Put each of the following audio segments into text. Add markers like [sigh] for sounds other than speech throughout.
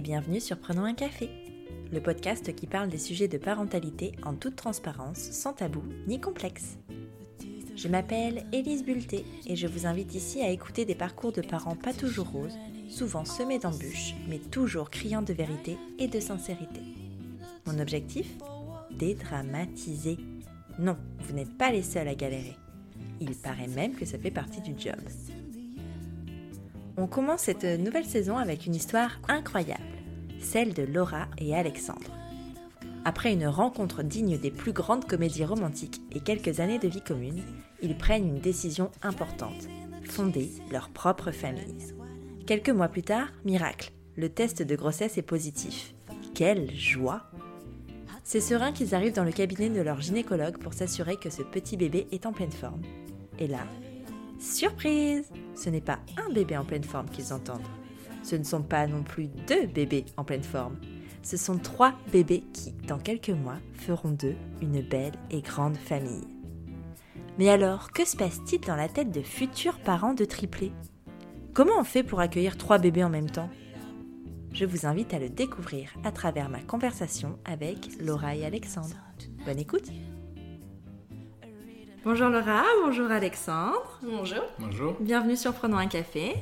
et bienvenue sur Prenons un café, le podcast qui parle des sujets de parentalité en toute transparence, sans tabou ni complexe. Je m'appelle Élise Bulté et je vous invite ici à écouter des parcours de parents pas toujours roses, souvent semés d'embûches, mais toujours criant de vérité et de sincérité. Mon objectif? Dédramatiser. Non, vous n'êtes pas les seuls à galérer. Il paraît même que ça fait partie du job. On commence cette nouvelle saison avec une histoire incroyable, celle de Laura et Alexandre. Après une rencontre digne des plus grandes comédies romantiques et quelques années de vie commune, ils prennent une décision importante, fonder leur propre famille. Quelques mois plus tard, miracle, le test de grossesse est positif. Quelle joie C'est serein qu'ils arrivent dans le cabinet de leur gynécologue pour s'assurer que ce petit bébé est en pleine forme. Et là, Surprise Ce n'est pas un bébé en pleine forme qu'ils entendent. Ce ne sont pas non plus deux bébés en pleine forme. Ce sont trois bébés qui, dans quelques mois, feront d'eux une belle et grande famille. Mais alors, que se passe-t-il dans la tête de futurs parents de triplés? Comment on fait pour accueillir trois bébés en même temps? Je vous invite à le découvrir à travers ma conversation avec Laura et Alexandre. Bonne écoute Bonjour Laura, bonjour Alexandre. Bonjour. Bonjour. Bienvenue sur Prenons un café.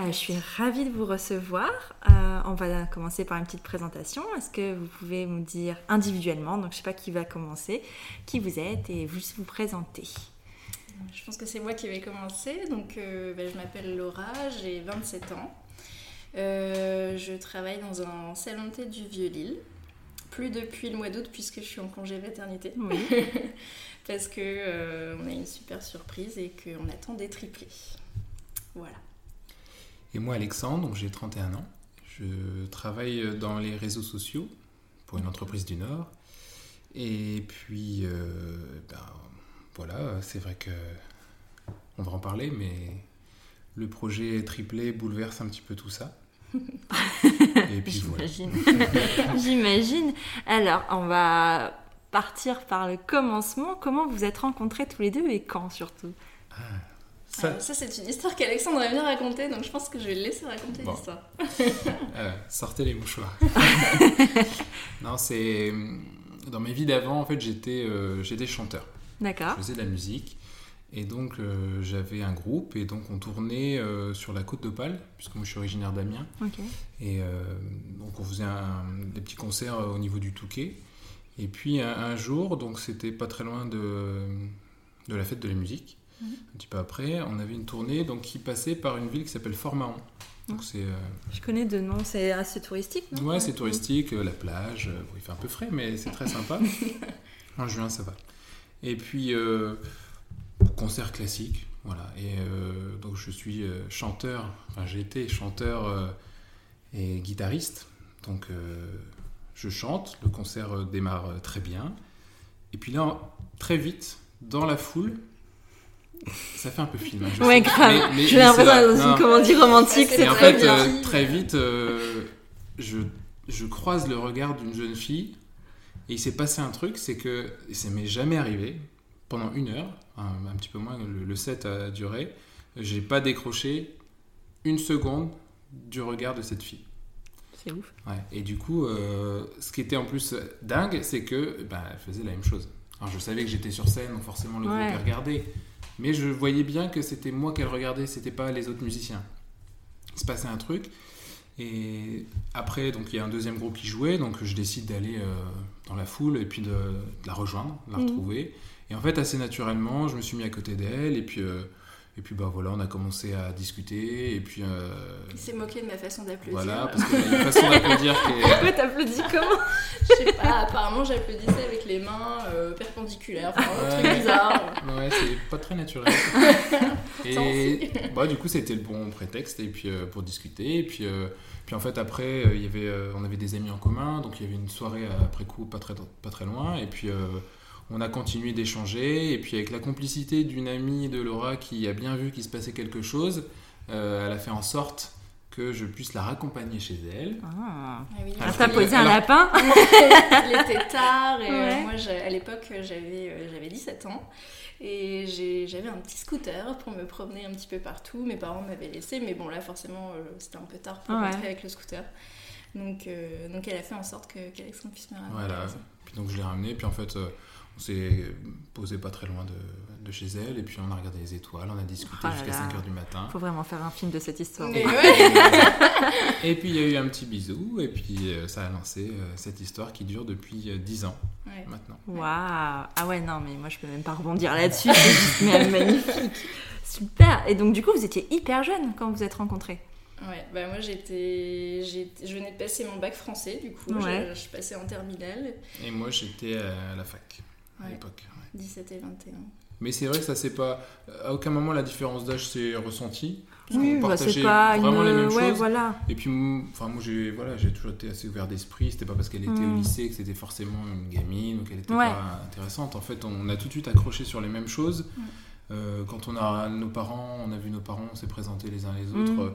Euh, je suis ravie de vous recevoir. Euh, on va commencer par une petite présentation. Est-ce que vous pouvez me dire individuellement, donc je ne sais pas qui va commencer, qui vous êtes et vous vous présenter Je pense que c'est moi qui vais commencer. Donc euh, ben, je m'appelle Laura, j'ai 27 ans. je travaille dans un salon de thé du Vieux-Lille. Plus depuis le mois d'août puisque je suis en congé maternité. Oui. [laughs] parce que euh, on a une super surprise et qu'on attend des triplés. Voilà. Et moi, Alexandre, j'ai 31 ans. Je travaille dans les réseaux sociaux pour une entreprise du Nord. Et puis, euh, ben, voilà, c'est vrai que on va en parler, mais le projet triplé bouleverse un petit peu tout ça. [laughs] Et puis J'imagine. [laughs] J'imagine. Alors, on va partir par le commencement. Comment vous êtes rencontrés tous les deux et quand surtout? Ah, Ça, ça c'est une histoire qu'Alexandre a bien raconter, donc je pense que je vais le laisser raconter l'histoire. [laughs] Euh, sortez les mouchoirs. [laughs] non, c'est dans mes vies d'avant, en fait, j'étais euh, j'étais chanteur. D'accord. Je faisais de la musique. Et donc euh, j'avais un groupe et donc on tournait sur la côte d'Opale, puisque moi je suis originaire d'Amiens. Et donc on faisait des petits concerts au niveau du Touquet. Et puis un, jour, donc c'était pas très loin de, de la fête de la musique, mhm. un petit peu après, on avait une tournée donc, qui passait par une ville qui s'appelle Fort-Mahon. Donc c'est, euh, Je connais de nom, c'est assez touristique, non? Ouais, c'est touristique, euh, la plage, euh, il fait un peu frais, mais c'est très sympa. [laughs] en juin, ça va. Et puis, concert classique, voilà. Et donc je suis chanteur, enfin j'ai été chanteur et guitariste, donc je chante, le concert euh, démarre euh, très bien. Et puis là, très vite, dans la foule, ça fait un peu film. Hein, ouais, grave. J'ai l'impression dans une comédie romantique, c'est en fait, euh, très vite, je, je, croise le regard d'une jeune fille et il s'est passé un truc, c'est que ça m'est jamais arrivé pendant une heure, un, petit peu moins, le, le set a duré, j'ai pas décroché une seconde du regard de cette fille. Et du coup, euh, ce qui était en plus dingue, c'est que ben, elle faisait la même chose. Alors je savais que j'étais sur scène, donc forcément le groupe regardait. Mais je voyais bien que c'était moi qu'elle regardait, c'était pas les autres musiciens. Il se passait un truc. Et après, donc il y a un deuxième groupe qui jouait, donc je décide d'aller euh, dans la foule et puis de, la rejoindre, de la mhm. retrouver. Et en fait, assez naturellement, je me suis mis à côté d'elle et puis euh, et puis bah voilà, on a commencé à discuter et puis. Euh... Il s'est moqué de ma façon d'applaudir. Voilà, parce qu'il y a une façon d'applaudir qui est. Pourquoi t'applaudis comment? Je sais pas, apparemment j'applaudissais avec les mains euh, perpendiculaires, enfin un truc bizarre. Ouais, c'est pas très naturel. [laughs] et bah, du coup, c'était le bon prétexte et puis, euh, pour discuter. Et puis, euh, puis en fait, après, il y avait, on avait des amis en commun, donc il y avait une soirée après coup pas très, pas très loin. Et puis on a continué d'échanger et puis avec la complicité d'une amie de Laura qui a bien vu qu'il se passait quelque chose, euh, elle a fait en sorte que je puisse la raccompagner chez elle. Ah, ah oui. Elle t'a posé un lapin [laughs] Il était tard et euh, moi à l'époque j'avais euh, j'avais 17 ans et j'avais un petit scooter pour me promener un petit peu partout. Mes parents m'avaient laissé mais bon là forcément c'était un peu tard pour rentrer avec le scooter. Donc, euh, donc elle a fait en sorte que- qu'Alexandre puisse me ramener. Voilà. Puis donc je l'ai ramené, puis en fait, euh, on s'est posé pas très loin de, de chez elle, et puis on a regardé les étoiles, on a discuté Oh jusqu'à là. 5h du matin. Faut vraiment faire un film de cette histoire. Ouais. Et puis il y a eu un petit bisou, et puis euh, ça a lancé euh, cette histoire qui dure depuis euh, 10 ans Ouais. maintenant. Waouh Ah ouais, non, mais moi je peux même pas rebondir là-dessus. C'est magnifique. Super Et donc, du coup, vous étiez hyper jeune quand vous êtes rencontrés. Ouais, bah moi j'étais, j'étais- je venais de passer mon bac français du coup, Ouais. je, je passais en terminale, Et moi j'étais à la fac à Ouais. l'époque. ouais. 17 et 21. Mais c'est vrai que ça c'est pas. À aucun moment la différence d'âge s'est ressentie. Oui, bah, c'est pas une. vraiment les mêmes ouais, choses. voilà. Et puis, enfin, moi, j'ai, voilà, j'ai toujours été assez ouvert d'esprit. C'était pas parce qu'elle était au Mm. lycée que c'était forcément une gamine ou qu'elle était Ouais. pas intéressante. En fait, on a tout de suite accroché sur les mêmes choses. Mm. Euh, quand on a nos parents, on a vu nos parents, on s'est présentés les uns les Mm. autres. euh,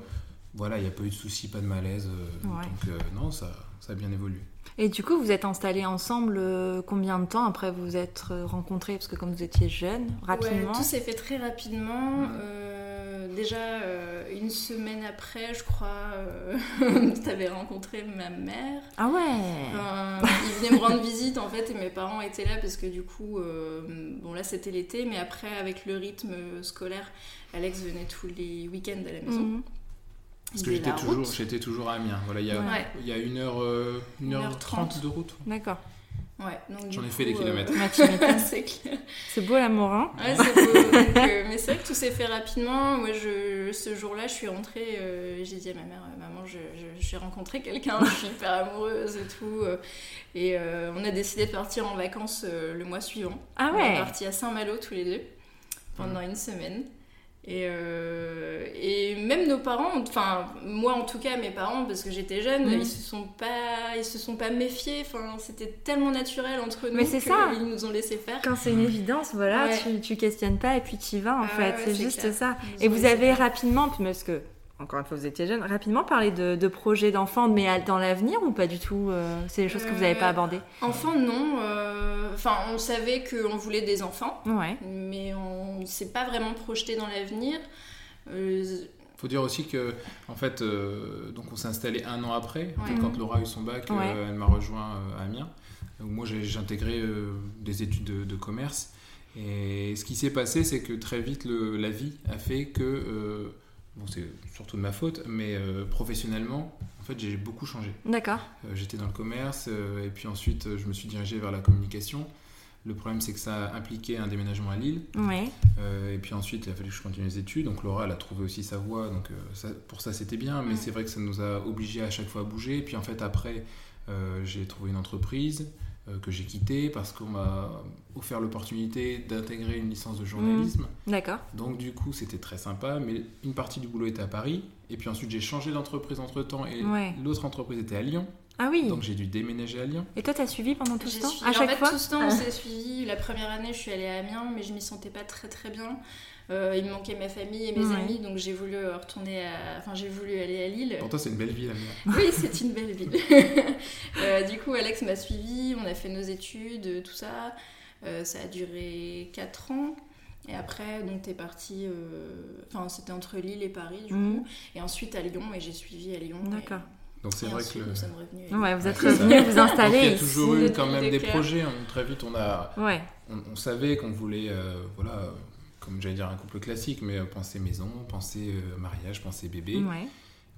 voilà, il n'y a pas eu de soucis, pas de malaise. euh, Ouais. Donc, euh, non, ça, ça a bien évolué. Et du coup, vous êtes installés ensemble euh, combien de temps après vous êtes euh, rencontrés? Parce que comme vous étiez jeunes, rapidement. Ouais, tout s'est fait très rapidement. Euh, déjà, euh, une semaine après, je crois, [laughs] tu avais rencontré ma mère. Ah ouais Enfin, il venait me rendre visite en fait et mes parents étaient là parce que du coup, bon là c'était l'été, mais après avec le rythme scolaire, Alex venait tous les week-ends à la maison. Mhm. Parce que j'étais la toujours, j'étais toujours à Amiens. Voilà, il y a, Ouais. il y a une heure, euh, une Une heure trente de route. D'accord. Ouais, J'en ai fait des euh, kilomètres. [laughs] [laughs] C'est clair. C'est beau Ouais, c'est beau. Donc, euh, mais c'est vrai que tout s'est fait rapidement. Moi, je, ce jour-là, je suis rentrée. euh, j'ai dit à ma mère, euh, maman, j'ai rencontré quelqu'un, [laughs] je suis hyper amoureuse et tout. euh, et euh, on a décidé de partir en vacances euh, le mois suivant. Ah On est ouais partis à Saint-Malo tous les deux pendant une semaine. Et, euh, et même nos parents, enfin moi en tout cas mes parents parce que j'étais jeune, Mhm. ils se sont pas, ils se sont pas méfiés. Enfin c'était tellement naturel entre nous Mais c'est ça. ils nous ont laissé faire. Quand c'est une évidence, voilà, Ouais. tu, tu questionnes pas et puis tu y vas en Ah fait. ouais, c'est juste clair. ça. Ils Et vous avez rapidement, parce que, encore une fois, vous étiez jeune, rapidement parlé de, de projets d'enfants, mais dans l'avenir ou pas du tout euh, C'est des choses que vous n'avez pas Euh, abordées? Enfants non, euh, enfin on savait qu'on voulait des enfants, Ouais. mais on s'est pas vraiment projeté dans l'avenir. Euh, faut dire aussi que, en fait, euh, donc on s'est installé un an après. Ouais. quand Laura a eu son bac, euh, Ouais. elle m'a rejoint euh, à Amiens. moi, j'ai j'ai intégré euh, des études de, de commerce. Et ce qui s'est passé, c'est que très vite, le- la vie a fait que, euh, bon, c'est surtout de ma faute, mais euh, professionnellement, en fait, j'ai beaucoup changé. D'accord. Euh, J'étais dans le commerce, euh, et puis ensuite, je me suis dirigé vers la communication. Le problème, c'est que ça a impliqué un déménagement à Lille. Ouais. Et puis ensuite, il a fallu que je continue les études. Donc Laura, elle a trouvé aussi sa voie. Donc ça- pour ça, c'était bien. Mais c'est vrai que ça nous a obligés à chaque fois à bouger. Et puis en fait, après, j'ai trouvé une entreprise que j'ai quittée parce qu'on m'a offert l'opportunité d'intégrer une licence de journalisme. D'accord. Donc du coup, c'était très sympa. Mais une partie du boulot était à Paris. Et puis ensuite, j'ai changé d'entreprise entre-temps. Et Ouais. l'autre entreprise était à Lyon. Ah oui. Donc j'ai dû déménager à Lyon. Et toi, t'as suivi pendant tout ce temps suivi- À en chaque fait, fois tout ce temps, on [laughs] s'est suivi. La première année, je suis allée à Amiens, mais je m'y sentais pas très très bien. Euh, il me manquait ma famille et mes Ouais. amis, donc j'ai voulu euh, retourner à... Enfin, j'ai voulu aller à Lille. Pour toi, c'est une belle ville, Amiens. [laughs] Oui, c'est une belle ville. [laughs] Euh, du coup, Alex m'a suivi, on a fait nos études, tout ça. Euh, ça a duré 4 ans. Et après, donc, t'es parti. euh, Enfin, c'était entre Lille et Paris, du Mhm. coup. Et ensuite à Lyon, et j'ai suivi à Lyon. et- D'accord. Donc c'est vrai que... nous sommes revenus. à Ouais, vous êtes revenus vous Donc, installer il y a ici. toujours eu quand même Des projets. hein. Très vite, on a... Ouais. on, on savait qu'on voulait, euh, voilà, comme j'allais dire un couple classique, mais euh, penser maison, penser euh, mariage, penser bébé. Ouais.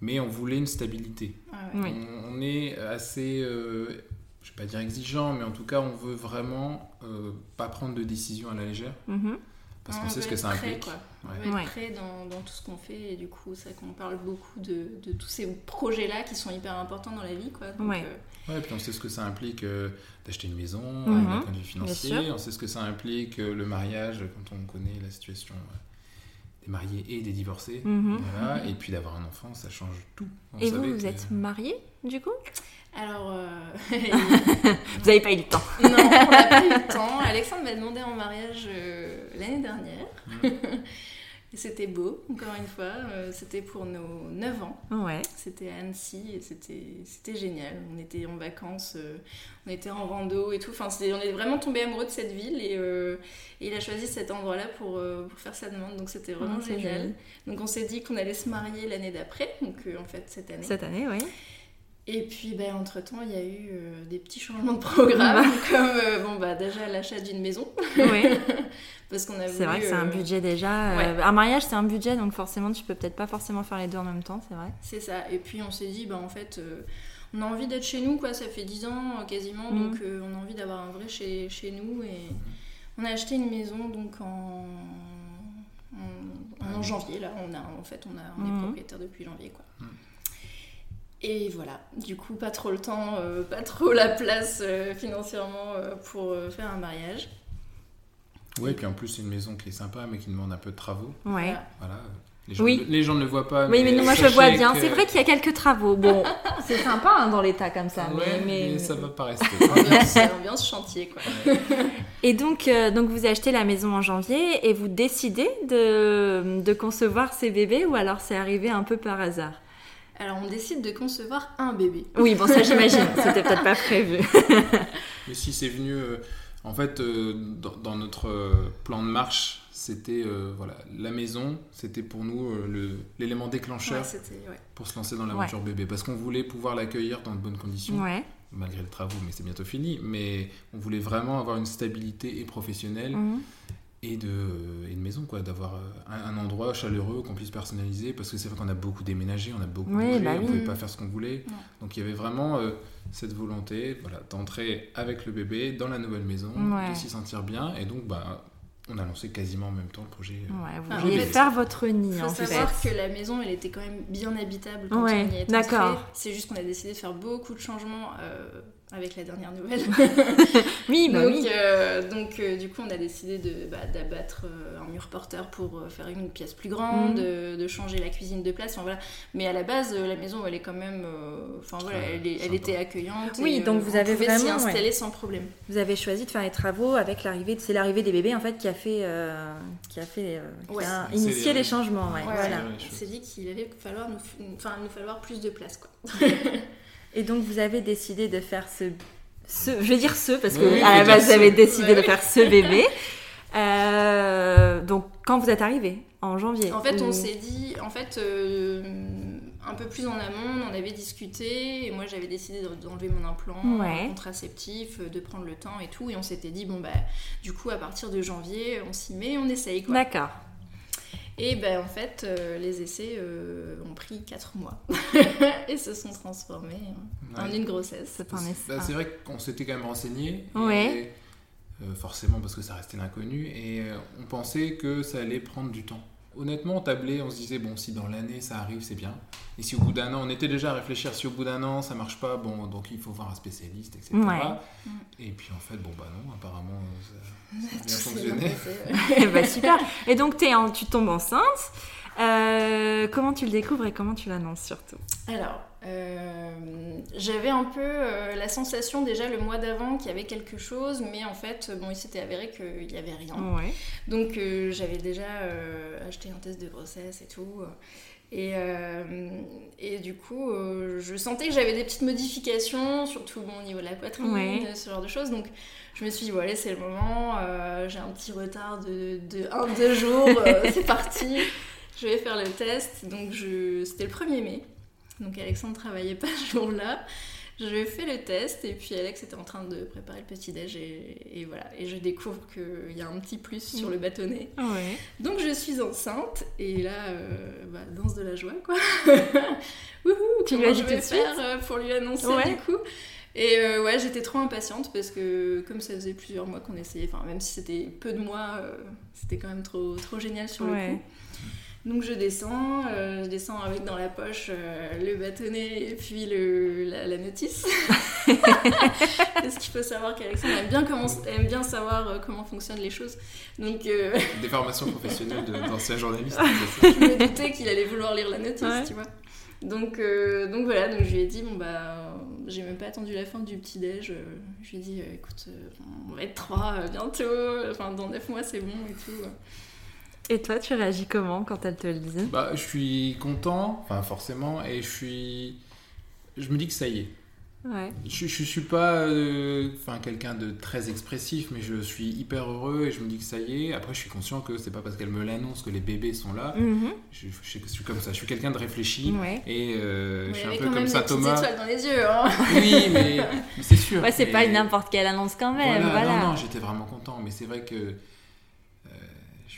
Mais on voulait une stabilité. Ah ouais. Oui. On, on est assez, euh, je vais pas dire exigeant, mais en tout cas, on veut vraiment euh, pas prendre de décision à la légère, Mhm. Parce Ouais, qu'on on sait ce que ça prêt, implique. quoi. Ouais. On veut être prêt dans, dans tout ce qu'on fait et du coup c'est vrai qu'on parle beaucoup de, de tous ces projets-là qui sont hyper importants dans la vie quoi. Donc, Ouais. euh, Ouais, puis on sait ce que ça implique euh, d'acheter une maison, Mhm. d'un point de vue financier. sûr. On sait ce que ça implique euh, le mariage, quand on connaît la situation euh, des mariés et des divorcés. Mhm. Voilà. Et puis d'avoir un enfant, ça change tout. On Et vous, vous que- êtes mariés, du coup? Alors, euh, [laughs] [laughs] Vous n'avez pas eu le temps. non, on n'a pas eu le temps. [laughs] Alexandre m'a demandé en mariage euh, l'année dernière. Et c'était beau, encore une fois. Euh, c'était pour nos 9 ans. Ouais. C'était à Annecy et c'était génial. On était en vacances, on était en rando et tout. Enfin, on est vraiment tombé amoureux de cette ville et, et il a choisi cet endroit-là pour, pour faire sa demande. Donc c'était vraiment Ah, génial. joli. Donc on s'est dit qu'on allait se marier l'année d'après, donc en fait cette année. Cette année, oui. Et puis, ben, entre-temps, il y a eu euh, des petits changements de programme, [laughs] [laughs] comme euh, bon, bah, déjà l'achat d'une maison. Oui. [laughs] Parce qu'on a C'est vrai que c'est un euh, budget déjà. ouais. Un mariage, c'est un budget, donc forcément, tu peux peut-être pas forcément faire les deux en même temps, c'est vrai. C'est ça. Et puis, on s'est dit, bah, en fait, euh, on a envie d'être chez nous, quoi. Ça fait 10 ans quasiment, Mhm. donc euh, on a envie d'avoir un vrai chez, chez nous. Et on a acheté une maison, donc en. En, en janvier, là, on, a, en fait, on, a, on est propriétaire depuis janvier, quoi. Mhm. Et voilà, du coup, pas trop le temps, euh, pas trop la place euh, financièrement euh, pour euh, faire un mariage. Ouais, et puis en plus, c'est une maison qui est sympa, mais qui demande un peu de travaux. Ouais. Voilà. Les gens, Oui. les gens ne le voient pas. Oui, mais moi je vois bien. que- C'est vrai qu'il y a quelques travaux. Bon, [laughs] c'est sympa hein, dans l'état comme ça. mais- Ouais, mais, mais, ça va pas rester. [laughs] Ambiance, ambiance chantier, quoi. Et donc, euh, donc vous achetez la maison en janvier et vous décidez de, de concevoir ces bébés ou alors c'est arrivé un peu par hasard? Alors, on décide de concevoir un bébé. Oui, bon, ça j'imagine. [laughs] C'était peut-être pas prévu. [laughs] Mais si c'est venu, euh, en fait, euh, dans, dans notre euh, plan de marche, c'était euh, voilà, la maison, c'était pour nous euh, le- l'élément déclencheur Ouais, c'était, ouais. pour se lancer dans l'aventure bébé, parce qu'on voulait pouvoir l'accueillir dans de bonnes conditions, Ouais. malgré le travaux, mais c'est bientôt fini. Mais on voulait vraiment avoir une stabilité et professionnelle Mhm. Et de et une maison, quoi, d'avoir euh, un, un endroit chaleureux qu'on puisse personnaliser, parce que c'est vrai qu'on a beaucoup déménagé, on a beaucoup Oui, bougé, bah on oui. pouvait pas faire ce qu'on voulait. Non. Donc il y avait vraiment euh, cette volonté, voilà, d'entrer avec le bébé dans la nouvelle maison, Ouais. de s'y sentir bien, et donc bah on a lancé quasiment en même temps le projet. euh, Ouais, vous Ah, en fait, faire votre nid Il en faut fait. savoir que la maison, elle était quand même bien habitable quand Ouais, on y est d'accord. C'est juste qu'on a décidé de faire beaucoup de changements euh, avec la dernière nouvelle. [laughs] Oui, bah donc, oui. euh, donc euh, du coup, on a décidé de, bah, d'abattre euh, un mur porteur pour euh, faire une pièce plus grande, Mhm. de, de changer la cuisine de place. Enfin, voilà. Mais à la base, euh, la maison, elle est quand même... euh, Enfin voilà, Ouais, elle, est- elle était accueillante. Oui, et, donc euh, vous on avez pouvait s'y vraiment, ouais. installer sans problème. Vous avez choisi de faire les travaux avec l'arrivée. C'est l'arrivée des bébés en fait qui a fait, euh, qui a fait, euh, qui Ouais. a C'est initié accéléré. les changements. Ouais, Ouais, voilà. On s'est dit qu'il allait falloir nous, enfin, nous falloir plus de place. Quoi. [laughs] [laughs] Et donc vous avez décidé de faire ce, ce je vais dire ce parce que Oui, à la base vous avez décidé Ouais. de faire ce bébé. Euh, donc quand vous êtes arrivé en janvier. En fait, ou- on s'est dit, en fait, euh, un peu plus en amont, on avait discuté, et moi j'avais décidé de- d'enlever mon implant Ouais. euh, contraceptif, euh, de prendre le temps et tout, et on s'était dit, bon bah, du coup, à partir de janvier, on s'y met, on essaye quoi. D'accord. Et ben en fait, euh, les essais euh, ont pris 4 mois, [laughs] et se sont transformés en Ouais. une grossesse. C'est un Bah, essai. c'est vrai qu'on s'était quand même renseigné. Ouais. et, euh, forcément parce que ça restait l'inconnu. Et euh, on pensait que ça allait prendre du temps. Honnêtement, on tablait, on se disait, bon, si dans l'année ça arrive, c'est bien. Et si au bout d'un an, on était déjà à réfléchir, si au bout d'un an ça marche pas, bon, donc il faut voir un spécialiste, etc. Ouais. Et puis en fait, bon, bah non, apparemment, euh, ça, bien fonctionné. [laughs] ben, super. Et donc en- tu tombes enceinte. Euh, comment tu le découvres et comment tu l'annonces surtout? Alors, euh, j'avais un peu euh, la sensation déjà le mois d'avant qu'il y avait quelque chose, mais en fait, bon, il s'était avéré qu'il n'y avait rien. Ouais. Donc, euh, j'avais déjà euh, acheté un test de grossesse et tout. Et, euh, et du coup, euh, je sentais que j'avais des petites modifications, surtout bon, au niveau de la poitrine, Ouais. ce genre de choses. Donc, je me suis dit, bon, allez, c'est le moment. euh, J'ai un petit retard de, de 1-2 jours. [laughs] c'est parti. Je vais faire le test. Donc, je... c'était le 1er mai. Donc, Alexandre travaillait pas ce jour-là. Je fais le test et puis Alex était en train de préparer le petit-déj et, et voilà. Et je découvre qu'il y a un petit plus sur le bâtonnet. Ouais. Donc je suis enceinte et là, euh, bah, danse de la joie quoi. [laughs] Wouhou, Tu comment je vais faire euh, pour lui annoncer Ouais. du coup Et euh, ouais, j'étais trop impatiente parce que comme ça faisait plusieurs mois qu'on essayait, enfin même si c'était peu de mois, euh, c'était quand même trop, trop génial sur Ouais. le coup. Donc je descends, euh, je descends avec dans la poche euh, le bâtonnet et puis le, la, la notice. [laughs] Parce qu'il faut savoir qu'Alexandre aime bien, comment, aime bien savoir euh, comment fonctionnent les choses. Donc euh, [laughs] Des formations professionnelles de- d'anciens journalistes. [laughs] je me doutais qu'il allait vouloir lire la notice, Ouais. tu vois. Donc, euh, donc voilà, donc je lui ai dit, bon bah, j'ai même pas attendu la fin du petit-déj. euh, je lui ai dit, euh, écoute, euh, on va être trois euh, bientôt, enfin dans 9 mois c'est bon et tout. Et toi, tu réagis comment quand elle te le dit Bah, je suis content, enfin forcément, et je suis. Je me dis que ça y est. Ouais. Je, je suis pas euh, enfin quelqu'un de très expressif, mais je suis hyper heureux et je me dis que ça y est. Après, je suis conscient que c'est pas parce qu'elle me l'annonce que les bébés sont là. Mhm. Je, je- je suis comme ça. Je suis quelqu'un de réfléchi Ouais. et euh, je suis un peu comme ça, Thomas. étoiles dans les yeux. Hein. Oui, mais, [laughs] mais c'est sûr. Ouais, c'est Mais- pas n'importe quelle annonce quand même. Voilà, Voilà. non, non, j'étais vraiment content, mais c'est vrai que euh,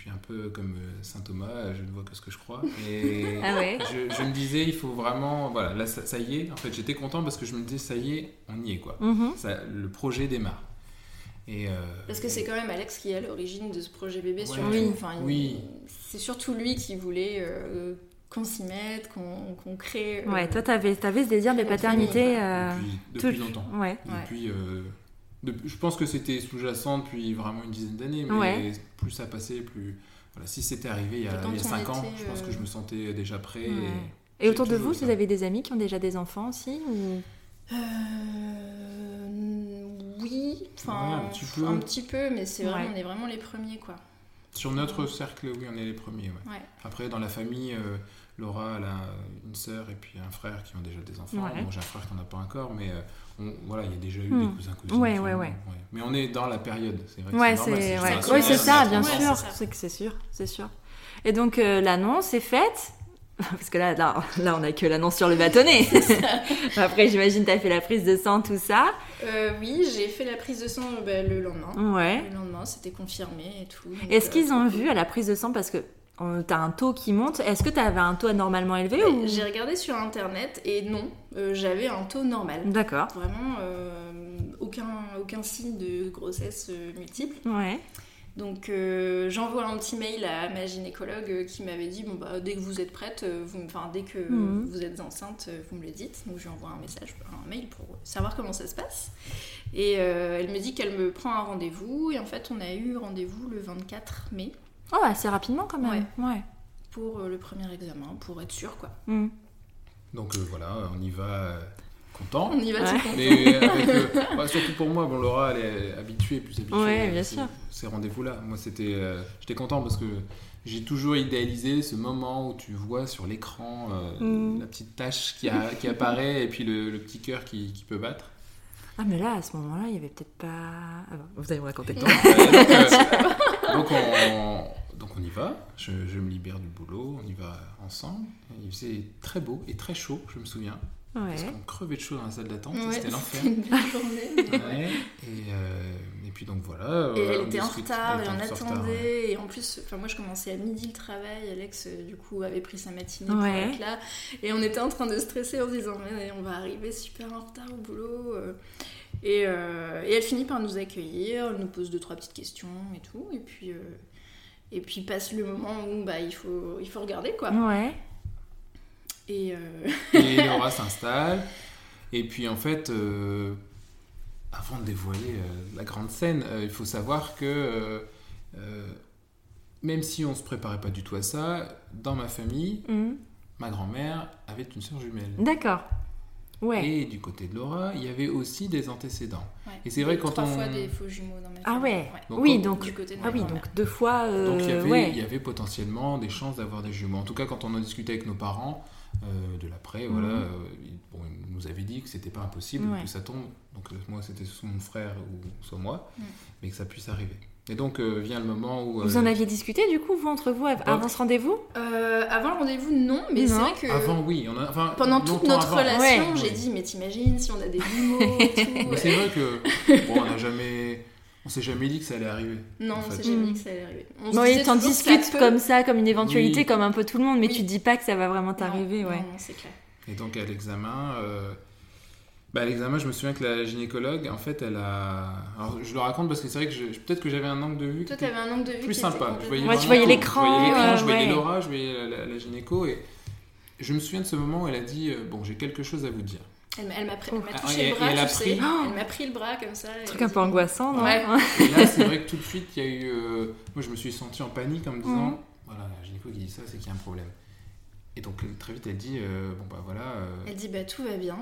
suis un peu comme euh, saint Thomas, je ne vois que ce que je crois. [laughs] Et Ah ouais. je, je me disais, il faut vraiment, voilà, là ça, ça y est. En fait, j'étais content parce que je me disais, ça y est, on y est quoi. Mhm. Ça, le projet démarre. Et euh, Parce que c'est quand même Alex qui est à l'origine de ce projet bébé, Ouais. surtout. Oui. Enfin, Oui. C'est surtout lui qui voulait euh, qu'on s'y mette, qu'on qu'on crée. euh, Ouais, toi, t'avais avais ce désir de paternité. euh, depuis, depuis tout- longtemps. Ouais. Depuis, euh, je pense que c'était sous-jacent depuis vraiment une dizaine d'années, mais Ouais. plus ça passait, plus. Voilà, si c'était arrivé il y a, Et quand il y a on 5 ans, je pense que euh, je me sentais déjà prêt. et- Ouais. Et J'ai autour de vous, ça. vous avez des amis qui ont déjà des enfants aussi ou... Euh, oui, enfin Ouais, un petit peu. un petit peu, mais c'est vraiment, Ouais. on est vraiment les premiers quoi. Sur notre cercle, oui, on est les premiers. ouais. Ouais. Après, dans la famille, euh, Laura, elle a une sœur et puis un frère qui ont déjà des enfants. Ouais. Bon, j'ai un frère qui n'en a pas encore, mais euh, on- voilà, il y a déjà eu Hmm. des cousins, cousines. Ouais, ouais, ouais. Mais on est dans la période, c'est vrai. que Ouais, c'est ouais. c'est ça, bien sûr. c'est que sûr, c'est sûr. Et donc euh, l'annonce est faite. [laughs] Parce que là, là, là, on a que l'annonce sur le bâtonnet. [laughs] Après, j'imagine, t'as fait la prise de sang, tout ça. Euh, oui, j'ai fait la prise de sang bah, le lendemain. Ouais. Le lendemain, c'était confirmé et tout. Est-ce euh, qu'ils ont vu à la prise de sang parce que euh, t'as un taux qui monte Est-ce que t'avais un taux anormalement élevé ou J'ai regardé sur internet et non, euh, j'avais un taux normal. D'accord. Vraiment euh, aucun, aucun signe de grossesse euh, multiple. Ouais. Donc euh, j'envoie un petit mail à ma gynécologue euh, qui m'avait dit bon bah dès que vous êtes prête, euh, vous, me- enfin dès que Mhm. vous êtes enceinte, euh, vous me le dites. Donc je lui envoie un message, un mail pour savoir comment ça se passe. Et euh, elle me dit qu'elle me prend un rendez-vous et en fait on a eu rendez-vous le 24 mai Oh, assez rapidement quand même. Ouais. pour euh, le premier examen pour être sûr quoi. Hmm. Donc euh, voilà, on y va euh, content. On y va Ouais. tout content. Mais avec, euh, [laughs] bah, surtout pour moi, bon, Laura, elle est habituée, plus habituée Ouais, à bien ces, sûr. ces rendez-vous-là. Moi, c'était, euh, j'étais content parce que j'ai toujours idéalisé ce moment où tu vois sur l'écran euh, Mm. la petite tache qui, a- qui apparaît et puis le, le petit cœur qui, qui peut battre. Ah, mais là, à ce moment-là, il y avait peut-être pas. Ah bon, vous allez me raconter. Donc, euh, donc, [laughs] euh, donc on, donc on y va, je, je me libère du boulot, on y va ensemble. Il faisait très beau et très chaud, je me souviens. Parce Ouais. qu'on crevait de chaud dans la salle d'attente, Ouais, c'était l'enfer. c'était une belle journée. mais- [laughs] Ouais, et, euh, et puis donc voilà. Et euh, elle on était en retard et on attendait. Et en plus, moi je commençais à midi le travail. Alex euh, du coup avait pris sa matinée pour être là. Et on était en train de stresser en se disant mais on va arriver super en retard au boulot. Euh. Et, euh, et elle finit par nous accueillir, elle nous pose deux trois petites questions et tout. Et puis euh, et puis passe le moment où bah il faut il faut regarder quoi. Ouais. Et euh, Et [laughs] Laura s'installe. Et puis en fait, euh, avant de dévoiler euh, la grande scène, euh, il faut savoir que euh, euh, même si on se préparait pas du tout à ça, dans ma famille, Hmm. ma grand-mère avait une sœur jumelle. D'accord. Ouais. Et du côté de Laura, il y avait aussi des antécédents. ouais. Et c'est vrai Il y a quand trois on- fois des faux jumeaux dans ma Ah ouais. Donc, oui, donc. Du côté de Ah oui, donc deux fois. euh, Donc il y, avait, ouais. il y avait potentiellement des chances d'avoir des jumeaux. En tout cas, quand on en discutait avec nos parents euh, de l'après, voilà, Mhm. euh, ils, bon, ils nous avaient dit que c'était pas impossible Ouais. que ça tombe. Donc moi, c'était soit mon frère ou soit moi, mais que ça puisse arriver. Et donc euh, vient le moment où. Vous euh, en aviez discuté du coup, vous, entre vous, av- avant ce rendez-vous? Euh, avant le rendez-vous, non, mais c'est vrai que Avant, oui. On a, enfin, pendant toute notre avant. relation, Ouais. j'ai dit mais t'imagines si on a des jumeaux et [laughs] tout. Mais c'est vrai que bon, on n'a jamais, on s'est jamais dit que ça allait arriver. Non, en on s'est jamais Mm. dit que ça allait arriver. On se Oui, t'en ça discutes comme ça, comme une éventualité, Oui. comme un peu tout le monde, mais Oui. tu dis pas que ça va vraiment t'arriver, Non, ouais. Non, non, c'est clair. Et donc à l'examen, euh, bah, à l'examen, je me souviens que la gynécologue, en fait, elle a. Alors je le raconte parce que c'est vrai que je- peut-être que j'avais un angle de vue Toi, t'avais un angle de vue plus qui sympa. était Je voyais Ouais, tu voyais l'écran, Je voyais l'écran, euh, je voyais ouais. Laura, je voyais la, la- la gynéco et je me souviens de ce moment où elle a dit euh, bon, j'ai quelque chose à vous dire. Elle m'a elle Ah, touché et- le bras, elle a tu sais. pris- Oh Elle m'a pris le bras comme ça. Un truc un peu angoissant, non Ouais. Et là, c'est vrai que tout de suite, il y a eu. euh, moi, je me suis senti en panique en me disant Mhm. voilà, la gynéco qui dit ça, c'est qu'il y a un problème. Et donc très vite, elle dit euh, bon bah voilà. euh, Elle dit bah tout va bien.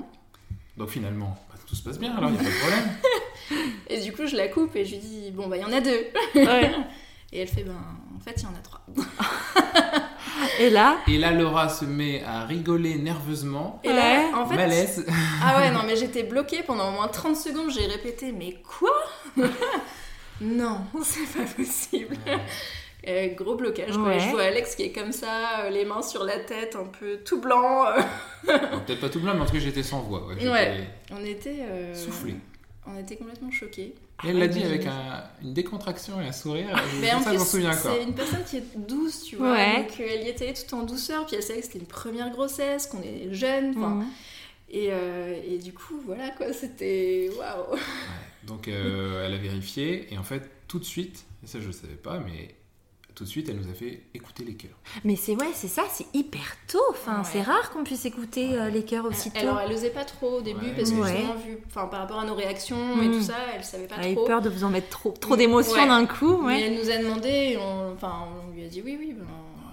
Donc finalement, bah, tout se passe bien, alors il n'y a pas de problème. [laughs] Et du coup, je la coupe et je lui dis bon bah il y en a deux. Ouais. [laughs] Et elle fait, ben, en fait, il y en a trois. [laughs] Et là Et là, Laura se met à rigoler nerveusement. Et là, en fait, Malaise. Ah ouais, non, mais j'étais bloquée pendant au moins 30 secondes. J'ai répété, mais quoi? Non, c'est pas possible. Euh, gros blocage. quoi. Je vois Alex qui est comme ça, euh, les mains sur la tête, un peu tout blanc. euh. [laughs] Peut-être pas tout blanc, mais en tout cas, j'étais sans voix. Ouais, j'étais Ouais. On était. euh, Soufflé. On était complètement choqués. Et elle l'a Ah, dit oui. avec un- une décontraction et un sourire. Je- Mais en ça, plus, j'en souviens encore. c'est une personne qui est douce, tu vois. Ouais. Donc elle y était tout en douceur, puis elle savait que c'était une première grossesse, qu'on est jeune. Et, euh, et du coup, voilà quoi, c'était waouh. Ouais. Donc euh, elle a vérifié et en fait tout de suite, et ça je ne savais pas, mais tout de suite elle nous a fait écouter les cœurs. Mais c'est ouais, c'est ça, c'est hyper tôt. Enfin, Ouais. c'est rare qu'on puisse écouter euh, les cœurs aussitôt. Alors elle osait pas trop au début Ouais. parce que Ouais. justement, vu, enfin, par rapport à nos réactions et Mhm. tout ça, elle savait pas Elle a eu trop. peur de vous en mettre trop, trop d'émotions ouais. d'un coup. Mais elle nous a demandé, et on, enfin, on lui a dit oui, oui. Ben,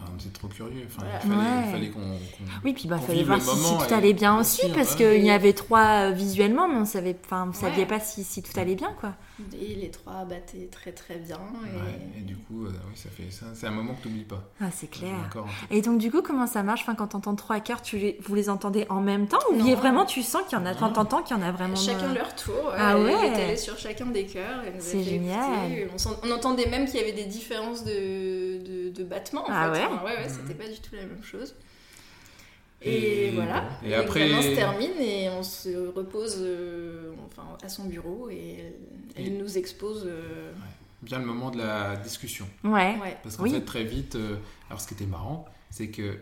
Ah, On était trop curieux. Enfin, Voilà. il fallait, Ouais. il fallait qu'on. qu'on- Oui, puis bah qu'on fallait voir si, tout allait bien aussi, sûr, parce qu'il y avait trois euh, visuellement, mais on savait, enfin, vous saviez pas si, si tout allait bien, quoi. Et les trois battaient très très bien. Et... Ouais, et du coup, euh, oui, ça fait ça. C'est un moment que tu n'oublies pas. Ah, c'est clair. encore. Et donc du coup, comment ça marche? Enfin, quand t'entends trois cœurs, tu les, vous les entendez en même temps ou Non. bien vraiment tu sens qu'il y en a, Non. t'entends qu'il y en a vraiment Chacun leur tour. Ah ouais. était allée sur chacun des cœurs. Elle nous a C'est génial. écouter. On, entendait même qu'il y avait des différences de, de, de battements. En Ah fait. ouais Enfin, ouais, ouais, Mhm. c'était pas du tout la même chose. Et, Et voilà. bon. Et Et après- L'examen se termine et on se repose euh, enfin, à son bureau et elle, elle Et- nous expose. euh, Bien le moment de la discussion. Ouais. ouais. Parce qu'en Oui. fait, très vite, euh, alors ce qui était marrant, c'est que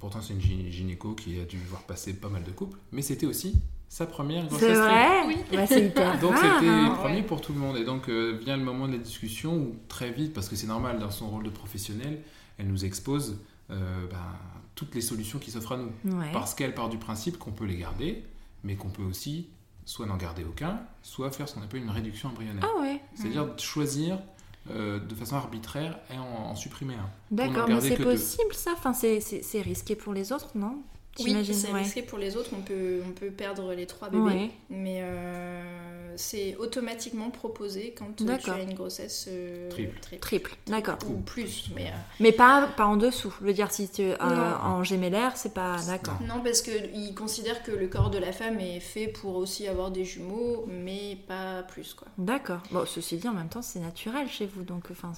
pourtant c'est une gyné- gynéco qui a dû voir passer pas mal de couples, mais c'était aussi sa première grossesse. C'est vrai? Oui. Bah, C'est hyper [laughs] Donc c'était hein. premier Ouais. pour tout le monde. Et donc euh, vient le moment de la discussion où très vite, parce que c'est normal dans son rôle de professionnel, elle nous expose euh, ben, toutes les solutions qui s'offrent à nous. Ouais. Parce qu'elle part du principe qu'on peut les garder, mais qu'on peut aussi soit n'en garder aucun, soit faire ce qu'on appelle une réduction embryonnaire. Ah ouais. C'est-à-dire de choisir euh, de façon arbitraire et en, en supprimer un. D'accord, mais c'est deux. possible ça? Enfin, c'est risqué pour les autres, non? Oui, c'est ouais. risqué pour les autres, on peut, on peut perdre les trois bébés, Ouais. mais euh, c'est automatiquement proposé quand tu as une grossesse euh, Triple. Triple, d'accord. Ou plus, mais... euh, Mais pas, pas en dessous. Je veux dire, si tu euh, en gémellaire, c'est pas d'accord. Non, parce qu'ils considèrent que le corps de la femme est fait pour aussi avoir des jumeaux, mais pas plus, quoi. D'accord. Bon, ceci dit, en même temps, c'est naturel chez vous, donc enfin.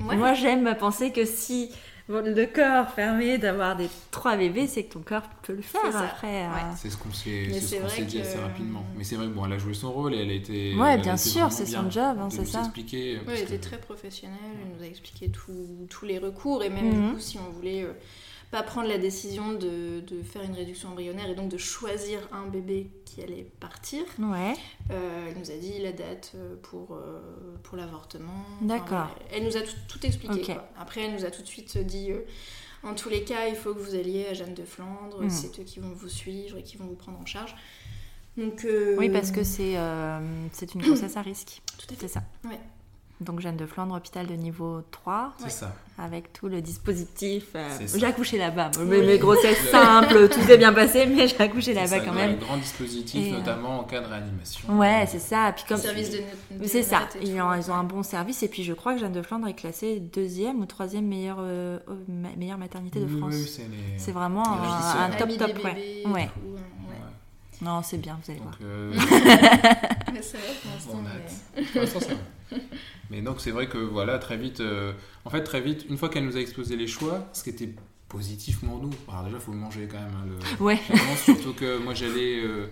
Ouais. Moi, j'aime à penser que si le corps permet d'avoir des trois bébés, c'est que ton corps peut le faire après. euh, Ouais. C'est ce qu'on s'est ce dit que- assez rapidement. Mais c'est vrai que bon, elle a joué son rôle et elle a été. Ouais, bien sûr, c'est son job, hein, c'est nous ça. expliquer. Ouais, parce elle était que- très professionnelle, elle nous a expliqué tout- tous les recours et même du coup si on voulait euh, pas prendre la décision de, de faire une réduction embryonnaire et donc de choisir un bébé qui allait partir, Ouais. euh, elle nous a dit la date euh, pour, euh, pour l'avortement. D'accord. Elle nous a tout, tout expliqué. Quoi. Après elle nous a tout de suite dit euh, en tous les cas il faut que vous alliez à Jeanne de Flandre, Mhm. c'est eux qui vont vous suivre et qui vont vous prendre en charge. Donc, Oui, parce que c'est c'est une grossesse à risque. Tout à fait. C'est ça. Ouais. Donc, Jeanne de Flandre, hôpital de niveau 3, C'est Ouais. ça. avec tout le dispositif. euh, j'ai accouché là-bas. Oui. Mes, mes grossesses simples, tout s'est bien passé, mais j'ai accouché là-bas quand même. Un grand dispositif, Et, euh, notamment en cas de réanimation. Ouais, c'est ça. Puis comme service de, de C'est ça, ils ont, ils ont un bon service et puis je crois que Jeanne de Flandre est classée deuxième ou troisième meilleure, euh, meilleure maternité de France. oui, c'est les- vraiment les un, top top, ouais. bébés Ouais. ouais. Non, c'est bien, vous allez voir. Euh, [laughs] Mais c'est vrai pour l'instant, a mais-. [laughs] Pour l'instant, donc, c'est vrai que voilà, très vite, euh, en fait, très vite, une fois qu'elle nous a exposé les choix, ce qui était positif pour nous, alors déjà, il faut le manger quand même. hein, le... Ouais. Vraiment, surtout que moi, j'allais. euh,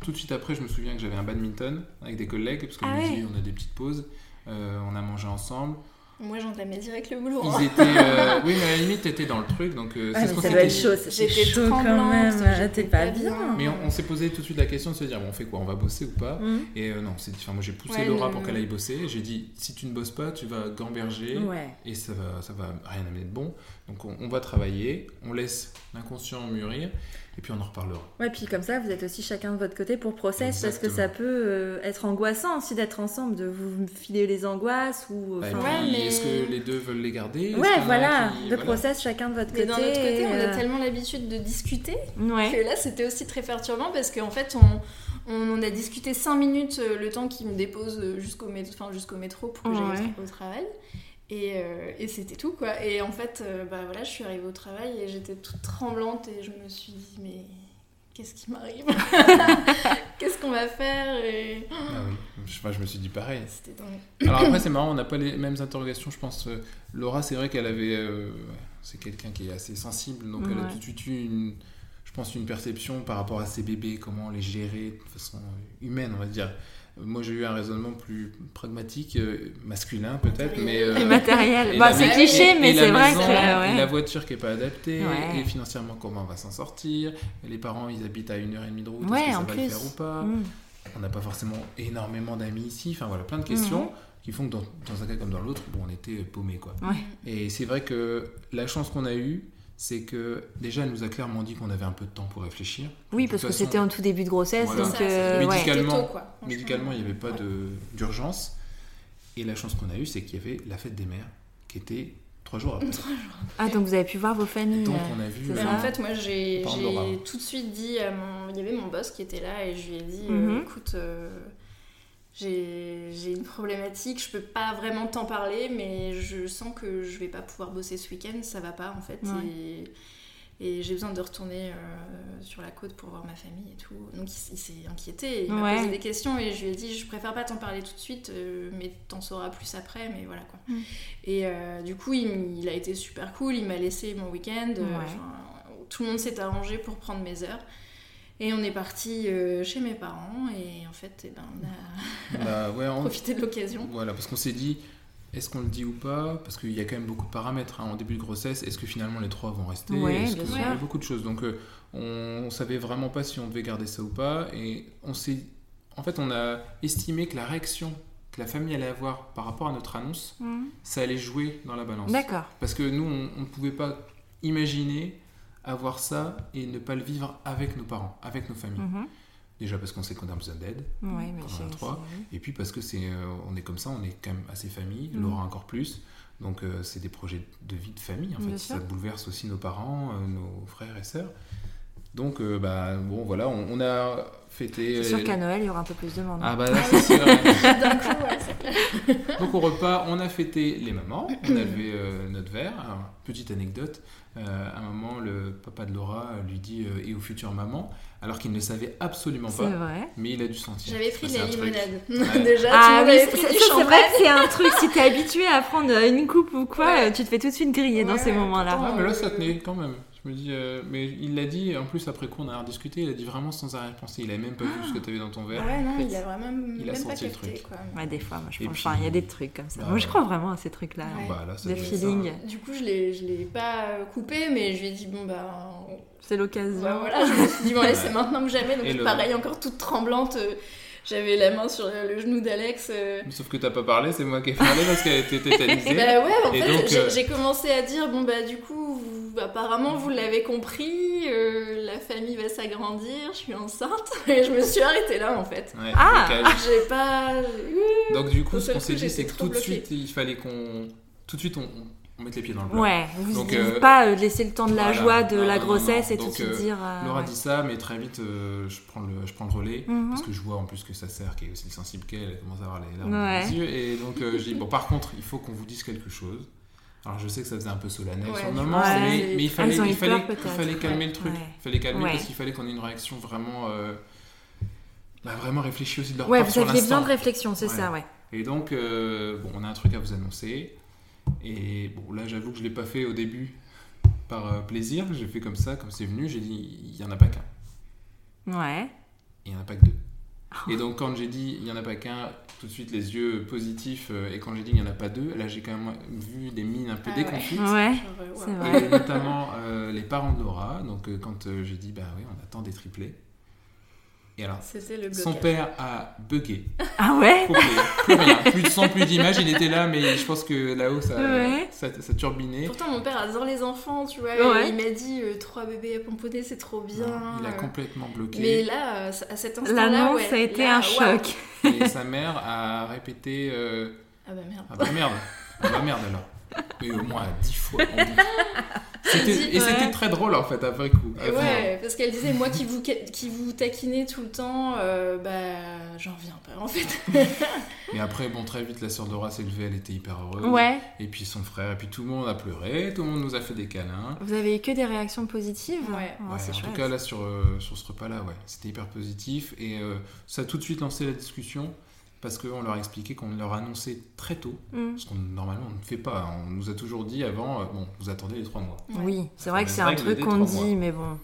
tout de suite après, je me souviens que j'avais un badminton avec des collègues, parce que Ah le ouais. midi, on a des petites pauses. euh, on a mangé ensemble. Moi, j'entamais direct le boulot. Ils hein. étaient. euh, [laughs] oui, mais à la limite, t'étais dans le truc, donc euh, c'est ce qu'on s'était dit. J'étais tremblante, j'étais pas bien. Mais on, on s'est posé tout de suite la question de se dire, bon, on fait quoi On va bosser ou pas Mhm. Et euh, non, c'est, enfin, moi j'ai poussé Ouais, Laura le- pour qu'elle aille bosser. J'ai dit, si tu ne bosses pas, tu vas gamberger Ouais. et ça va, ça va rien amener de bon. Donc on, on va travailler, on laisse l'inconscient mûrir et puis on en reparlera. Ouais, puis comme ça, vous êtes aussi chacun de votre côté pour process parce que ça peut euh, être angoissant aussi d'être ensemble, de vous filer les angoisses ou. Bah, Ouais, mais- Est-ce que les deux veulent les garder? Ouais, voilà, qui- de voilà. process chacun de votre Mais côté. d'un autre côté, on a euh, tellement l'habitude de discuter Ouais. que là, c'était aussi très perturbant parce qu'en fait, on, on en a discuté 5 minutes euh, le temps qu'il me dépose jusqu'au mé- enfin, jusqu'au métro pour que j'aille au travail. Et, euh, et c'était tout quoi. Et en fait, euh, bah voilà, je suis arrivée au travail et j'étais toute tremblante et je me suis dit, mais qu'est-ce qui m'arrive [laughs] Qu'est-ce qu'on va faire et... Ah oui, je, enfin, je me suis dit pareil. C'était dingue. Alors après, c'est marrant, on n'a pas les mêmes interrogations, je pense. euh, Laura, c'est vrai qu'elle avait. euh, c'est quelqu'un qui est assez sensible, donc elle a tout de suite eu une. Je pense une perception par rapport à ses bébés, comment les gérer de façon humaine, on va dire. Euh, Moi, j'ai eu un raisonnement plus pragmatique, euh, masculin peut-être, mais. euh, Et matériel. Bah, c'est cliché, et- mais c'est vrai maison, que. Ouais. la voiture qui est pas adaptée, Ouais. et financièrement, comment on va s'en sortir. Les parents, ils habitent à une heure et demie de route, Ouais, est-ce que ça en va plus. le faire ou pas Mm. on n'a pas forcément énormément d'amis ici. Enfin voilà, plein de questions Mhm. qui font que dans, dans un cas comme dans l'autre, bon, on était paumés quoi. Ouais. Et c'est vrai que la chance qu'on a eue, c'est que déjà elle nous a clairement dit qu'on avait un peu de temps pour réfléchir. Oui, parce que c'était en tout début de grossesse, Voilà. donc Ça, euh, ouais. Médicalement- c'était tôt, quoi. Franchement, Médicalement, il n'y avait pas ouais. d'urgence. Et la chance qu'on a eue, c'est qu'il y avait la fête des mères qui était trois jours après. Ah, donc vous avez pu voir vos familles. Donc euh. on a vu. euh, ça. en fait, moi, j'ai tout de suite dit à mon... Il y avait mon boss qui était là et je lui ai dit, euh, Mhm. écoute, euh, j'ai une problématique, je peux pas vraiment t'en parler, mais je sens que je vais pas pouvoir bosser ce week-end, ça va pas en fait. Ouais. Et, et j'ai besoin de retourner euh, sur la côte pour voir ma famille et tout. Donc il, il s'est inquiété, il m'a posé des questions et je lui ai dit, je préfère pas t'en parler tout de suite, euh, mais t'en sauras plus après, mais voilà quoi. Mm. Et euh, du coup, il, a été super cool, il m'a laissé mon week-end. tout le monde s'est arrangé pour prendre mes heures. Et on est parti euh, chez mes parents et en fait, eh ben, on a bah, [laughs] ouais, on- profité de l'occasion. Voilà, parce qu'on s'est dit, est-ce qu'on le dit ou pas? Parce qu'il y a quand même beaucoup de paramètres hein, en début de grossesse. Est-ce que finalement les trois vont rester? Ouais, Est-ce bien que- sûr. Il y a beaucoup de choses? Donc euh, on, on savait vraiment pas si on devait garder ça ou pas. Et on s'est, en fait, on a estimé que la réaction que la famille allait avoir par rapport à notre annonce, Mm. ça allait jouer dans la balance. D'accord. Parce que nous, on ne pouvait pas imaginer avoir ça et ne pas le vivre avec nos parents, avec nos familles. Mhm. Déjà parce qu'on sait qu'on a besoin d'aide. Ouais, Et puis parce que c'est, euh, on est comme ça, on est quand même assez famille, Mhm. Laura encore plus. Donc euh, c'est des projets de vie de famille en fait. Ça bouleverse aussi nos parents, euh, nos frères et sœurs. Donc euh, bah bon voilà, on, on a fêté. C'est sûr qu'à Noël, il y aura un peu plus de monde. Ah bah là c'est sûr. [laughs] Donc au repas, on a fêté les mamans, on a levé notre verre. Alors, petite anecdote, à un moment, le papa de Laura lui dit euh, et aux futures mamans, alors qu'il ne savait absolument pas, vrai. mais il a dû sentir. J'avais pris de la limonade. Ouais. [laughs] Déjà, Ah oui, c'est vrai que c'est un truc, si t'es habitué à prendre une coupe ou quoi, Ouais. euh, tu te fais tout de suite griller dans ces moments-là. Ah, mais là, ça Euh, tenait quand même. Je me dis, euh, mais il l'a dit, en plus, après coup, on a rediscuté, il a dit vraiment sans arrière-pensée. Il avait même pas vu ce que tu avais dans ton verre. Ouais, non, en fait. il a vraiment Il a même pas senti le capté, truc. quoi. Ouais, des fois, moi je pense. puis- Enfin, il y a des trucs comme ça. Bah, moi je crois vraiment à ces trucs-là. Ouais. Bah, Des ça. feelings. Du coup, je l'ai, je l'ai pas euh, coupé, mais je lui ai dit, bon, bah, on- C'est l'occasion. bah, voilà, je me suis dit, bon, allez, c'est maintenant que jamais. Donc, le- pareil, encore toute tremblante, euh, j'avais la main sur le genou d'Alex. euh, Sauf que t'as pas parlé, c'est moi qui ai parlé parce qu'elle était tétanisée. [laughs] Bah ouais, en fait, donc, j'ai, euh, j'ai commencé à dire, bon, bah, du coup, vous- apparemment, vous l'avez compris, euh, la famille va s'agrandir, je suis enceinte. [laughs] Et je me suis arrêtée là, en fait. Ouais, Ah blocage. J'ai pas. Donc du coup, ce qu'on s'est dit, c'est que tout de suite, il fallait qu'on... Tout de suite, on, on mette les pieds dans le plat. Ouais, vous Donc, euh, pas euh, laisser le temps de la voilà. joie de Non, la non, non, grossesse non. et tout de Donc, suite euh, dire. Laura ouais. dit ça, mais très vite, euh, je, prends le, je prends le relais. Mhm. Parce que je vois en plus que sa sœur, qui est aussi sensible qu'elle, elle commence à avoir les larmes Ouais. dans les yeux. Et donc, euh, je dis, bon, par contre, il faut qu'on vous dise quelque chose. Alors, je sais que ça faisait un peu solennel Ouais, sur le moment, mais, c'est- mais il Ah, fallait, il fallait, peur, il peut-être. fallait calmer Ouais. le truc. Ouais. Il fallait calmer Ouais. parce qu'il fallait qu'on ait une réaction vraiment, euh, bah, vraiment réfléchie aussi de leur Ouais, part vous sur aviez besoin de réflexion, c'est Ouais. ça, ouais. Et donc, euh, bon, on a un truc à vous annoncer. Et bon, là, j'avoue que je l'ai pas fait au début par euh, plaisir. J'ai fait comme ça, comme c'est venu. J'ai dit, il y en a pas qu'un. Ouais. Il n'y en a pas que deux. Et donc, quand j'ai dit il n'y en a pas qu'un, tout de suite les yeux positifs. euh, et quand j'ai dit il n'y en a pas deux, là, j'ai quand même vu des mines un peu Ah déconfites. Ouais, Genre, c'est ouais. vrai. Et notamment euh, les parents de Laura. Donc, euh, quand euh, j'ai dit, bah oui, on attend des triplés. Et alors, C'était le son père a bugué. Ah ouais Complet. Plus rien. Plus de son, plus d'image. Il était là, mais je pense que là-haut, ça, Ouais. ça, ça turbinait. Pourtant, mon père adore les enfants, tu vois. Ouais. Il m'a dit euh, trois bébés à pomponner, c'est trop bien. Non, il a complètement bloqué. Mais là, à cet instant-là, L'annonce ouais, a été là, un choc. Et sa mère a répété euh, Ah bah merde. Ah bah merde Ah bah merde alors Mais au moins dix fois. C'était- et Ouais. c'était très drôle en fait après coup. Ouais, parce qu'elle disait, moi qui vous, qui vous taquinez tout le temps, euh, bah j'en reviens pas en fait. [laughs] Mais après, bon, très vite, la sœur Dora s'est levée, elle était hyper heureuse. Ouais. Et puis son frère, et puis tout le monde a pleuré, tout le monde nous a fait des câlins. Vous avez eu que des réactions positives Ouais. En chouette. tout cas, là, sur, euh, sur ce repas-là, ouais, c'était hyper positif. Et euh, ça a tout de suite lancé la discussion parce qu'on leur a expliqué qu'on leur annonçait très tôt. Mm. Ce qu'on normalement on ne fait pas. On nous a toujours dit avant, euh, bon, vous attendez les trois mois. Oui, c'est vrai que c'est un truc qu'on dit, mois. mais bon.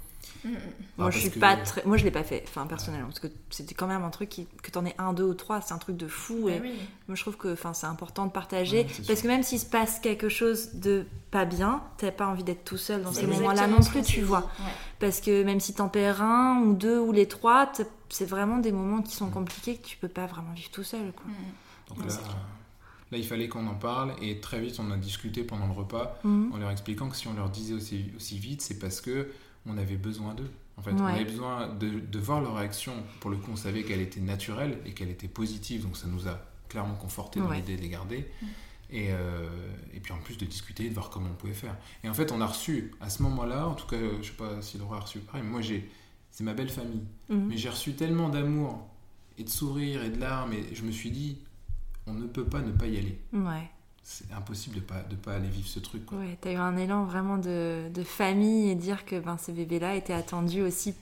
Mm, mm. Moi, Ah, je suis que- pas très. Moi, je l'ai pas fait, enfin, personnellement, parce que c'était quand même un truc qui... que t'en aies un, deux ou trois, c'est un truc de fou. Et Ouais, oui. moi, je trouve que enfin, c'est important de partager. Ouais, parce sûr. que même s'il se passe quelque chose de pas bien, t'as pas envie d'être tout seul dans ces moments-là non plus, tu vois. Ouais. Parce que même si t'en perds un ou deux ou les trois, c'est vraiment des moments qui sont compliqués que tu peux pas vraiment vivre tout seul. Quoi. Mm. Donc Non, là, il fallait qu'on en parle. Et très vite, on a discuté pendant le repas Mhm. en leur expliquant que si on leur disait aussi, aussi vite, c'est parce que on avait besoin d'eux. En fait, on avait besoin de, de voir leur réaction. Pour le coup, on savait qu'elle était naturelle et qu'elle était positive, donc ça nous a clairement conforté dans Ouais. l'idée de les garder. Mm. Et, euh, et puis en plus de discuter, de voir comment on pouvait faire. Et en fait, on a reçu, à ce moment-là, en tout cas, je sais pas si Laura a reçu pareil, mais moi, j'ai, c'est ma belle famille. Mhm. Mais j'ai reçu tellement d'amour et de sourires et de larmes, et je me suis dit, on ne peut pas ne pas y aller. Ouais. C'est impossible de pas, de pas aller vivre ce truc. Quoi. Ouais, t'as eu un élan vraiment de, de famille et dire que ben, ces bébés-là étaient attendus aussi,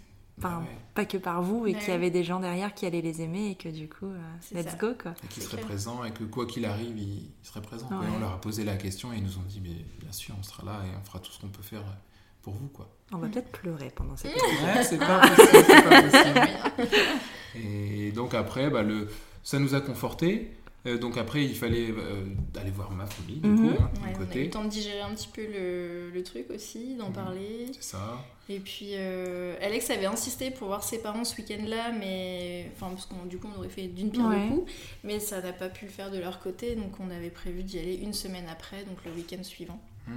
ouais. pas que par vous, et Ouais. qu'il y avait des gens derrière qui allaient les aimer et que du coup, euh, C'est let's ça. go quoi. Et qu'ils C'est seraient clair. présents et que quoi qu'il arrive, ils, seraient présents. Ouais. Et on leur a posé la question et ils nous ont dit, mais bien sûr, on sera là et on fera tout ce qu'on peut faire pour vous. Quoi. On va peut-être pleurer pendant cette Ouais, c'est pas possible, c'est pas possible. [laughs] Et donc après, bah, le, ça nous a confortés. Euh, donc après, il fallait euh, aller voir ma famille, du Mhm. coup, hein, Ouais, on a eu le temps de digérer un petit peu le, le truc aussi, d'en Mhm. parler. C'est ça. Et puis euh, Alex avait insisté pour voir ses parents ce week-end-là, mais enfin parce qu'on du coup on aurait fait d'une pierre Ouais. deux coups, mais ça n'a pas pu le faire de leur côté, donc on avait prévu d'y aller une semaine après, donc le week-end suivant. Mhm.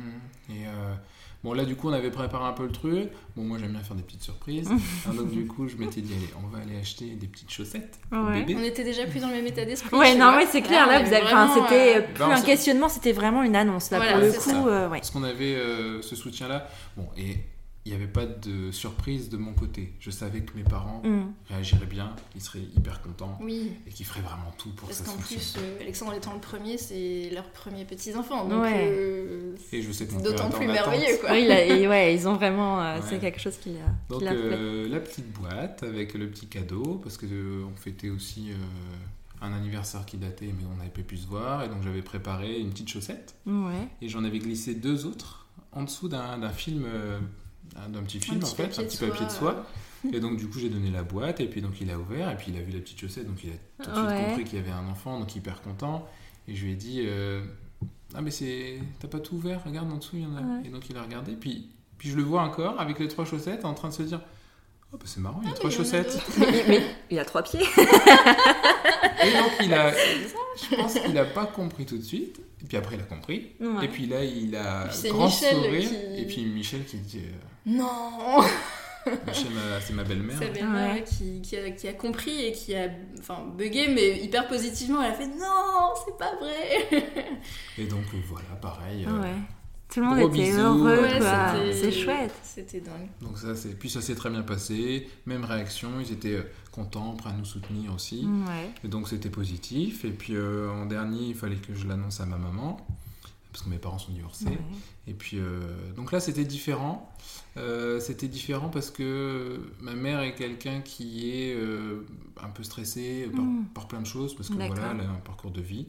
Et euh, bon, là, du coup, on avait préparé un peu le truc. Bon, moi, j'aime bien faire des petites surprises. [laughs] Alors, donc, du coup, je m'étais dit, allez, on va aller acheter des petites chaussettes bébé. On était déjà plus dans le même état d'esprit. Ouais, non, ouais, c'est clair. Là, on vous avez, enfin, c'était euh, euh, plus Bah, on un questionnement, c'était vraiment une annonce. Là, Voilà, pour le coup, euh, ouais. Parce qu'on avait euh, ce soutien-là. Bon, et il n'y avait pas de surprise de mon côté. Je savais que mes parents Mm. réagiraient bien, qu'ils seraient hyper contents Oui, et qu'ils feraient vraiment tout pour parce que ça qu'en fonctionne. plus, euh, Alexandre étant le premier, c'est leurs premiers petits-enfants, donc Ouais. euh, Et je sais d'autant plus merveilleux quoi. Oui, là, et ouais, ils ont vraiment. euh, Ouais. C'est quelque chose qui, l'a- qui Donc euh, la petite boîte avec le petit cadeau, parce que euh, on fêtait aussi euh, un anniversaire qui datait, mais on n'avait pas pu se voir, et donc j'avais préparé une petite chaussette, Ouais. et j'en avais glissé deux autres en dessous d'un d'un film, euh, d'un petit film petit en fait, un petit papier de soie. Et donc du coup j'ai donné la boîte, et puis donc il a ouvert, et puis il a vu la petite chaussette, donc il a tout de suite compris qu'il y avait un enfant, donc hyper content, et je lui ai dit, euh, ah mais c'est, t'as pas tout ouvert, regarde en dessous il y en a, Ouais. et donc il a regardé, puis, puis je le vois encore avec les trois chaussettes en train de se dire, oh bah c'est marrant, il y a Ah, trois mais il y en a chaussettes. [laughs] mais il a trois pieds. Et donc il a, je pense qu'il a pas compris tout de suite. Et puis après il a compris. Ouais. Et puis là il a puis grand Michel sourire. qui- Et puis Michel qui dit, euh, Non [laughs] Michel ma- c'est ma belle-mère. Sa belle-mère Ouais. qui, qui, a, qui a compris et qui a enfin, bugué, mais hyper positivement. Elle a fait Non, c'est pas vrai Et donc euh, voilà, pareil. euh, Ouais. Tout le monde Gros était bisous. heureux, Ouais, quoi. c'était- C'est chouette. C'était dingue. Donc ça c'est, puis ça s'est très bien passé. Même réaction, ils étaient euh, contents, prêts à nous soutenir aussi. Ouais. Et donc c'était positif. Et puis euh, en dernier, il fallait que je l'annonce à ma maman. Parce que mes parents sont divorcés. Ouais. Et puis, euh, donc là, c'était différent. Euh, c'était différent parce que ma mère est quelqu'un qui est euh, un peu stressé par, Mm. par plein de choses, parce que voilà, elle a un parcours de vie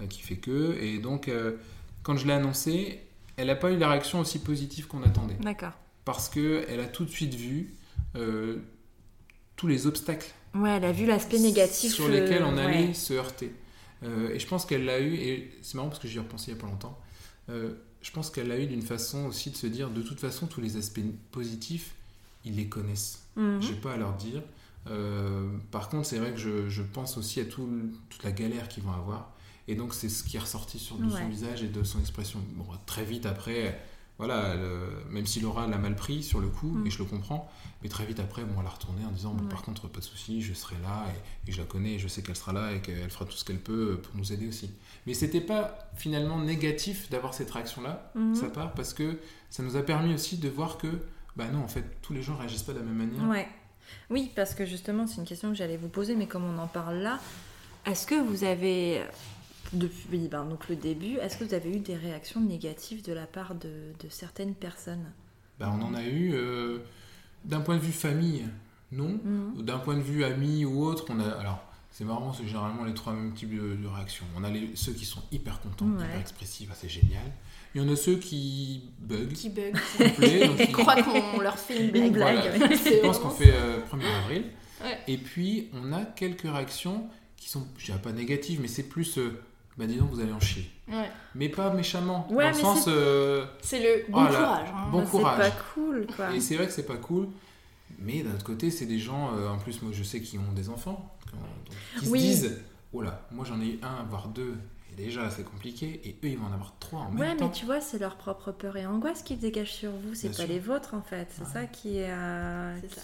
euh, qui fait que. Et donc, euh, quand je l'ai annoncé, elle n'a pas eu la réaction aussi positive qu'on attendait. D'accord. Parce qu'elle a tout de suite vu euh, tous les obstacles Ouais, elle a vu l'aspect négatif. sur lesquels on euh, allait ouais. se heurter. Euh, et je pense qu'elle l'a eu, et c'est marrant parce que j'y ai repensé il n'y a pas longtemps, euh, je pense qu'elle l'a eu d'une façon aussi de se dire, de toute façon, tous les aspects positifs, ils les connaissent. Mhm. J'ai pas à leur dire. Par contre, c'est vrai que je, je pense aussi à tout, toute la galère qu'ils vont avoir. Et donc, c'est ce qui est ressorti sur de Ouais. son visage et de son expression. Bon, très vite après, voilà, même si Laura l'a mal pris sur le coup, Mm. et je le comprends, mais très vite après, bon, elle a retourné en disant bon, Ouais. par contre, pas de souci, je serai là, et, et je la connais, et je sais qu'elle sera là, et qu'elle fera tout ce qu'elle peut pour nous aider aussi. Mais c'était pas finalement négatif d'avoir cette réaction-là, Mhm. ça part, parce que ça nous a permis aussi de voir que, bah non, en fait, tous les gens réagissent pas de la même manière. Ouais. Oui, parce que justement, c'est une question que j'allais vous poser, mais comme on en parle là, est-ce que vous avez, depuis ben, donc le début, est-ce que vous avez eu des réactions négatives de la part de, de certaines personnes? Bah, on en a eu, euh, d'un point de vue famille, non. Mhm. D'un point de vue ami ou autre, on a. Alors, c'est marrant, c'est généralement les trois mêmes types de, de réactions. On a les, ceux qui sont hyper contents, Ouais. hyper expressifs, ah, c'est génial. Il y en a ceux qui bug, Qui bug. donc [laughs] Ils croient qu'on leur fait une blague. Voilà. je pense qu'on fait euh, 1er avril. Ouais. Et puis, on a quelques réactions qui sont, je dirais pas négatives, mais c'est plus, euh, bah dis donc, vous allez en chier. Ouais. Mais pas méchamment. Ouais, dans le mais sens, c'est- euh, C'est le bon Oh courage. hein. bon Bah, courage. C'est pas cool, quoi. Et c'est vrai que c'est pas cool. Mais d'un autre côté, c'est des gens, euh, en plus, moi je sais qui ont des enfants, qui, ont- donc, qui Oui. se disent Oh là, moi j'en ai eu un, voire deux, et déjà c'est compliqué, et eux ils vont en avoir trois en même Ouais, mais temps. tu vois, c'est leur propre peur et angoisse qui dégagent sur vous, c'est pas sûr. les vôtres en fait. C'est Ouais. ça qui est. euh, C'est ça.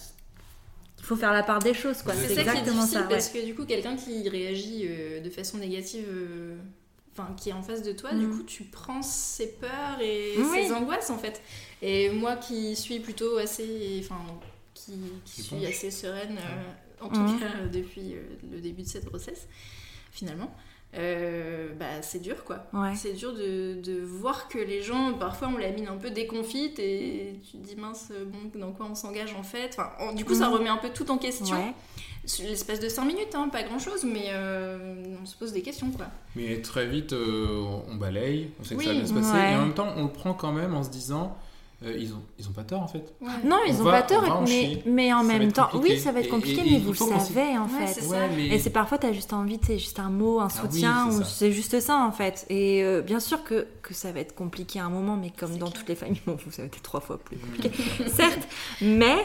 Il faut faire la part des choses, quoi. C'est ça qui est difficile ça. ouais. parce que du coup, quelqu'un qui réagit euh, de façon négative, euh, enfin qui est en face de toi, du Mhm. coup, tu prends ses peurs et Oui. ses angoisses en fait. Et moi qui suis plutôt assez, enfin, qui, suis penche. assez sereine, euh, en tout Mhm. cas depuis euh, le début de cette grossesse, finalement. Euh, bah, c'est dur quoi. Ouais. C'est dur de, de voir que les gens, parfois on la mine un peu déconfite et tu te dis mince, bon, dans quoi on s'engage en fait? Enfin, on- du coup, ça Mhm. remet un peu tout en question. Ouais. L'espace de 5 minutes, hein, pas grand chose, mais euh, on se pose des questions quoi. Mais très vite, euh, on balaye, on sait que ça va bien se passer, Ouais. et en même temps, on le prend quand même en se disant euh, ils, ont, ils ont pas tort en fait. Non, ils On ont va- pas tort, on va en mais, mais en Ça même temps, compliqué. oui, ça va être Et- compliqué, et- mais vous le savez en Ouais, fait. c'est ça. mais... Et c'est parfois, t'as juste envie, c'est juste un mot, un Ah oui, soutien, c'est ou ça. c'est juste ça en fait. Et euh, bien sûr que, que ça va être compliqué à un moment, mais comme C'est dans clair. toutes les familles, bon, vous, ça va être trois fois plus compliqué, certes, mais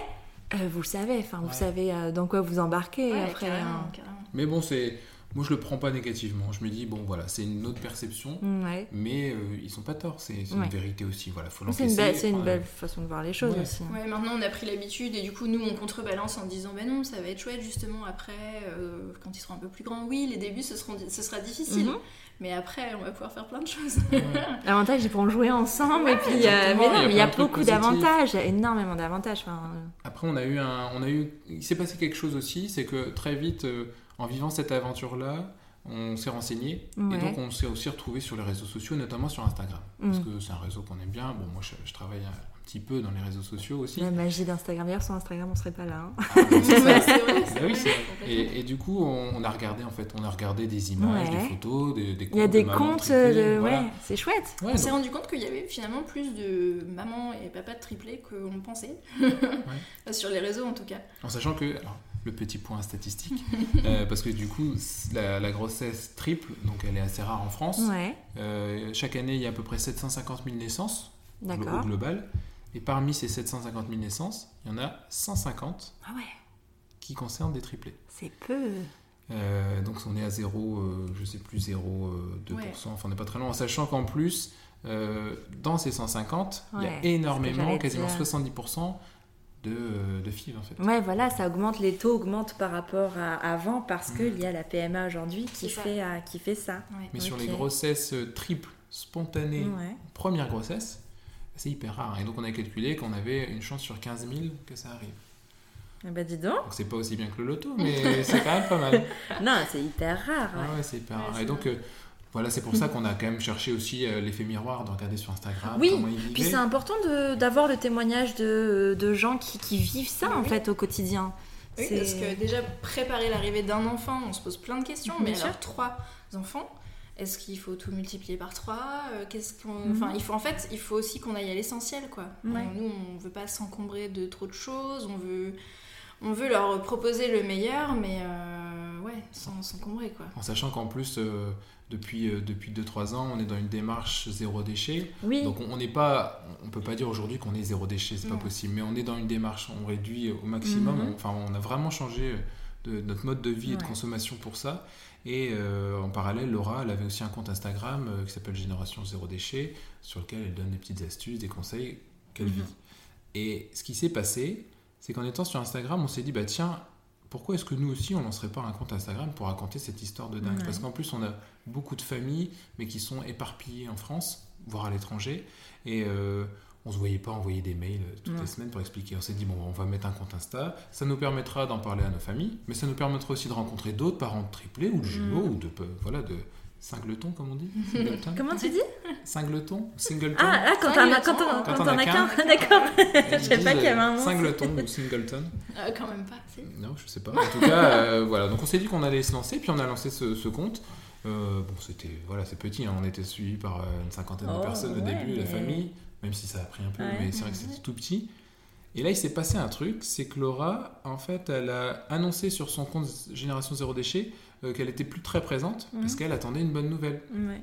euh, vous le savez, enfin, vous Ouais. savez euh, dans quoi vous embarquez Ouais, après. carrément, hein. carrément. Mais bon, c'est. Moi, je le prends pas négativement. Je me dis, bon, voilà, c'est une autre perception, Ouais. mais euh, ils sont pas tort. C'est Ouais. une vérité aussi. Voilà, faut C'est une, l'encaisser. belle, c'est une Enfin, belle façon de voir les choses Ouais. aussi. Ouais, maintenant on a pris l'habitude et du coup nous on contrebalance en disant bah non ça va être chouette justement après euh, quand ils seront un peu plus grands oui les débuts ce, seront, ce sera difficile Mhm. mais après on va pouvoir faire plein de choses ouais. [laughs] L'avantage, c'est pour jouer ensemble, et puis, euh, mais non, il y a mais il y a beaucoup d'avantages, il y a énormément d'avantages. Enfin, euh, Après, on a eu un, on a eu, il s'est passé quelque chose aussi, c'est que très vite, euh, en vivant cette aventure-là, on s'est renseigné Ouais. et donc on s'est aussi retrouvé sur les réseaux sociaux, notamment sur Instagram, parce Mm. que c'est un réseau qu'on aime bien. Bon, moi, je, je travaille un, petit peu dans les réseaux sociaux aussi. la magie d'Instagram. D'ailleurs, sur Instagram, on serait pas là. hein. Ah, mais c'est [laughs] ça. Ouais, c'est vrai, c'est Bah oui, vrai, c'est vrai. complètement. Et, et du coup, on, on a regardé en fait, on a regardé des images, Ouais. des photos, des, des Il y a comptes des de comptes, triplées, de... voilà. ouais, c'est chouette. Ouais, On s'est rendu compte qu'il y avait finalement plus de mamans et papas de triplés qu'on pensait. [laughs] Sur les réseaux en tout cas. En sachant que, alors, le petit point statistique, [laughs] euh, parce que du coup, la, la grossesse triple, donc elle est assez rare en France. Ouais, Euh, chaque année, il y a à peu près 750 000 naissances au global. Et parmi ces 750 000 naissances, il y en a 150 Ah ouais, qui concernent des triplés. c'est peu. Euh, donc on est à 0, euh, je sais plus, 0,2%, Ouais. enfin on n'est pas très loin. En sachant qu'en plus, dans ces 150, il y a énormément, quasiment dire. 70% de, de filles en fait. Ouais, voilà, ça augmente, les taux augmentent par rapport à avant parce Mm. qu'il y a la PMA aujourd'hui qui, fait, euh, qui fait ça. Ouais. Mais sur les grossesses euh, triples, spontanées, Ouais. première grossesse, c'est hyper rare. Et donc on a calculé qu'on avait une chance sur 15 000 que ça arrive. Eh ben dis donc. Donc c'est pas aussi bien que le loto, mais [laughs] c'est quand même pas mal. Non, c'est hyper rare. Ah ouais. ouais, c'est hyper Ouais, rare. c'est Et donc euh, voilà, c'est pour ça qu'on a quand même cherché aussi euh, l'effet miroir de regarder sur Instagram Oui, comment ils Puis c'est important de- d'avoir le témoignage de, de gens qui, qui vivent ça Oui, en fait au quotidien. Oui, C'est- parce que déjà, préparer l'arrivée d'un enfant, on se pose plein de questions. Mais alors, trois enfants, est-ce qu'il faut tout multiplier par trois Euh, Qu'est-ce qu'on... Mhm. Enfin, il faut, en fait, il faut aussi qu'on aille à l'essentiel, quoi. Ouais. On- nous, on veut pas s'encombrer de trop de choses. On veut, on veut leur proposer le meilleur, mais euh, ouais, sans s'encombrer, quoi. En sachant qu'en plus, euh, depuis, euh, depuis 2-3 ans, on est dans une démarche zéro déchet. Oui, Donc on n'est pas, on peut pas dire aujourd'hui qu'on est zéro déchet, c'est pas Non. possible. Mais on est dans une démarche, on réduit au maximum. Mhm. On- enfin, on a vraiment changé de notre mode de vie et de consommation pour ça. Et euh, en parallèle, Laura, elle avait aussi un compte Instagram euh, qui s'appelle Génération Zéro Déchet, sur lequel elle donne des petites astuces, des conseils qu'elle Mhm. vit. Et ce qui s'est passé, c'est qu'en étant sur Instagram, on s'est dit, bah tiens, pourquoi est-ce que nous aussi, on lancerait pas un compte Instagram pour raconter cette histoire de dingue? Ouais. Parce qu'en plus, on a beaucoup de familles, mais qui sont éparpillées en France, voire à l'étranger. Et euh, on se voyait pas envoyer des mails euh, toutes Ouais. les semaines pour expliquer. On s'est dit, bon, on va mettre un compte Insta. Ça nous permettra d'en parler à nos familles, mais ça nous permettra aussi de rencontrer d'autres parents de triplés ou de jumeaux ou de, voilà, de singletons, comme on dit. [laughs] Singleton. Comment tu dis Singleton Singleton Ah, ah, quand t'en as, quand t'en- Quand as qu'un. [laughs] d'accord. Je savais pas disent, qu'il y avait un nom. Singleton ou Singleton. Euh, quand même pas. Non, je sais pas. En tout cas, euh, voilà. Donc on s'est dit qu'on allait se lancer, puis on a lancé ce, ce compte. Euh, bon, c'était voilà, c'est petit. hein. On était suivi par euh, une cinquantaine de Oh, personnes au début, la famille, même si ça a pris un peu, Ouais. mais c'est vrai que c'était tout petit. Et là, il s'est passé un truc, c'est que Laura, en fait, elle a annoncé sur son compte Génération Zéro Déchet euh, qu'elle était plus très présente Mhm. parce qu'elle attendait une bonne nouvelle. Ouais.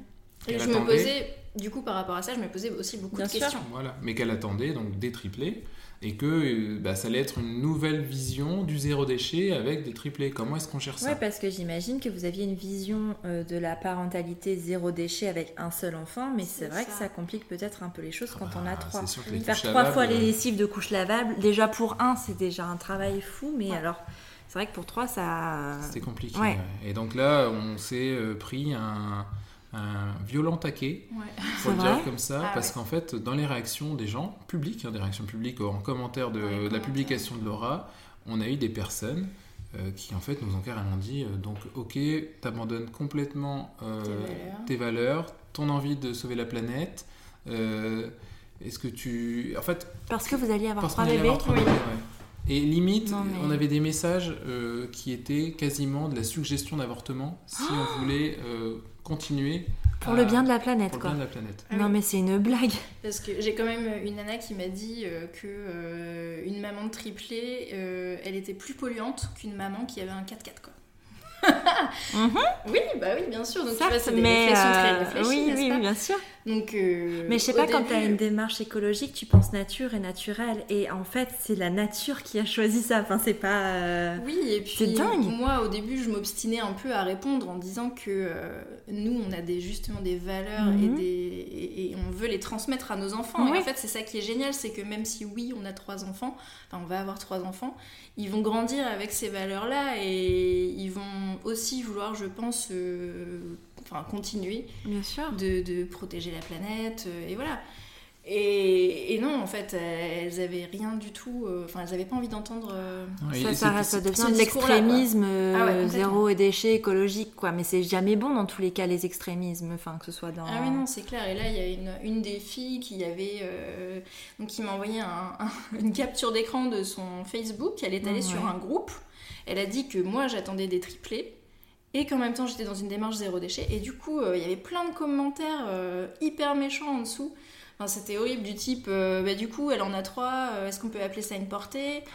Et je me posais, du coup, par rapport à ça, je me posais aussi beaucoup Bien de sûr. questions. Voilà, mais qu'elle attendait donc des triplés et que euh, bah, ça allait être une nouvelle vision du zéro déchet avec des triplés. Comment est-ce qu'on gère ça? Ouais, parce que j'imagine que vous aviez une vision euh, de la parentalité zéro déchet avec un seul enfant, mais c'est vrai que ça. complique peut-être un peu les choses Ah quand bah, on a trois. c'est sûr que les Faire trois lavables, fois les lessives de couches lavables, déjà pour un, c'est déjà un travail fou, mais Ouais. alors, c'est vrai que pour trois, ça. C'était compliqué. Ouais. Et donc là, on s'est euh, pris un, un violent taquet, Ouais. faut le dire comme ça, Ah parce ouais. qu'en fait, dans les réactions des gens, publiques, hein, des réactions publiques en commentaire de, la publication de Laura, on a eu des personnes euh, qui en fait nous ont carrément dit euh, donc ok, t'abandonnes complètement euh, Tes valeurs. tes valeurs, ton envie de sauver la planète. euh, Est-ce que tu... En fait, Parce que vous alliez avoir trois bébés avoir trois Oui. bébés, ouais. Et limite, Non, mais- on avait des messages euh, qui étaient quasiment de la suggestion d'avortement si on voulait euh, continuer Pour à- le bien de la planète, pour le quoi. bien de la planète. Ah non, oui. mais c'est une blague. Parce que j'ai quand même une nana qui m'a dit euh, que euh, une maman de triplé, euh, elle était plus polluante qu'une maman qui avait un 4x4 quoi. Mhm. Oui, bah oui, bien sûr. Donc tu Certes, vois, c'est des mais, réflexions très euh, réfléchies, oui, oui, pas bien sûr. Donc, euh, Mais je sais pas, quand tu as une démarche écologique, tu penses nature et naturel. Et en fait, c'est la nature qui a choisi ça. Enfin, c'est pas. euh, Oui, et puis C'est dingue. moi au début je m'obstinais un peu à répondre en disant que euh, nous on a des, justement des valeurs et, Mhm. des, et, et on veut les transmettre à nos enfants. Oui. Et en fait c'est ça qui est génial, c'est que même si oui on a trois enfants, enfin on va avoir trois enfants, ils vont grandir avec ces valeurs-là et ils vont aussi vouloir je pense euh, enfin, continuer Bien sûr. de, de protéger la planète, euh, et voilà. Et, et non, en fait, elles avaient rien du tout, euh, enfin, elles avaient pas envie d'entendre. euh, Ça, devient de l'extrémisme euh, Ah ouais, zéro et déchet écologique, quoi. Mais c'est jamais bon dans tous les cas, les extrémismes. Enfin, que ce soit dans. Ah oui, non, c'est clair. Et là, il y a une, une des filles qui avait. euh, donc, qui m'a envoyé un- un- [laughs] une capture d'écran de son Facebook. Elle est allée sur un groupe. Elle a dit que moi, j'attendais des triplés. Et qu'en même temps, j'étais dans une démarche zéro déchet. Et du coup, euh, il y avait plein de commentaires euh, hyper méchants en dessous. Enfin, c'était horrible du type, euh, bah, du coup, elle en a trois, est-ce qu'on peut appeler ça une portée? [gasps]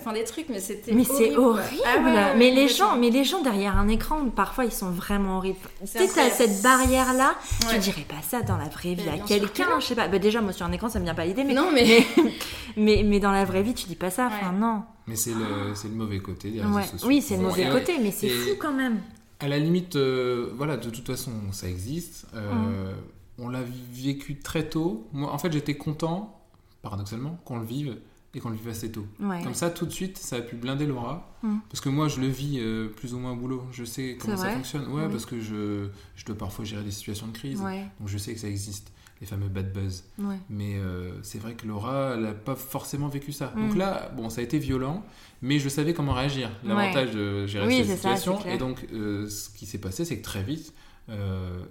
Enfin, des trucs, mais c'était Mais c'est horrible. Ah ouais, ouais, mais les gens, mais les gens derrière un écran, parfois ils sont vraiment horribles. Tu C'est sais, cette barrière là. Ouais. Tu dirais pas ça dans la vraie vie à quelqu'un. Je sais pas. Bah, déjà, moi sur un écran, ça me vient pas l'idée. Mais, Non, [laughs] mais. mais mais dans la vraie vie, tu dis pas ça. Enfin, non. Mais c'est le, le mauvais côté des réseaux Ouais. sociaux. Oui, c'est le mauvais et- côté, mais c'est fou quand même. À la limite, euh, voilà, de toute façon, ça existe. Euh, On l'a vécu très tôt. Moi, en fait, j'étais content, paradoxalement, qu'on le vive et qu'on le vive assez tôt. Ouais. Comme ça, tout de suite, ça a pu blinder Laura. Mm. Parce que moi, je le vis euh, plus ou moins au boulot. Je sais comment ça fonctionne. Ouais, Oui. parce que je, je dois parfois gérer des situations de crise. Ouais. Donc, je sais que ça existe, les fameux bad buzz. Ouais. Mais euh, c'est vrai que Laura, elle n'a pas forcément vécu ça. Mm. Donc là, bon, ça a été violent, mais je savais comment réagir. Ouais. L'avantage de gérer Oui, cette ça, situation. et donc, euh, ce qui s'est passé, c'est que très vite, euh,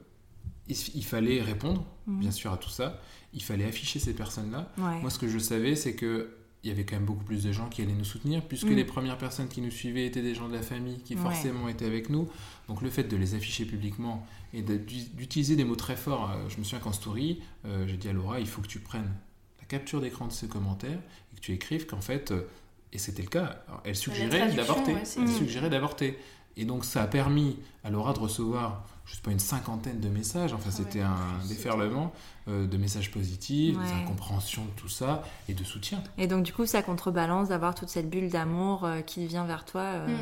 il, il fallait répondre, Mhm. bien sûr, à tout ça. Il fallait afficher ces personnes-là. Ouais. Moi, ce que je savais, c'est que il y avait quand même beaucoup plus de gens qui allaient nous soutenir, puisque Mm. les premières personnes qui nous suivaient étaient des gens de la famille qui forcément étaient avec nous. Donc le fait de les afficher publiquement et d'utiliser des mots très forts, euh, je me souviens qu'en story, euh, j'ai dit à Laura, il faut que tu prennes la capture d'écran de ces commentaires et que tu écrives qu'en fait, euh, et c'était le cas, elle suggérait d'avorter. ouais, elle suggérait d'avorter. Et donc ça a permis à Laura de recevoir, je sais pas, une cinquantaine de messages. Enfin, c'était Ouais, un plus, déferlement euh, de messages positifs, Ouais. d'incompréhension de tout ça et de soutien. Et donc, du coup, ça contrebalance d'avoir toute cette bulle d'amour euh, qui vient vers toi. euh, Mm.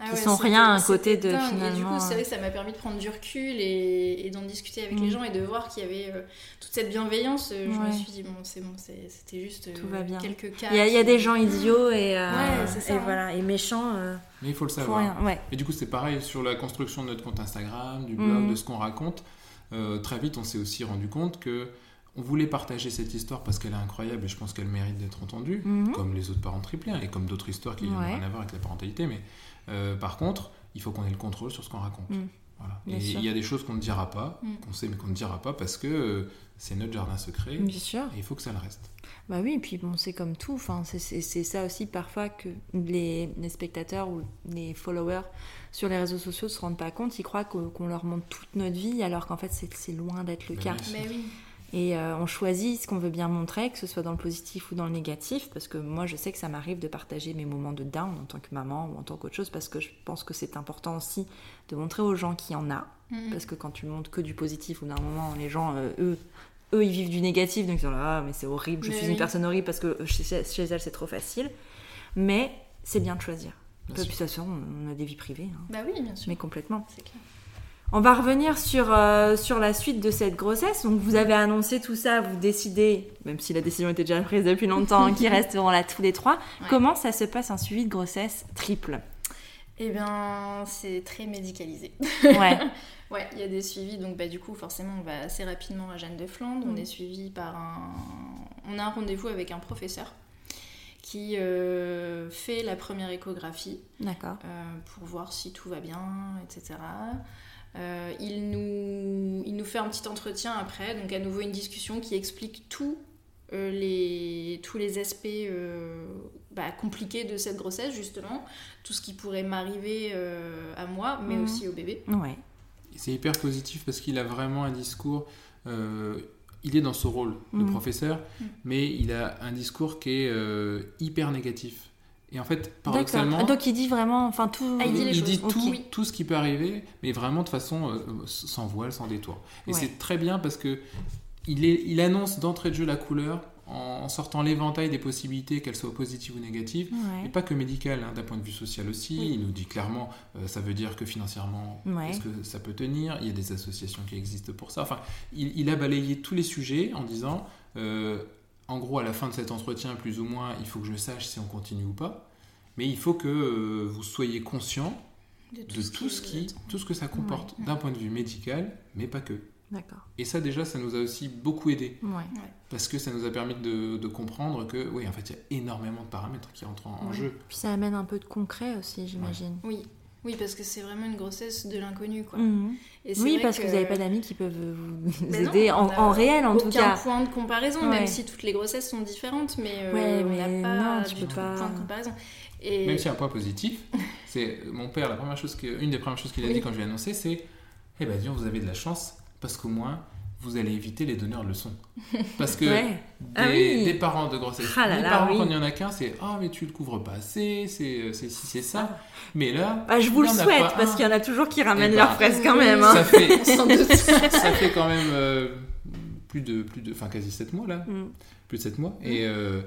Ah qui ouais, sont c'était- rien à un c'était côté de, dingue. Et du finalement, coup, c'est euh, vrai que ça m'a permis de prendre du recul et, et d'en discuter avec les Mm. gens et de voir qu'il y avait euh, toute cette bienveillance. Euh, Je Ouais. me suis dit, bon, c'est bon, c'était juste euh, Tout va bien. quelques cas. Il y, a, il y a qui- des gens idiots et, euh, Ouais, c'est ça, et hein. voilà, et méchants euh, Mais il faut le savoir. rien. Ouais. Et du coup, c'est pareil sur la construction de notre compte Instagram, du Mhm. de ce qu'on raconte. Euh, très vite, on s'est aussi rendu compte que on voulait partager cette histoire parce qu'elle est incroyable et je pense qu'elle mérite d'être entendue, Mhm. comme les autres parents triplés hein, et comme d'autres histoires qui n'ont Ouais. rien à voir avec la parentalité. Mais euh, par contre, il faut qu'on ait le contrôle sur ce qu'on raconte. Mhm. Voilà. Et il y a des choses qu'on ne dira pas, Mhm. qu'on sait mais qu'on ne dira pas parce que euh, c'est notre jardin secret Bien sûr. et il faut que ça le reste. Bah oui, et puis bon, c'est comme tout. Enfin, c'est- ça aussi parfois que les, les spectateurs ou les followers sur les réseaux sociaux se rendent pas compte. Ils croient qu'on leur montre toute notre vie, alors qu'en fait, c'est loin d'être le Ben cas. oui. Mais oui. Et euh, on choisit ce qu'on veut bien montrer, que ce soit dans le positif ou dans le négatif, parce que moi, je sais que ça m'arrive de partager mes moments de down en tant que maman ou en tant qu'autre chose, parce que je pense que c'est important aussi de montrer aux gens qu'il y en a. Mm. Parce que quand tu montres que du positif ou d'un moment, les gens, euh, eux, eux, ils vivent du négatif, donc ils sont là, ah, mais c'est horrible, je Mais suis oui. une personne horrible parce que chez, chez elle, c'est trop facile. Mais c'est bien de choisir. Bien Puis, de sûr. toute façon, on a des vies privées, hein. Bah oui, bien sûr. mais complètement. C'est clair. On va revenir sur, euh, sur la suite de cette grossesse. Donc, vous avez annoncé tout ça, vous décidez, même si la décision était déjà prise depuis longtemps, [laughs] qu'ils resteront là tous les trois. Ouais. Comment ça se passe un suivi de grossesse triple? Eh bien, c'est très médicalisé. Ouais. [laughs] Ouais, il y a des suivis, donc bah, du coup, forcément, on va assez rapidement à Jeanne de Flandre. On Mm. est suivi par un. On a un rendez-vous avec un professeur qui euh, fait la première échographie D'accord. euh, pour voir si tout va bien, etc. Euh, il, nous, il nous fait un petit entretien après, donc à nouveau une discussion qui explique tout, euh, les, tous les aspects euh, bah, compliqués de cette grossesse, justement, tout ce qui pourrait m'arriver euh, à moi, mais Mhm. aussi au bébé. Ouais. C'est hyper positif parce qu'il a vraiment un discours. euh, il est dans ce rôle de Mhm. professeur, Mhm. mais il a un discours qui est euh, hyper négatif. Et en fait, paradoxalement, Donc, il dit vraiment, enfin, tout. Ah, il dit les choses. dit Ok. tout, tout ce qui peut arriver, mais vraiment de façon euh, sans voile, sans détour. Et Ouais. c'est très bien parce que il, est, il annonce d'entrée de jeu la couleur en, sortant l'éventail des possibilités, qu'elles soient positives ou négatives. Ouais. Et pas que médical, hein, d'un point de vue social aussi. Oui. Il nous dit clairement, euh, ça veut dire que financièrement, Ouais. est-ce que ça peut tenir? Il y a des associations qui existent pour ça. Enfin, il, il a balayé tous les sujets en disant, euh, en gros, à la fin de cet entretien, plus ou moins, il faut que je sache si on continue ou pas. Mais il faut que euh, vous soyez conscient de tout ce, qui, tout ce que ça comporte Ouais. d'un point de vue médical, mais pas que. D'accord. Et ça, déjà, ça nous a aussi beaucoup aidé. Ouais. Parce que ça nous a permis de, de comprendre que, oui, en fait, il y a énormément de paramètres qui entrent en, en jeu. Puis ça amène un peu de concret aussi, j'imagine. Oui. Oui, parce que c'est vraiment une grossesse de l'inconnu, quoi. Mhm. Et Oui, parce que, vous n'avez pas d'amis qui peuvent vous Mais non, aider en, on a en réel, en aucun tout cas. point de comparaison, Ouais. même si toutes les grossesses sont différentes, mais, euh, Ouais, on mais n'a pas non, tu du peux tout pas. de point de comparaison. Et Même si un point positif, [laughs] c'est mon père, la première chose que, une des premières choses qu'il a Oui. dit quand je lui ai annoncé, c'est Eh ben, dis donc, vous avez de la chance, parce qu'au moins, vous allez éviter les donneurs de leçons. [laughs] Parce que Ouais. des, Ah oui. des parents de grossesse, Ah là les là, parents, oui. quand il n'y en a qu'un, c'est Ah, mais tu le couvres pas assez, c'est ci, c'est ça. Mais là, Bah, je vous le souhaite, parce qu'il y en a toujours qui ramènent Eh leurs ben, fraises quand même. ça hein. fait, [laughs] [laughs] ça fait quand même euh, plus de, plus de, enfin quasi 7 mois là, Mm. plus de 7 mois. Et euh,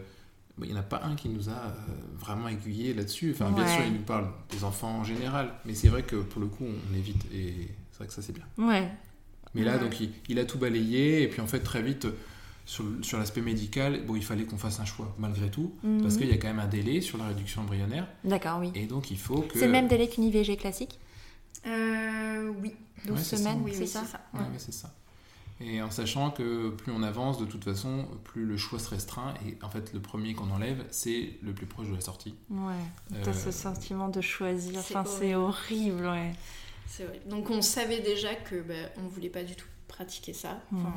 bah, il n'y en a pas un qui nous a euh, vraiment aiguillé là-dessus. Enfin, bien sûr, il nous parle des enfants en général, mais c'est vrai que pour le coup, on évite et c'est vrai que ça c'est bien. Ouais. Mais là, Ouais. donc, il, il a tout balayé et puis en fait, très vite, sur, sur l'aspect médical, bon, il fallait qu'on fasse un choix malgré tout, Mhm. parce qu'il y a quand même un délai sur la réduction embryonnaire D'accord, oui. et donc il faut que. C'est le même délai qu'une IVG classique Euh, oui. 12 Ouais, c'est ça. semaines, Oui, c'est oui, ça, c'est ça. Ouais, ouais, c'est ça. Et en sachant que plus on avance, de toute façon, plus le choix se restreint. Et en fait, le premier qu'on enlève, c'est le plus proche de la sortie. Ouais. Euh, T'as ce sentiment de choisir. c'est Enfin, c'est horrible, ouais. C'est vrai. Donc on savait déjà que bah, on voulait pas du tout pratiquer ça. Enfin,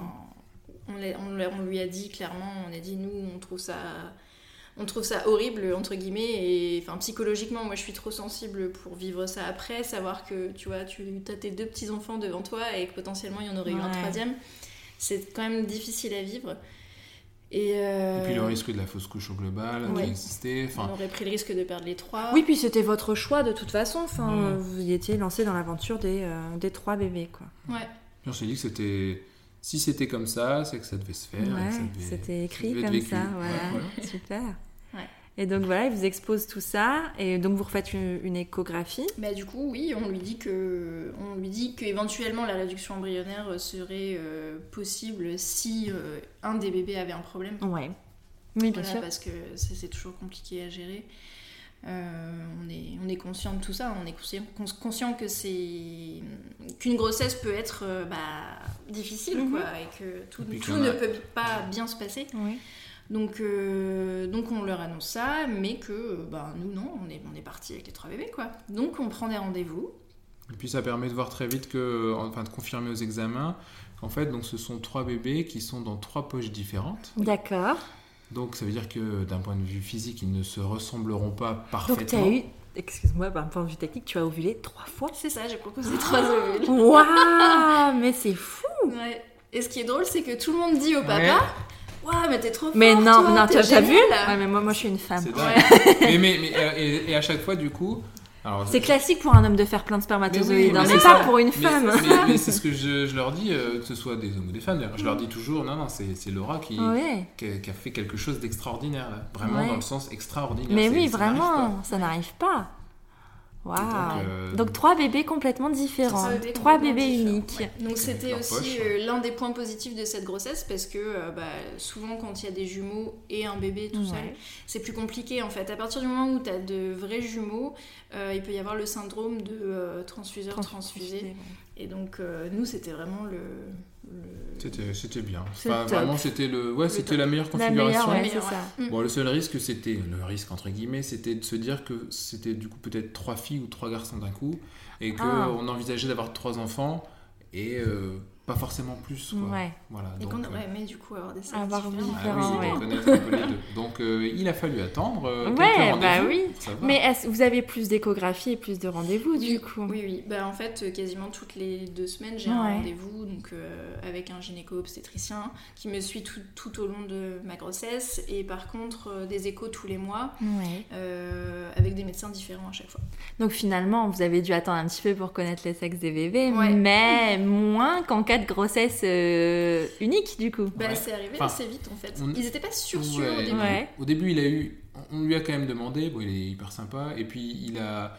on, lui a dit clairement, on a dit nous on trouve ça on trouve ça horrible entre guillemets et enfin psychologiquement moi je suis trop sensible pour vivre ça après savoir que tu vois tu as tes deux petits enfants devant toi et que potentiellement il y en aurait eu un troisième c'est quand même difficile à vivre Et, et, puis le risque de la fausse couche au global Ouais. qui existait. On aurait pris le risque de perdre les trois. Oui, puis c'était votre choix de toute façon. Enfin, Mm. vous y étiez lancé dans l'aventure des, euh, des trois bébés, quoi. Ouais. on s'est dit que c'était. Si c'était comme ça, c'est que ça devait se faire. et que Ouais, ça devait- c'était ça écrit comme vécu. ça, voilà. Super. Et donc voilà, il vous expose tout ça, et donc vous refaites une, une échographie. Bah, du coup, oui, on lui dit que, on lui dit qu'éventuellement la réduction embryonnaire serait euh, possible si euh, un des bébés avait un problème. Ouais. Oui, bien Voilà, sûr. parce que c'est toujours compliqué à gérer. Euh, on, est, on est conscient de tout ça, on est conscient, cons- conscient que c'est qu'une grossesse peut être euh, bah, difficile Mhm. quoi, et que tout, Et ne a- peut pas bien se passer. Oui. Donc, euh, donc on leur annonce ça, mais que euh, bah, nous non, on est, on est parti avec les trois bébés quoi. Donc on prend des rendez-vous. Et puis ça permet de voir très vite que, enfin de confirmer aux examens, qu'en fait, donc ce sont trois bébés qui sont dans trois poches différentes. D'accord. Donc ça veut dire que d'un point de vue physique, ils ne se ressembleront pas Donc parfaitement. tu as eu, excuse-moi, d'un point de vue technique, tu as ovulé trois fois. C'est ça, j'ai proposé trois ovules. Waouh Mais c'est fou Ouais. Et ce qui est drôle, c'est que tout le monde dit au papa Ouais. Waouh, mais t'es trop fort Mais non, toi, non, t'as t'as vu. Ouais, mais moi, moi je suis une femme. C'est Ouais. mais, mais, mais, euh, et, et à chaque fois, du coup. alors, C'est classique pour un homme de faire plein de spermatozoïdes, Mais oui, hein, mais mais, c'est pas ça. pour une femme. Mais, mais c'est ce que je, je leur dis, euh, que ce soit des hommes ou des femmes d'ailleurs. Je leur dis toujours, non, non, c'est c'est Laura qui, Ouais. qui, a, qui a fait quelque chose d'extraordinaire, là. Vraiment Ouais. dans le sens extraordinaire. Mais C'est- oui, ça n'arrive pas. vraiment, ça n'arrive pas. Waouh. Donc, Donc, euh, trois bébés complètement différents. Trois bébés Trois complètement bébés différents, uniques. ouais. Donc c'était aussi euh, l'un des points positifs de cette grossesse parce que euh, bah, souvent quand il y a des jumeaux et un bébé tout seul, c'est plus compliqué en fait. À partir du moment où tu as de vrais jumeaux, euh, il peut y avoir le syndrome de euh, transfuseur transfusé. Et donc euh, nous c'était vraiment le, le- C'était c'était bien. Enfin, vraiment, c'était le, ouais, c'était la meilleure La configuration. meilleure, ouais, ça. Bon, le seul risque, c'était le risque entre guillemets, c'était de se dire que c'était du coup peut-être trois filles ou trois garçons d'un coup, et qu'on Ah. envisageait d'avoir trois enfants et euh, pas forcément plus. Quoi. Ouais. Voilà. Et donc, qu'on euh, aurait aimé du coup avoir des sexes Avoir différents. ah différents, oui, ouais. de connaître un peu les deux. Donc euh, il a fallu attendre. euh, Ouais, bah oui. Mais est-ce- vous avez plus d'échographie et plus de rendez-vous du coup? Oui, oui. Bah, en fait, quasiment toutes les deux semaines, j'ai Ouais. un rendez-vous donc, euh, avec un gynéco-obstétricien qui me suit tout, tout au long de ma grossesse. Et par contre, euh, des échos tous les mois Ouais. euh, avec des médecins différents à chaque fois. Donc finalement, vous avez dû attendre un petit peu pour connaître les sexes des bébés, Ouais. mais moins qu'en cas de grossesse euh, unique du coup. Bah, Ouais. c'est arrivé Enfin, assez vite en fait. on- Ils étaient pas sûrs, sûrs Ouais. au début. Ouais. Au début, il a eu, on lui a quand même demandé. Bon, il est hyper sympa. Et puis il a,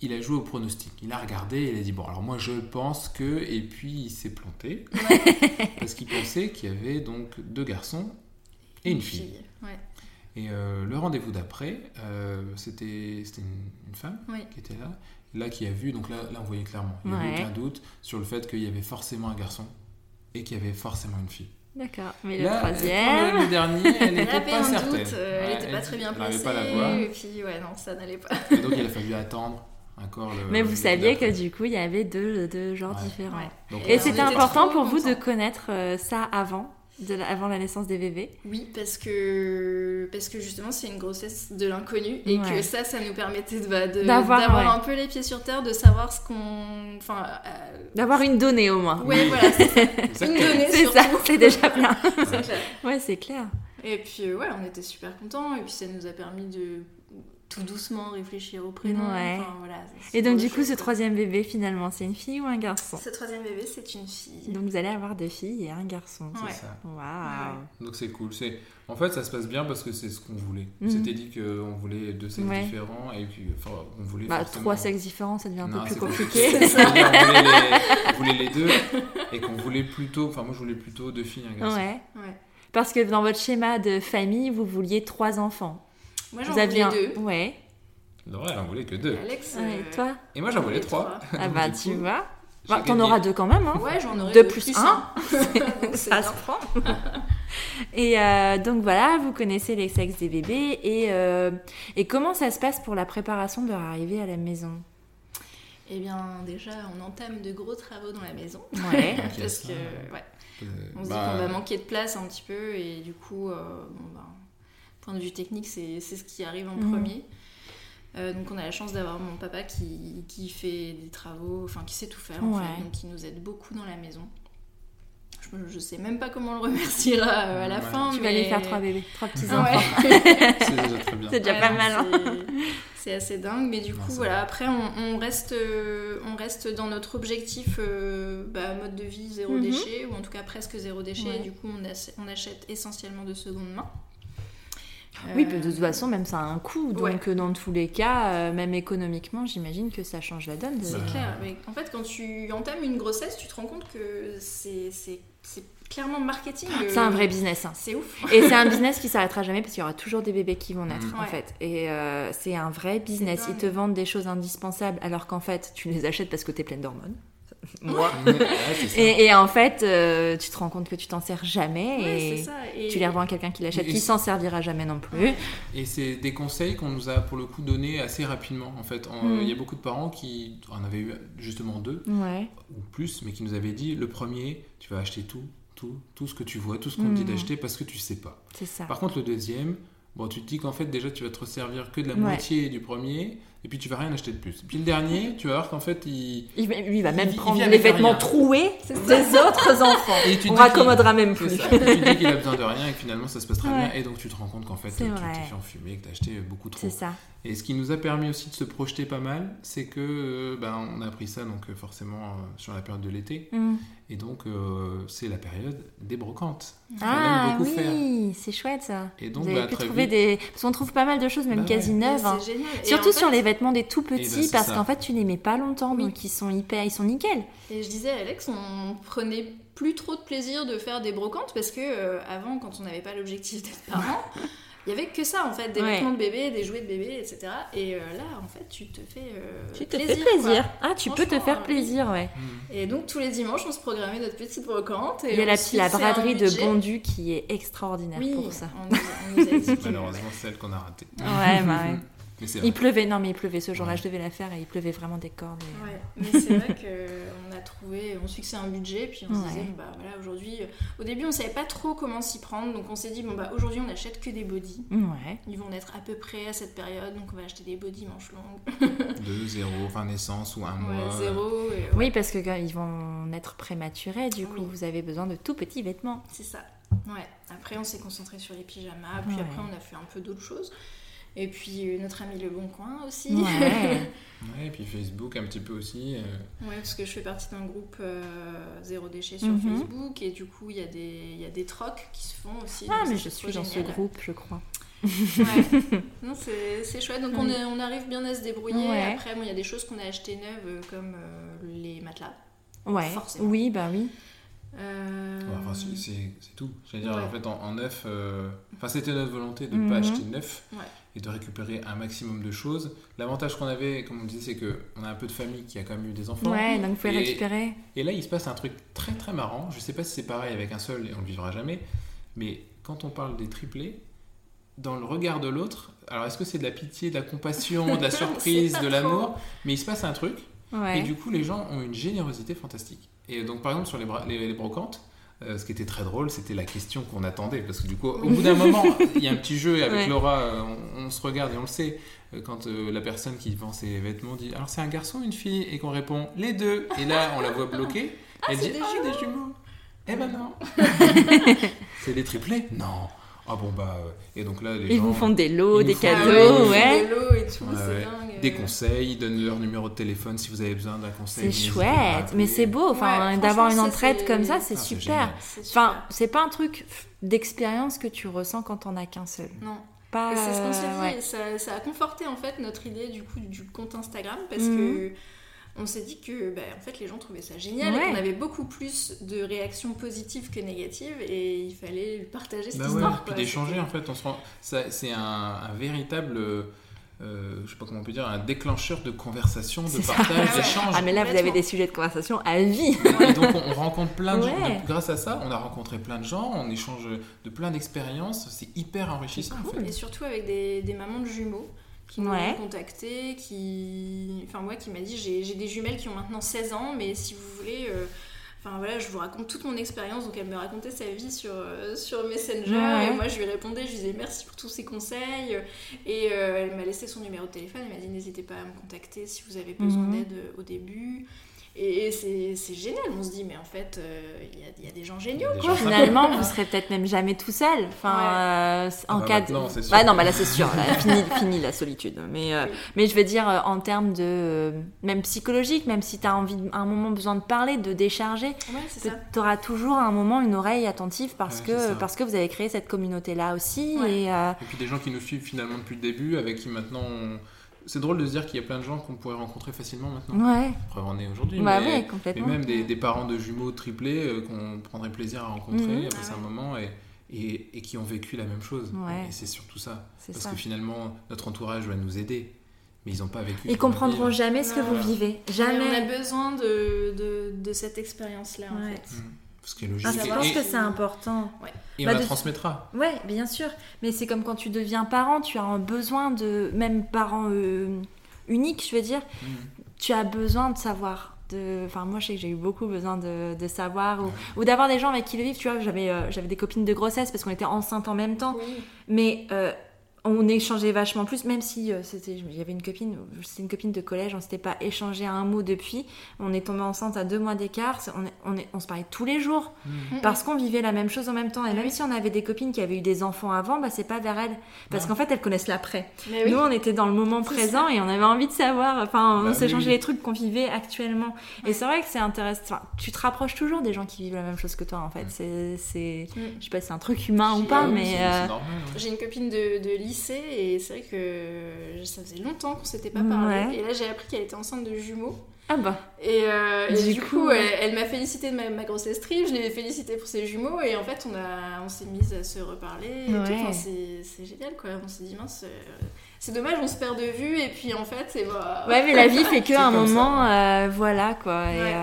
il a joué au pronostic. Il a regardé. Et il a dit bon, alors moi je pense que. Et puis il s'est planté [laughs] parce qu'il pensait qu'il y avait donc deux garçons et une fille. Ouais. Et euh, le rendez-vous d'après, euh, c'était c'était une, une femme Oui. qui était là, là qui a vu. Donc là, là on voyait clairement. Il n'y avait Ouais. aucun doute sur le fait qu'il y avait forcément un garçon et qu'il y avait forcément une fille. D'accord. Mais le troisième. le dernier, elle [laughs] n'était pas certaine. doute, euh, elle Ouais, était pas très bien placée. pas la voir. Et puis, ouais, non, ça n'allait pas. Et donc il a fallu attendre encore le. Mais vous le saviez que du coup, il y avait deux, deux genres Ouais. différents. Donc, Et c'était était important pour vous de connaître euh, ça avant, de la- avant la naissance des bébés Oui, parce que, parce que justement, c'est une grossesse de l'inconnu et Ouais. que ça, ça nous permettait de- bah, de- D'avoir, d'avoir ouais. un peu les pieds sur terre, de savoir ce qu'on. Enfin. euh, D'avoir une donnée au moins. Ouais, voilà, c'est ça. [laughs] Une donnée C'est ça, c'est déjà bien. [laughs] C'est clair. Ouais, c'est clair. Et puis, euh, ouais, on était super contents. Et puis, ça nous a permis de tout doucement réfléchir au prénom. Ouais. Enfin, voilà, c'est Et donc du coup, ce troisième bébé, finalement, c'est une fille ou un garçon? Ce troisième bébé, c'est une fille. Donc vous allez avoir deux filles et un garçon. C'est Ouais. ça. Waouh. Donc c'est cool. C'est en fait ça se passe bien parce que c'est ce qu'on voulait. On Mhm. s'était dit qu'on voulait deux sexes Ouais. différents et puis enfin on voulait. Bah, forcément- trois sexes différents, ça devient un Non, peu plus compliqué. [laughs] Ça. [laughs] on, voulait les, on voulait les deux et qu'on voulait plutôt. Enfin moi je voulais plutôt deux filles et un garçon. Ouais. Ouais. Parce que dans votre schéma de famille, vous vouliez trois enfants. Moi, j'en Vous aviez voulais un... deux. Ouais. Laura elle en voulait que deux. Alex. Ouais, euh, Et toi Et moi j'en voulais trois. [laughs] Ah bah tu coup, vois. Bah, T'en auras deux quand même, hein Ouais, j'en aurais Deux deux plus un. [laughs] Ça se prend. [laughs] et euh, donc voilà, vous connaissez les sexes des bébés. Et, euh, et comment ça se passe pour la préparation de leur arrivée à la maison? Eh bien, déjà, on entame de gros travaux dans la maison. Ouais. Parce que, ouais, on se bah, dit qu'on va manquer de place un petit peu. Et du coup, euh, bon, ben, point de vue technique, c'est c'est ce qui arrive en Mhm. premier. Euh, donc, on a la chance d'avoir mon papa qui, qui fait des travaux, enfin, qui sait tout faire, en Ouais. fait, donc qui nous aide beaucoup dans la maison. Je je, sais même pas comment on le remerciera euh, à la Ouais. fin. Tu vas mais... lui faire trois bébés, trois petits Ouais. enfants. [laughs] C'est déjà très bien. C'est déjà Ouais, pas mal. hein. c'est- assez dingue, mais du Non, coup, voilà. Après, on, on reste, euh, on reste dans notre objectif euh, bah, mode de vie zéro Mhm. déchet, ou en tout cas presque zéro déchet. Ouais. Et du coup, on achète essentiellement de seconde main. Oui, Euh, de toute façon, même ça a un coût. Donc, Ouais. euh, dans tous les cas, euh, même économiquement, j'imagine que ça change la donne. C'est clair. Mais en fait, quand tu entames une grossesse, tu te rends compte que c'est clairement marketing. euh, C'est un vrai business. hein. C'est ouf. Et c'est un [laughs] business qui s'arrêtera jamais parce qu'il y aura toujours des bébés qui vont naître Mhm. en fait. Et euh, c'est un vrai business. Ils te vendent des choses indispensables alors qu'en fait tu les achètes parce que t'es pleine d'hormones. Moi. [laughs] Et, et en fait, euh, tu te rends compte que tu t'en sers jamais Ouais, et c'est ça. Et- tu les revends à quelqu'un qui l'achète, qui s'en servira jamais non plus. Et c'est des conseils qu'on nous a pour le coup donnés assez rapidement. En fait, En- Mm. il y a beaucoup de parents qui en avaient eu justement deux Ouais. ou plus, mais qui nous avaient dit le premier, tu vas acheter tout, tout, tout ce que tu vois, tout ce qu'on te dit Mm. d'acheter parce que tu sais pas. C'est ça. Par contre, le deuxième, bon, tu te dis qu'en fait déjà tu vas te resservir que de la Ouais. moitié du premier, et puis tu vas rien acheter de plus. Puis le dernier, tu vas voir qu'en fait il Il, va- lui, il va même Il- prendre les vêtements rien. troués des autres [laughs] enfants. Et tu te On raccommodera même plus. ça. Tu dis qu'il a [laughs] besoin de rien et que finalement ça se passe très Ouais. bien et donc tu te rends compte qu'en fait tu t'es fait enfumer, que t'as acheté beaucoup trop. C'est ça. Et ce qui nous a permis aussi de se projeter pas mal, c'est que euh, ben, on a appris ça donc euh, forcément euh, sur la période de l'été Mm. et donc euh, c'est la période des brocantes. Ah aime beaucoup faire. oui, c'est chouette ça. Et donc Vous avez bah, pu très trouver vite- des. Parce qu'on trouve pas mal de choses, même Bah quasi ouais. neuves. hein. C'est génial. Et Surtout en fait- sur les vêtements des tout ben, petits, parce qu'en fait tu les mets pas longtemps, Oui. donc ils sont hyper, ils sont nickel. Et je disais à Alex, on prenait plus trop de plaisir de faire des brocantes parce que euh, avant, quand on n'avait pas l'objectif d'être [laughs] parent, il y avait que ça en fait, des Ouais. vêtements de bébé, des jouets de bébé, etc. Et euh, là, en fait, tu te fais euh, Tu te plaisir, fais plaisir. quoi. Ah, tu peux te faire plaisir, ouais. Mm. Et donc tous les dimanches, on se programmait notre petite brocante. Et Il y a la, la braderie de. Bondu qui est extraordinaire Oui, pour ça. On nous, a- on nous a [laughs] dit Malheureusement c'est celle qu'on a ratée. Ouais, bah ouais. [laughs] Il pleuvait, non mais il pleuvait ce jour-là, Ouais. je devais la faire et il pleuvait vraiment des cordes. et- Ouais, mais c'est vrai [laughs] qu'on a trouvé, on se fixait un budget, puis on se Ouais. disait, bah voilà, aujourd'hui, euh, au début, on savait pas trop comment s'y prendre, donc on s'est dit, bon, bah aujourd'hui, on achète que des bodys. Ouais. Ils vont naître à peu près à cette période, donc on va acheter des bodys manches longues. [laughs] De zéro, enfin naissance ou un Ouais, mois. zéro. Et, ouais, Oui, parce que quand ils vont naître prématurés, du coup, Oui. vous avez besoin de tout petits vêtements. C'est ça. Ouais. Après, on s'est concentré sur les pyjamas, puis Ouais. après, on a fait un peu d'autres choses. Et puis, euh, notre ami Le Bon Coin aussi. Ouais. [laughs] Ouais, et puis Facebook un petit peu aussi. euh, Ouais, parce que je fais partie d'un groupe euh, zéro déchet sur Mhm. Facebook et du coup il y, a des- il y a des trocs qui se font aussi. ah, mais je suis dans ce groupe, je crois. Ouais. [laughs] Non, c'est c'est chouette. Donc on, Oui. est- on arrive bien à se débrouiller. Ouais. Après, bon, il y a des choses qu'on a achetées neuves comme euh, les matelas. Ouais. Forcément. Oui, bah oui. Euh, ouais, enfin, c'est- tout. C'est-à-dire, Ouais. en fait, en, en neuf, euh, enfin, c'était notre volonté de ne Mhm. pas acheter neuf Ouais. Et de récupérer un maximum de choses. L'avantage qu'on avait, comme on disait, c'est qu'on a un peu de famille qui a quand même eu des enfants. Ouais, donc vous pouvez Et- récupérer. Et là, il se passe un truc très très marrant. Je sais pas si c'est pareil avec un seul et on le vivra jamais, mais quand on parle des triplés, dans le regard de l'autre, alors est-ce que c'est de la pitié, de la compassion, de la [laughs] surprise, de l'amour Mais il se passe un truc Ouais. et du coup, les gens ont une générosité fantastique. Et donc, par exemple, sur les, les brocantes, euh, ce qui était très drôle, c'était la question qu'on attendait. Parce que du coup, au bout d'un moment, il y a un petit jeu et avec Ouais. Laura, on, on se regarde et on le sait. euh, Quand euh, la personne qui vend ses vêtements dit Alors, c'est un garçon ou une fille Et qu'on répond Les deux. Et là, on la voit bloquée. Elle c'est dit Ah, des jumeaux. Eh ben non. [laughs] c'est des triplés Non. Ah bon, bah. euh, Et donc là, les Ils gens. vous font des lots, des Ah ouais, cadeaux, ouais. des lots et tout, Ouais, c'est ouais. dingue. Des conseils, ils donnent leur numéro de téléphone si vous avez besoin d'un conseil. C'est chouette, mais c'est beau. Enfin, Ouais, d'avoir une entraide comme ça, c'est Ah, super. Enfin, c'est pas un truc d'expérience que tu ressens quand on a qu'un seul. Non. Pas. C'est ce qu'on s'est dit, ouais. et ça, ça a conforté en fait notre idée du coup du compte Instagram parce Mhm. que on s'est dit que bah, en fait les gens trouvaient ça génial Ouais. et qu'on avait beaucoup plus de réactions positives que négatives et il fallait partager cette Bah ouais, histoire. puis d'échanger en fait, on se rend... ça- c'est un, un véritable, euh, je sais pas comment on peut dire, un déclencheur de conversation, de partage, d'échange. Ah, mais là, vous avez des sujets de conversation à vie. Et donc on, on rencontre plein de gens. Ouais. grâce à ça, on a rencontré plein de gens, on échange de plein d'expériences. C'est hyper enrichissant en cool. fait. Et surtout avec des, des mamans de jumeaux qui nous Ouais. ont contactés, qui... Enfin moi qui m'a dit j'ai j'ai des jumelles qui ont maintenant 16 ans, mais si vous voulez... euh, Enfin voilà, je vous raconte toute mon expérience, donc elle me racontait sa vie sur, euh, sur Messenger, Ouais. et moi je lui répondais, je lui disais merci pour tous ces conseils, et euh, elle m'a laissé son numéro de téléphone, elle m'a dit n'hésitez pas à me contacter si vous avez besoin Mhm. d'aide au début. Et c'est c'est génial, on se dit, mais en fait, euh, il y, a, il y a des gens géniaux, des quoi. gens Finalement, vous serez peut-être même jamais tout seul. Enfin, euh, en bah cas de... c'est sûr. Bah non, bah là c'est sûr, là, fini, fini la solitude. Mais, euh, Oui. mais je veux dire, en termes de... même psychologique, même si tu as envie, à un moment besoin de parler, de décharger, Ouais, tu auras toujours à un moment une oreille attentive parce, Ouais, que, parce que vous avez créé cette communauté-là aussi. Ouais. Et, euh, Et puis des gens qui nous suivent finalement depuis le début, avec qui maintenant. on- C'est drôle de se dire qu'il y a plein de gens qu'on pourrait rencontrer facilement maintenant. ouais, Preuve en est aujourd'hui. bah mais, ouais, mais complètement. même des, des parents de jumeaux triplés euh, qu'on prendrait plaisir à rencontrer Mhm. à passer un moment et, et, et qui ont vécu la même chose. Ouais. Et c'est surtout ça. C'est Parce ça. que finalement, notre entourage va nous aider. Mais ils n'ont pas vécu. Ils comprendront jamais ce que Non. vous vivez. Mais on a Jamais. besoin de, de, de cette expérience-là, en fait. Mhm. Ce qui est logique. Ah, je pense et- que c'est important. et bah, on la de- transmettra. Ouais, bien sûr. Mais c'est comme quand tu deviens parent, tu as un besoin de, même parent euh, unique, je veux dire, Mhm. tu as besoin de savoir. De... Enfin, moi, je sais que j'ai eu beaucoup besoin de, de savoir ou, ou d'avoir des gens avec qui le vivre. Tu vois, j'avais euh, j'avais des copines de grossesse parce qu'on était enceintes en même temps. Oui. Mais euh, on échangeait vachement plus, même si euh, c'était, il y avait une copine, c'était une copine de collège, on s'était pas échangé un mot depuis. On est tombé enceinte à deux mois d'écart. c'est- On, est- on, est- on se parlait tous les jours Mhm. parce qu'on vivait la même chose en même temps. Et même oui. si on avait des copines qui avaient eu des enfants avant, bah c'est pas vers elles, parce qu'en fait elles connaissent l'après. Oui. Nous, on était dans le moment C'est présent et on avait envie de savoir. Enfin, on Bah, s'échangeait oui. les trucs qu'on vivait actuellement. Et c'est vrai que c'est intéressant. Enfin, tu te rapproches toujours des gens qui vivent la même chose que toi, en fait. C'est, c'est, Mm. je sais pas, si c'est un truc humain ou pas, Ah mais c'est- euh, c'est. J'ai une copine de, de lycée et c'est vrai que ça faisait longtemps qu'on s'était pas Ouais. parlé. Et là, j'ai appris qu'elle était enceinte de jumeaux. ah bah, Et, euh, et Du du, coup, elle, elle m'a félicité de ma, ma grossesse trip, je l'ai félicité pour ses jumeaux et en fait, on, a, on s'est mis à se reparler. et tout. Ouais. Enfin, c'est c'est génial quoi. On s'est dit, mince, euh, c'est dommage, on se perd de vue et puis en fait, c'est. Bah... ouais, mais la vie fait [laughs] C'est un ça, moment, euh, voilà quoi. Ouais.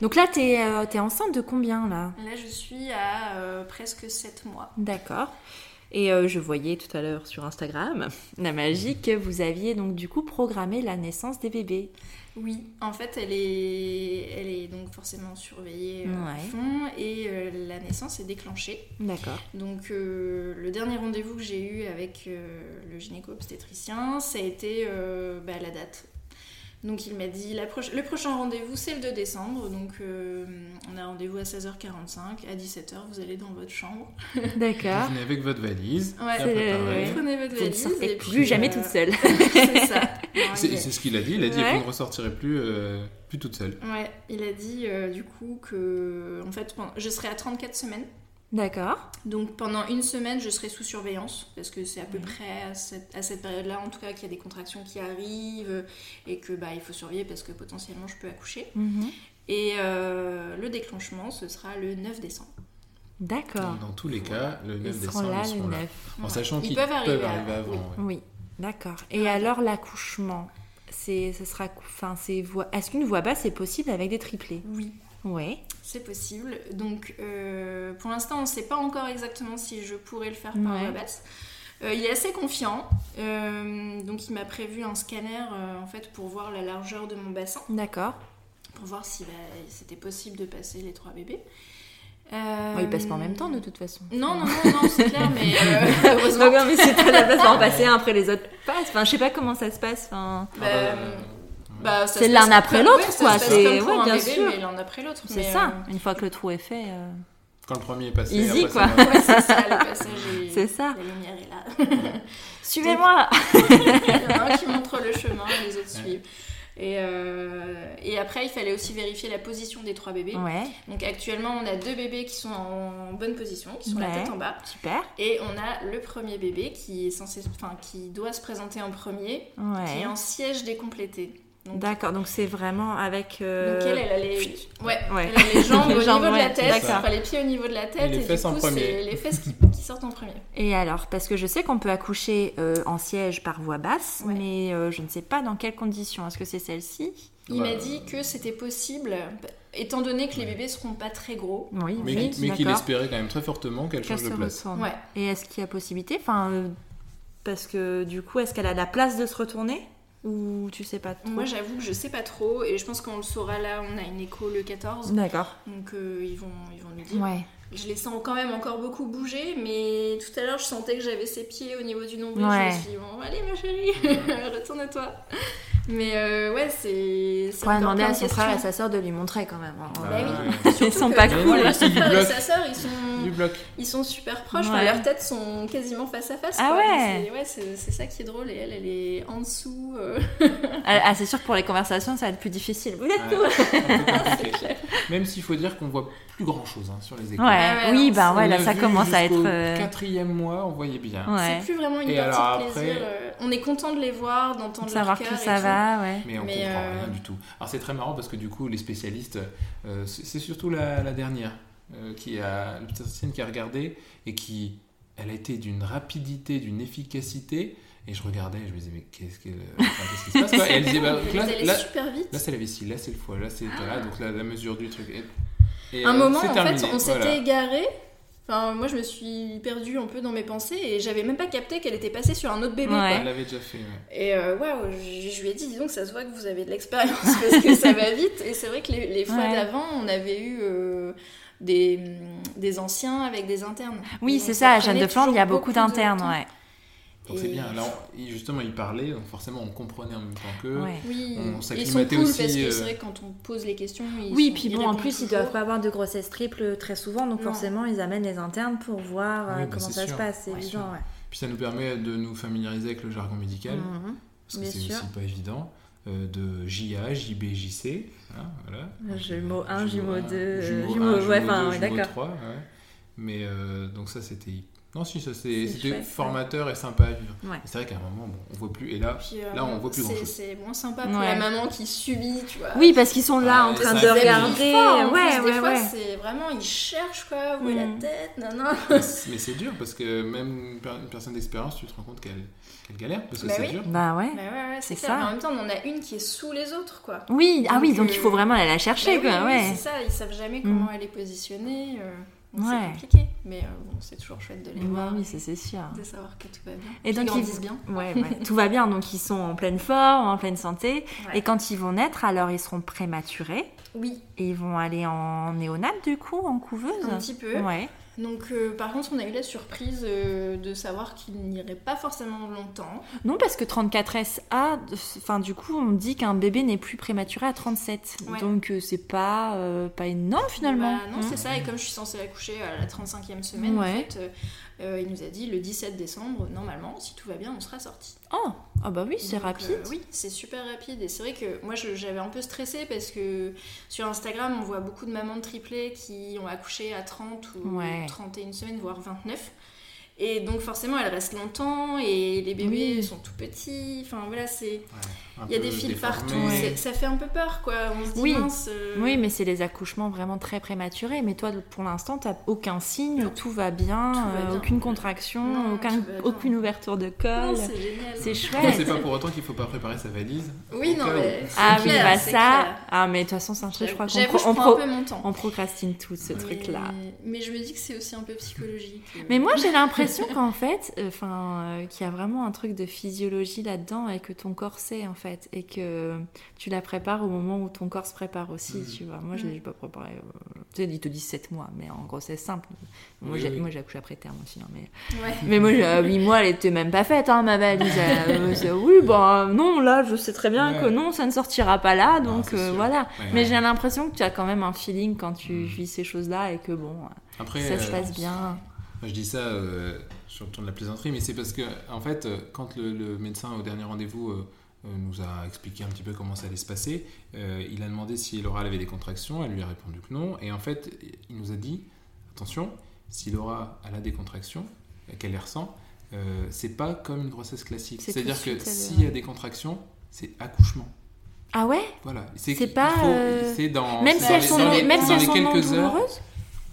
Donc là, t'es, t'es enceinte de combien là? Là, je suis à presque 7 mois. D'accord. Et euh, je voyais tout à l'heure sur Instagram, [laughs] la magie, que vous aviez donc du coup programmé la naissance des bébés. Oui, en fait, elle est, elle est donc forcément surveillée euh, à fond et euh, la naissance est déclenchée. D'accord. Donc euh, le dernier rendez-vous que j'ai eu avec le gynéco-obstétricien, ça a été bah, la date. Donc il m'a dit la proche- le prochain rendez-vous c'est le 2 décembre, donc euh, on a rendez-vous à 16h45, à 17h vous allez dans votre chambre. [laughs] D'accord. Vous venez avec votre valise. Ouais, ouais. Prenez votre Vous ne valise et plus jamais euh, toute seule. [laughs] c'est ça. C'est ce qu'il a dit. Il a dit Ouais. vous ne ressortirez plus, euh, plus toute seule. Ouais, il a dit euh, du coup que en fait je serai à 34 semaines. D'accord. Donc pendant une semaine, je serai sous surveillance parce que c'est à peu près à cette, à cette période-là, en tout cas, qu'il y a des contractions qui arrivent et que bah il faut surveiller parce que potentiellement je peux accoucher. Mhm. Et euh, le déclenchement, ce sera le 9 décembre. D'accord. Dans tous les cas, le 9 Ils seront décembre, là ils le seront 9. là. En sachant Ils qu'ils peuvent peuvent arriver arriver, avant, oui. ouais. Oui, d'accord. Et alors l'accouchement, c'est, ce sera, enfin, c'est voix. Est-ce qu'une voix basse est possible avec des triplés? Oui, Ouais. C'est possible. Donc euh, pour l'instant, on ne sait pas encore exactement si je pourrais le faire par Ouais. voie basse. Euh, il est assez confiant, Euh, donc il m'a prévu un scanner euh, en fait pour voir la largeur de mon bassin. D'accord. pour voir si bah, c'était possible de passer les trois bébés. Euh, Bon, ils passent pas en même temps de toute façon. Non, non, non, non c'est clair, mais euh, [laughs] heureusement. Non, non, mais c'est à la place d'en passer un après les autres passent. Enfin, je sais pas comment ça se passe. Enfin, Bah, Ah, bah, C'est l'un après l'autre, quoi, c'est- ouais, bien bébé, sûr. l'un après l'autre. c'est ça. euh, Une fois que le trou est fait, euh, Quand le premier est passé, Easy, après, quoi. ouais, [laughs] c'est ça, le passage est... c'est ça. La lumière est là. [laughs] Suivez-moi. [laughs] Il y en a un qui montre le chemin, les autres suivent. Et, euh, et après, il fallait aussi vérifier la position des trois bébés. Ouais. Donc actuellement, on a deux bébés qui sont en bonne position, qui sont la tête en bas. Super. Et on a le premier bébé qui est censé, enfin, qui doit se présenter en premier, qui Ouais. est en siège décomplété. D'accord. Donc c'est vraiment avec. euh, donc elle, elle a les, ouais, Ouais. elle a les jambes Les [laughs] au jambes, niveau de la tête, enfin, les pieds au niveau de la tête, Et les et, fesses du en coup premier. c'est les fesses qui, [laughs] qui sortent en premier. Et alors, parce que je sais qu'on peut accoucher euh, en siège par voie basse, Ouais. mais euh, je ne sais pas dans quelles conditions. Est-ce que c'est celle-ci? Il Bah, m'a dit que c'était possible, étant donné que les bébés seront pas très gros. Oui, Mais, oui, qui- mais qu'il espérait quand même très fortement qu'elle change de se place. retourne. Ouais. Et est-ce qu'il y a possibilité Enfin, euh, parce que du coup, est-ce qu'elle a la place de se retourner? Ou tu sais pas trop Moi, j'avoue que je sais pas trop, et je pense qu'on le saura là. On a une écho le 14, D'accord. donc euh, ils vont, ils vont nous dire. Ouais. Je les sens quand même encore beaucoup bouger, mais tout à l'heure, je sentais que j'avais ses pieds au niveau du nombril. Ouais. Je me suis dit, bon, allez ma chérie, [laughs] retourne-toi. Mais euh, ouais, c'est. Faudrait encore demander à son frère et questions. sa soeur de lui montrer quand même. hein. Bah, Bah oui. Ils sont pas cool. du [laughs] Frère et sa sœur, ils sont, Du bloc. ils sont super proches. Ouais. Enfin, leurs têtes sont quasiment face à face. Ah quoi. ouais. C'est- Ouais, c'est ça qui est drôle. Et elle, elle est en dessous. euh, [laughs] Ah, ah, c'est sûr que pour les conversations, ça va être plus difficile. Vous êtes. Même s'il faut dire qu'on voit plus grand chose sur les écoles. Ouais, ouais, oui, bah ouais, là ça commence à être. euh, Quatrième mois, on voyait bien. Ouais. C'est plus vraiment une Et partie alors de après- plaisir. euh, On est content de les voir, d'entendre de leur savoir cœur qui et ça tout. va, ouais. Mais on Mais, comprend euh, rien du tout. Alors c'est très marrant parce que du coup les spécialistes, euh, c'est surtout la, la dernière euh, qui a, la petite ancienne qui a regardé et qui, elle a été d'une rapidité, d'une efficacité. Et je regardais, je me disais mais qu'est-ce enfin, qu'est-ce qui se passe quoi Et elle disait bah, [laughs] là, là, super vite. là, c'est la vessie, là c'est le foie, là c'est là donc la, la mesure du truc. Et, et, un euh, moment, en terminé, fait, on s'était voilà. égaré. Enfin, moi, je me suis perdue un peu dans mes pensées et j'avais même pas capté qu'elle était passée sur un autre bébé. Ouais. quoi. Elle l'avait déjà fait. ouais. Et euh, waouh, je, je lui ai dit, dis donc, ça se voit que vous avez de l'expérience [laughs] parce que ça va vite. Et c'est vrai que les, les fois Ouais. d'avant, on avait eu euh, des, des anciens avec des internes. Oui, c'est ça, à Jeanne de Flandre, il y a beaucoup de d'internes, ouais. Donc c'est bien. Là, on- justement, il parlait, donc forcément on comprenait en même temps qu'eux. ouais. Oui, On ils s'acclimatait cool aussi, parce que euh, c'est vrai que quand on pose les questions, ils Oui, sont- puis ils bon, en plus, ils toujours. doivent pas avoir de grossesse triple très souvent, donc Non. forcément, ils amènent les internes pour voir euh, Oui, bah, comment ça se passe, c'est évident, ouais. Puis ça nous permet de nous familiariser avec le jargon médical, Mhm. parce que c'est aussi pas évident. euh, de JA, JB, JC. hein, voilà. Jumeau 1, jumeau 2, jumeau jumeau- 1, ouais, jumeau enfin, 2, ouais, jumeau d'accord. 3, ouais. Mais euh, donc ça c'était. Non, si, ça c'était formateur et sympa à vivre. Ouais. C'est vrai qu'à un moment, bon, on voit plus. Et là, Puis, euh, Là, on voit plus c'est- grand-chose. C'est moins sympa pour Ouais. la maman qui subit, tu vois. Oui, parce qu'ils sont là Ah, en train de regarder. Fort, ouais, ouais, des fois, ouais. c'est vraiment, ils cherchent quoi, où est la Mm. tête, non, [laughs] mais c'est dur parce que même une, per- une personne d'expérience, tu te rends compte qu'elle galère parce que Bah c'est oui. dur. Bah ouais. Bah ouais, ouais, c'est ça. Mais en même temps, on en a une qui est sous les autres, quoi. Oui, ah oui, Donc, euh, il faut vraiment aller la chercher, Bah quoi, ouais. C'est ça, ils savent jamais comment elle est positionnée. Donc Ouais. C'est compliqué, mais euh, bon, c'est toujours chouette de les voir, oui, c'est sûr. de savoir que tout va bien. Et donc, ils- grandissent bien. Ouais, ouais, tout va bien, donc ils sont en pleine forme, en pleine santé. Et quand ils vont naître, alors ils seront prématurés. Oui, Et ils vont aller en néonate, du coup, en couveuse un petit peu. Ouais. Donc, euh, par contre, on a eu la surprise euh, de savoir qu'il n'irait pas forcément longtemps. Non, parce que 34SA, enfin, du coup, on dit qu'un bébé n'est plus prématuré à 37. Ouais. Donc, euh, c'est pas, euh, pas énorme, finalement. Bah, non, Hein c'est ça. Et comme je suis censée accoucher à la 35e semaine, en fait, il nous a dit le 17 décembre, normalement, si tout va bien, on sera sorti. Oh, ah bah oui, c'est Donc, rapide. euh, oui, c'est super rapide. Et c'est vrai que moi, je- j'avais un peu stressé parce que sur Instagram, on voit beaucoup de mamans de triplés qui ont accouché à 30 ou Ouais. 31 semaines, voire 29. Et donc, forcément, elles restent longtemps et les bébés Oui. sont tout petits. Enfin, voilà, c'est. Il y a des fils déformé. partout. Ouais. Ça fait un peu peur, quoi. On se dit, Oui. mince. euh, Oui, mais c'est les accouchements vraiment très prématurés. Mais toi, pour l'instant, t'as aucun signe, Non. tout va bien, Tout va euh, bien. aucune contraction, Non, aucun, aucune ouverture de col. c'est génial. C'est Mais chouette. c'est pas pour autant qu'il faut pas préparer sa valise. Oui, non, mais. Ah c'est oui, clair, bah ça. clair. Ah, mais de toute façon, c'est un truc, je crois qu'on pro- je on, prends pro- un peu mon temps. on procrastine tout ce Mais- truc-là. Mais je me dis que c'est aussi un peu psychologique. Mais moi, j'ai l'impression qu'en fait, euh, enfin, euh, qu'il y a vraiment un truc de physiologie là-dedans et que ton corps sait en fait, et que tu la prépares au moment où ton corps se prépare aussi, Mm. tu vois. Moi, je Mm. l'ai pas préparé. euh, tu sais, ils te disent 7 mois, mais en grossesse simple. Moi, Oui, j'ai, oui. moi, j'ai accouché après terme aussi, hein, mais. Ouais. [laughs] Mais moi, j'ai- à 8 mois, elle était même pas faite, hein, ma valise. Euh, c'est- oui, bah non, là, je sais très bien Ouais. que non, ça ne sortira pas là, donc c'est euh, voilà. Ouais, Mais ouais. j'ai l'impression que tu as quand même un feeling quand tu Mm. vis ces choses-là et que bon, Après, ça se passe bien. Je dis ça euh, sur le ton de la plaisanterie, mais c'est parce que, en fait, euh, quand le, le médecin au dernier rendez-vous euh, nous a expliqué un petit peu comment ça allait se passer, euh, il a demandé si Laura avait des contractions, elle lui a répondu que non, et en fait, il nous a dit attention, si Laura elle a des contractions, qu'elle les ressent, c'est pas comme une grossesse classique. C'est C'est-à-dire que s'il y a des contractions, c'est accouchement. Ah ouais? Voilà. C'est pas, faut- c'est dans. Même si elles les- sont, dans même si elles les sont quelques heures. douloureuses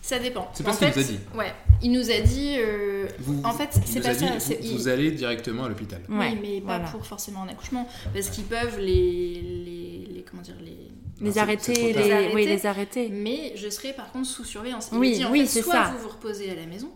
Ça dépend. C'est pas En ce qu'il fait, nous a dit. Ouais. Il nous a dit. euh, Vous- En fait, c'est pas dit, Vous, il- vous allez directement à l'hôpital. Ouais, oui, mais pas voilà. pour forcément un accouchement. Parce qu'ils peuvent les, les, les- Comment dire Les. Les arrêter, les... oui, les arrêter. Mais je serai par contre sous surveillance. Il Oui, me dit, en oui, fait, c'est soit ça. vous vous reposez à la maison.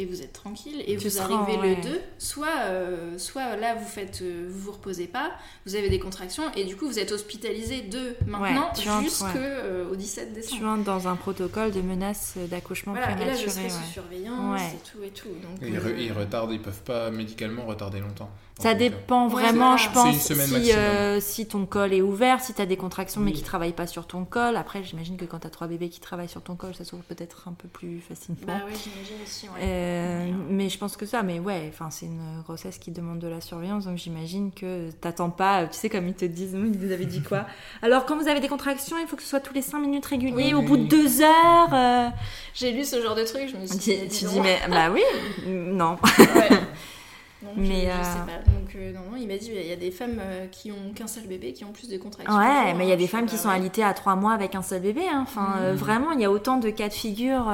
Et vous êtes tranquille et Tu vous en- arrivez ouais. le 2 soit euh, soit là vous faites euh, vous vous reposez pas vous avez des contractions et du coup vous êtes hospitalisé de maintenant tu entres, jusqu'au ouais. euh, au 17 Tu décembre entres dans un protocole de menace d'accouchement voilà et là je prématuré. serai ouais. sous surveillance Ouais. et tout et tout donc Et ils, euh, ils retardent, ils peuvent pas médicalement retarder longtemps. Ça euh, dépend Ouais, vraiment, je pense, si, euh, ton col est ouvert, si tu as des contractions mais Oui. qui travaillent pas sur ton col. Après, j'imagine que quand tu as trois bébés qui travaillent sur ton col, ça s'ouvre peut-être un peu plus facilement. bah ouais j'imagine aussi ouais. Euh, mais je pense que ça, mais ouais, enfin c'est une grossesse qui demande de la surveillance, donc j'imagine que t'attends pas, tu sais comme ils te disent, ils vous avez dit quoi [laughs] Alors quand vous avez des contractions, il faut que ce soit tous les 5 minutes réguliers, Oui, au oui, bout de oui. 2 heures. euh, j'ai lu ce genre de truc je me suis dit, tu dis mais bah oui, [laughs] non. Ouais. Donc, [laughs] Mais, je, je euh, sais pas. Donc, euh, non, non, il m'a dit il y a des femmes euh, qui ont qu'un seul bébé qui ont plus de contractions. Ouais, mais il y a des femmes qui sont alitées à 3 mois avec un seul bébé. hein. Enfin, Mhm. vraiment, il y a autant de cas de figure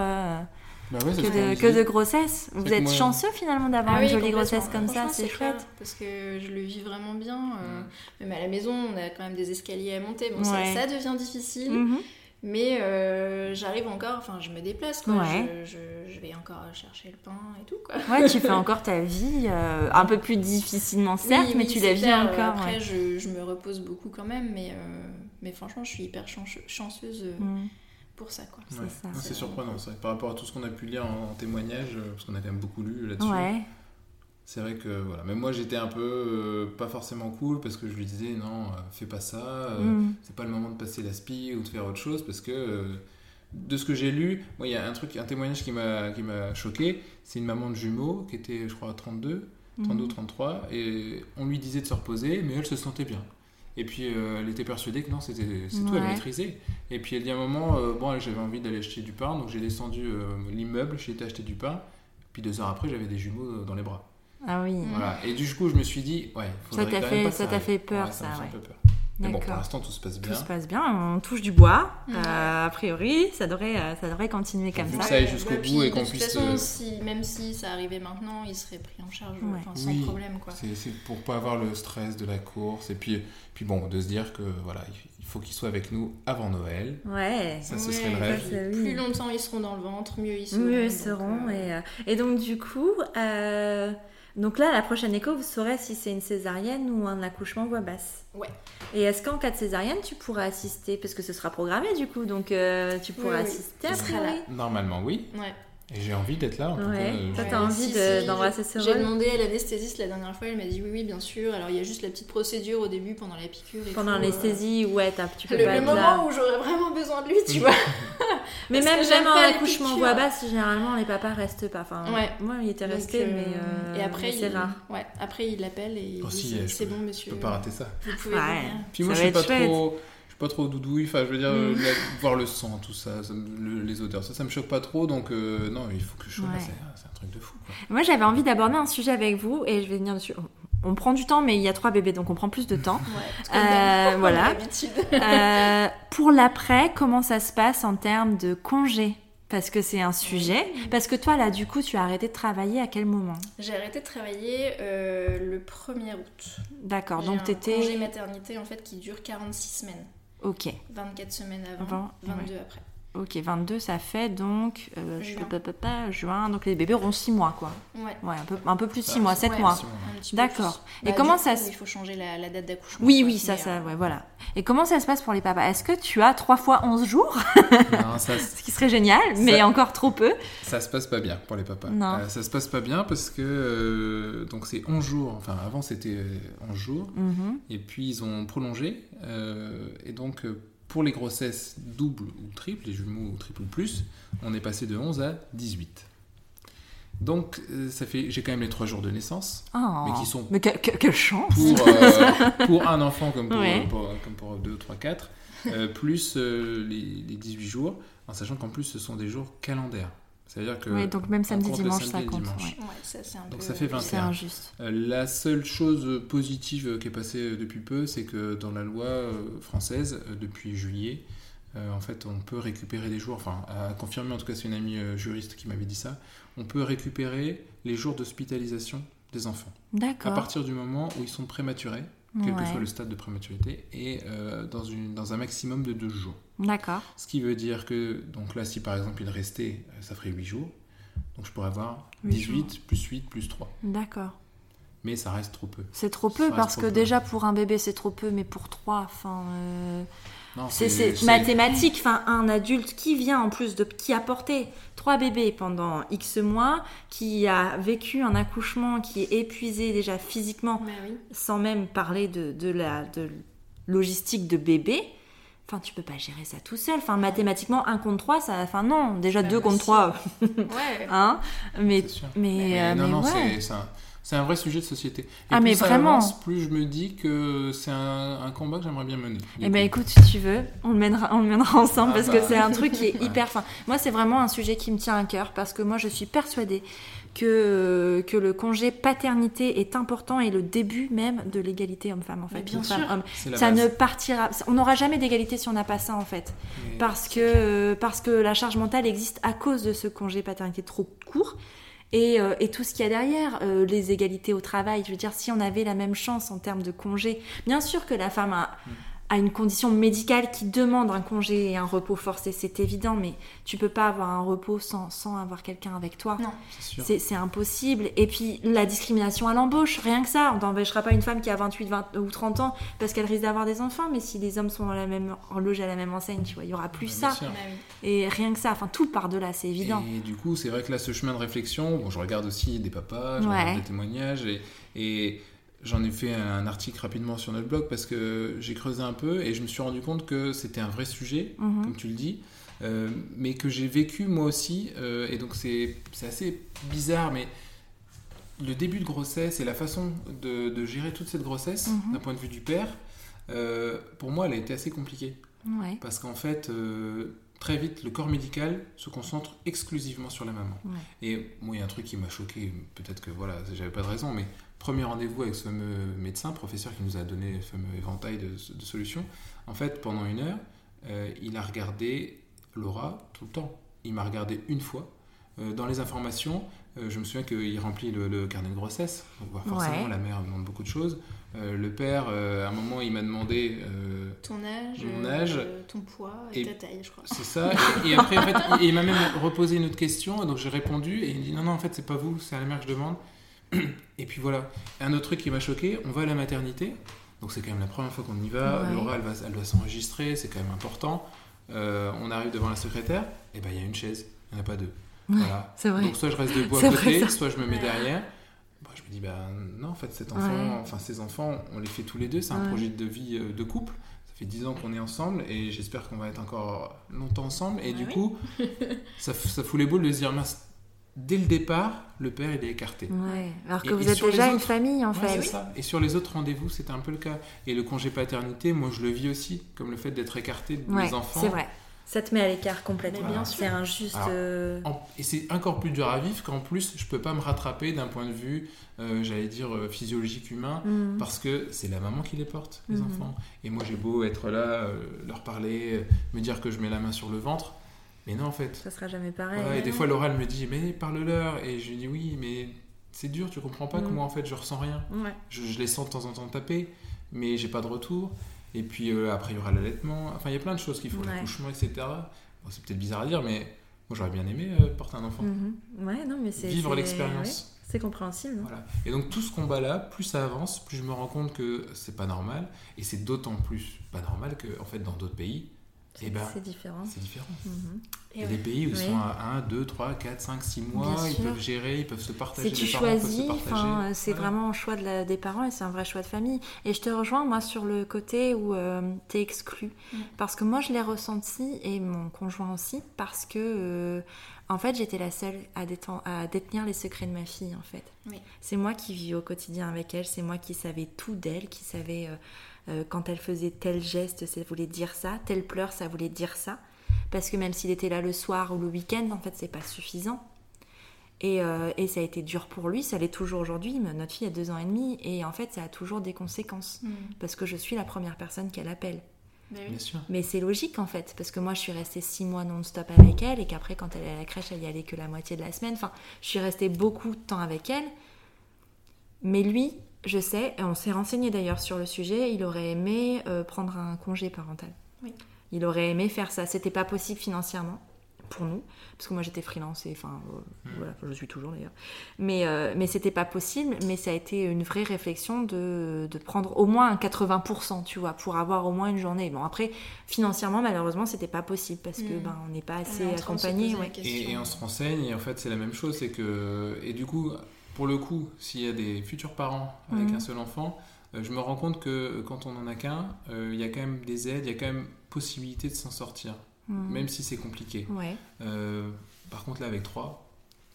bah ouais, que, de, dit. que de grossesse. Vous êtes moi- chanceux finalement d'avoir Ah une oui, jolie complètement. grossesse comme ça, c'est chouette. Parce que je le vis vraiment bien. euh. Même à la maison, on a quand même des escaliers à monter. Bon, ça- Ouais. ça, devient difficile. Mhm. Mais euh, j'arrive encore, enfin, je me déplace, quoi. Ouais. Je, je- je vais encore chercher le pain et tout, quoi. Ouais, tu [laughs] fais encore ta vie, euh, un peu plus difficilement certes, Oui, mais oui, tu la vis clair, encore. Après, ouais. je, je me repose beaucoup quand même, mais, euh, mais franchement, je suis hyper chanceuse Mm. Pour ça, quoi. c'est Ouais. ça. Non, C'est surprenant, c'est vrai. Par rapport à tout ce qu'on a pu lire en, en témoignage, euh, parce qu'on a quand même beaucoup lu là-dessus. Ouais, C'est vrai que voilà. Même moi, j'étais un peu euh, pas forcément cool parce que je lui disais non, euh, fais pas ça. euh, Mm. C'est pas le moment de passer la spie ou de faire autre chose parce que euh, de ce que j'ai lu, moi, il y a un truc, un témoignage qui m'a qui m'a choqué. C'est une maman de jumeaux qui était, je crois, à 32, 32 Mhm. 33, et on lui disait de se reposer, mais elle se sentait bien. Et puis euh, elle était persuadée que non, c'était c'est tout, elle maîtrisait. Et puis elle dit à un moment, euh, bon, j'avais envie d'aller acheter du pain, donc j'ai descendu euh, l'immeuble, j'ai été acheter du pain. Puis deux heures après, j'avais des jumeaux dans les bras. Ah oui. Voilà. Et du coup, je me suis dit, ouais, Ça t'a fait- ça t'a fait peur, Ouais, ça, fait ouais. un peu peur. Mais bon, pour l'instant, tout se passe Tout bien. se passe bien, on touche du bois. Euh, a priori, ça devrait, euh, ça devrait continuer comme ça. que ça aille jusqu'au bah, bout et qu'on de toute puisse, façon, euh, si, même si ça arrivait maintenant, il serait pris en charge Ouais. enfin, sans Oui. problème, quoi. C'est c'est pour pas avoir le stress de la course. Et puis, puis bon, de se dire que voilà, il faut qu'ils soient avec nous avant Noël. Ouais. Ça, ce Ouais, serait le rêve. Ça, oui. Plus longtemps ils seront dans le ventre, mieux ils seront. Mieux ils seront. euh, Et, euh, et donc, du coup, euh, donc là, la prochaine écho, vous saurez si c'est une césarienne ou un accouchement voix basse. Ouais. Et est-ce qu'en cas de césarienne, tu pourras assister? Parce que ce sera programmé, du coup, donc euh, tu pourras Oui, oui. assister Tu a seras priori. Normalement, oui. Ouais. Et j'ai envie d'être là, en tout Ouais. cas. euh, Toi, je- t'as Ouais, envie si, de- si, d'embrasser j'ai- ce J'ai demandé à l'anesthésiste la dernière fois, elle m'a dit oui, oui, bien sûr. Alors il y a juste la petite procédure au début pendant la piqûre. Et Pendant tout, l'anesthésie, ouais, t'as- tu euh, peux Le, pas le être moment là. où j'aurais vraiment besoin de lui, tu vois. [laughs] Mais même, même en accouchement voix basse, généralement, les papas restent pas. Enfin, Ouais. moi, il était resté, euh, mais, euh, et après, c'est il... rare. Ouais, après il l'appelle et il dit euh, c'est- je bon, Je monsieur. peux pas rater ça. Vous pouvez Ouais. Puis moi, je suis pas trop. Suis pas trop doudouille, enfin je veux dire, Mm. euh, la- voir le sang, tout ça, ça me- le- les odeurs, ça, ça me choque pas trop, donc euh, non, il faut que je Ouais. c'est un truc de fou. Quoi. Moi, j'avais envie d'aborder un sujet avec vous et je vais venir dessus. On prend du temps, mais il y a trois bébés, donc on prend plus de temps. Ouais, Euh, voilà. Euh, pour l'après, comment ça se passe en termes de congés Parce que c'est un sujet. Parce que toi, là, du coup, tu as arrêté de travailler à quel moment? J'ai arrêté de travailler euh, le 1er août. D'accord, donc un t'étais. congé maternité en fait qui dure 46 semaines. Ok, 24 semaines avant, Avant, 22 après. ok, 22, ça fait donc. euh, je Juin. peux pas, pas, pas, juin, donc les bébés auront 6 mois, quoi. Ouais. Ouais, un peu, un peu plus de 6 Ah, mois, c'est 7 ouais, mois. Six mois. Un petit peu D'accord. Et Bah, comment ça coup, se- Il faut changer la, la date d'accouchement. Oui, quoi, oui, ça, ça, euh, ouais, voilà. Et comment ça se passe pour les papas? Est-ce que tu as 3 fois 11 jours? Non, ça, [laughs] Ce qui serait génial, mais Ça- encore trop peu. ça se passe pas bien pour les papas. Non. Euh, ça se passe pas bien parce que euh, donc c'est 11 jours, enfin avant c'était euh, 11 jours, Mhm. et puis ils ont prolongé, euh, et donc euh, pour les grossesses doubles ou triples, les jumeaux ou triple ou plus, on est passé de 11 à 18. Donc euh, ça fait, j'ai quand même les 3 jours de naissance, Oh. Mais qui sont- Mais que- que- quelle chance pour, euh, [laughs] pour un enfant comme pour, Ouais. pour- comme pour 2, 3, 4, euh, plus euh, les, les 18 jours, en sachant qu'en plus ce sont des jours calendaires. C'est-à-dire que Oui, donc même samedi, dimanche, samedi ça compte. dimanche. ouais. Ouais, ça c'est un Donc peu. ça fait 21. C'est injuste. Euh, la seule chose positive qui est passée depuis peu, c'est que dans la loi euh, française, euh, depuis juillet, euh, en fait, on peut récupérer des jours, enfin, à confirmer, en tout cas, c'est une amie euh, juriste qui m'avait dit ça, on peut récupérer les jours d'hospitalisation des enfants. À D'accord. partir du moment où ils sont prématurés, quel que soit le stade de prématurité, et euh, dans, une, dans un maximum de deux jours. D'accord. Ce qui veut dire que, donc là, si par exemple il restait, euh, ça ferait 8 jours. Donc je pourrais avoir Huit 18 plus 8 plus 3. D'accord. Mais ça reste trop peu. C'est trop peu parce que peu. déjà pour un bébé c'est trop peu, mais pour trois, enfin. euh, C'est mathématique. Enfin, un adulte qui vient en plus de qui a porté trois bébés pendant X mois, qui a vécu un accouchement, qui est épuisé déjà physiquement, Bah oui. sans même parler de, de la de logistique de bébé. Enfin, tu peux pas gérer ça tout seul. Enfin, mathématiquement, 1 contre 3, ça. Enfin, non, déjà Bah, 2 bah, contre si. 3, Ouais. [laughs] hein? Mais, mais, Mais euh, non, mais non, ouais. c'est- un, c'est un vrai sujet de société. Et Ah, plus mais ça vraiment. avance, plus je me dis que c'est un, un combat que j'aimerais bien mener. Eh ben écoute, si tu veux, on le mènera, on le mènera [laughs] ensemble Ah parce bah. que c'est un truc qui est [laughs] hyper. Enfin, moi, c'est vraiment un sujet qui me tient à cœur parce que moi, je suis persuadée que que le congé paternité est important et le début même de l'égalité homme-femme en fait. Mais bien Femme, sûr. homme. Ça base. ne partira, on n'aura jamais d'égalité si on n'a pas ça en fait, Mais- parce que parce que la charge mentale existe à cause de ce congé paternité trop court. Et, euh, et tout ce qu'il y a derrière, euh, les égalités au travail, je veux dire, si on avait la même chance en termes de congé, bien sûr que la femme a, Mm. A une condition médicale qui demande un congé et un repos forcé, c'est évident, mais tu peux pas avoir un repos sans, sans avoir quelqu'un avec toi. Non. C'est impossible. Et puis la discrimination à l'embauche, rien que ça. On n'empêchera pas une femme qui a 28 20 ou 30 ans parce qu'elle risque d'avoir des enfants, mais si les hommes sont dans la même horloge à la même enseigne, tu vois, il y aura plus Ouais, bien ça. sûr. Oui. Et rien que ça, enfin tout par delà, c'est évident. Et du coup, c'est vrai que là, ce chemin de réflexion, bon, je regarde aussi des papas, je Ouais. regarde des témoignages, et, et j'en ai fait un article rapidement sur notre blog parce que j'ai creusé un peu et je me suis rendu compte que c'était un vrai sujet, Mhm. comme tu le dis, euh, mais que j'ai vécu moi aussi, euh, et donc c'est assez bizarre, mais le début de grossesse et la façon de, de gérer toute cette grossesse, Mhm. d'un point de vue du père, euh, pour moi, elle a été assez compliquée. Ouais. Parce qu'en fait, très vite, le corps médical se concentre exclusivement sur la maman. Ouais. Et moi, il y a un truc qui m'a choqué, peut-être que voilà, j'avais pas de raison, mais premier rendez-vous avec ce fameux médecin, professeur qui nous a donné le fameux éventail de, de solutions, en fait, pendant une heure, euh, il a regardé Laura tout le temps. Il m'a regardé une fois. Euh, dans les informations, euh, je me souviens qu'il remplit le, le carnet de grossesse. Donc, bah, forcément, Ouais. la mère demande beaucoup de choses. Euh, le père, euh, à un moment, il m'a demandé euh, Ton âge, Mon euh, âge. ton poids et, Et- ta taille, je crois. C'est ça. Et, et après, en fait, il, il m'a même reposé une autre question. Donc, j'ai répondu. Et il me dit Non, non, en fait, c'est pas vous, c'est à la mère que je demande. Et puis voilà. Un autre truc qui m'a choqué on va à la maternité. Donc, c'est quand même la première fois qu'on y va. Ouais. Laura, elle, va, elle doit s'enregistrer. C'est quand même important. Euh, on arrive devant la secrétaire. Et ben, il y a une chaise. Il n'y en a pas deux. Ouais, Voilà. vrai. Donc, soit je reste debout à côté, soit je me mets derrière. Bah, je me dis, bah non, en fait, cet enfant, Ouais. enfin, ces enfants, on les fait tous les deux. C'est un Ouais. projet de vie euh, de couple. Ça fait 10 ans qu'on est ensemble et j'espère qu'on va être encore longtemps ensemble. Et Ouais, du oui. coup, [laughs] ça, ça fout les boules de se dire, mince, dès le départ, le père, il est écarté. Ouais. Alors que Et- vous et êtes sur les déjà une autres- famille en Ouais, fait. c'est ça. Et sur les autres rendez-vous, c'était un peu le cas. Et le congé paternité, moi, je le vis aussi, comme le fait d'être écarté de Ouais, mes enfants. c'est vrai. Ça te met à l'écart complètement. Bien C'est injuste. Alors, euh, En- Et c'est encore plus dur à vivre qu'en plus, je peux pas me rattraper d'un point de vue, euh, j'allais dire, euh, physiologique humain, hmm. parce que c'est la maman qui les porte, les Mhm. enfants. Et moi, j'ai beau être là, euh, leur parler, euh, me dire que je mets la main sur le ventre, mais non, en fait. Ça sera jamais pareil. Et des fois, elle me dit, mais parle-leur. Et je lui dis, oui, mais c'est dur, tu comprends pas Mhm. que moi, en fait, je ressens rien. Ouais. Je, je les sens de temps en temps taper, mais j'ai pas de retour. Et puis euh, après, il y aura l'allaitement. Enfin, il y a plein de choses qu'il faut, Ouais. l'accouchement, etc. Bon, c'est peut-être bizarre à dire, mais moi, j'aurais bien aimé euh, porter un enfant. Mhm. Ouais, non, mais c'est. Vivre l'expérience. ouais, c'est compréhensible. hein. Voilà. Et donc tout ce combat-là, plus ça avance, plus je me rends compte que c'est pas normal. Et c'est d'autant plus pas normal que, en fait, dans d'autres pays, eh ben, C'est différent. c'est différent. Mhm. Il y a des pays où ils sont à 1, 2, 3, 4, 5, 6 mois, Bien ils sûr. peuvent gérer, ils peuvent se partager. Si tu les choisis, enfin, c'est Voilà. vraiment un choix de la- des parents et c'est un vrai choix de famille. Et je te rejoins, moi, sur le côté où tu es exclu. Mm. Parce que moi, je l'ai ressenti et mon conjoint aussi, parce que, euh, en fait, j'étais la seule à, déten- à détenir les secrets de ma fille, en fait. Oui. C'est moi qui vis au quotidien avec elle, c'est moi qui savais tout d'elle, qui savais euh, euh, quand elle faisait tel geste, ça voulait dire ça, tel pleur, ça voulait dire ça. Parce que même s'il était là le soir ou le week-end, en fait, c'est pas suffisant. Et, euh, et ça a été dur pour lui, ça l'est toujours aujourd'hui. mais Notre fille a deux ans et demi, et en fait, ça a toujours des conséquences. Mm. Parce que je suis la première personne qu'elle appelle. Bah oui. Mais c'est logique en fait, parce que moi je suis restée six mois non-stop avec elle, et qu'après, quand elle est à la crèche, elle y allait que la moitié de la semaine. Enfin, je suis restée beaucoup de temps avec elle. Mais lui, je sais, et on s'est renseigné d'ailleurs sur le sujet, il aurait aimé euh, prendre un congé parental. Oui. Il aurait aimé faire ça. C'était pas possible financièrement pour nous, parce que moi j'étais freelance et enfin euh, Mm. voilà, je suis toujours d'ailleurs. Mais euh, mais c'était pas possible, mais ça a été une vraie réflexion de, de prendre au moins un 80%, tu vois, pour avoir au moins une journée. Bon après financièrement malheureusement c'était pas possible parce que Mm. ben on n'est pas est assez accompagné. ouais. Et, et on se renseigne, et en fait, c'est la même chose. C'est que, et du coup, pour le coup, s'il y a des futurs parents avec Mhm. un seul enfant, euh, je me rends compte que quand on en a qu'un, euh, il y a quand même des aides, il y a quand même possibilité de s'en sortir, Mm. même si c'est compliqué. Ouais. Euh, par contre, là, avec trois,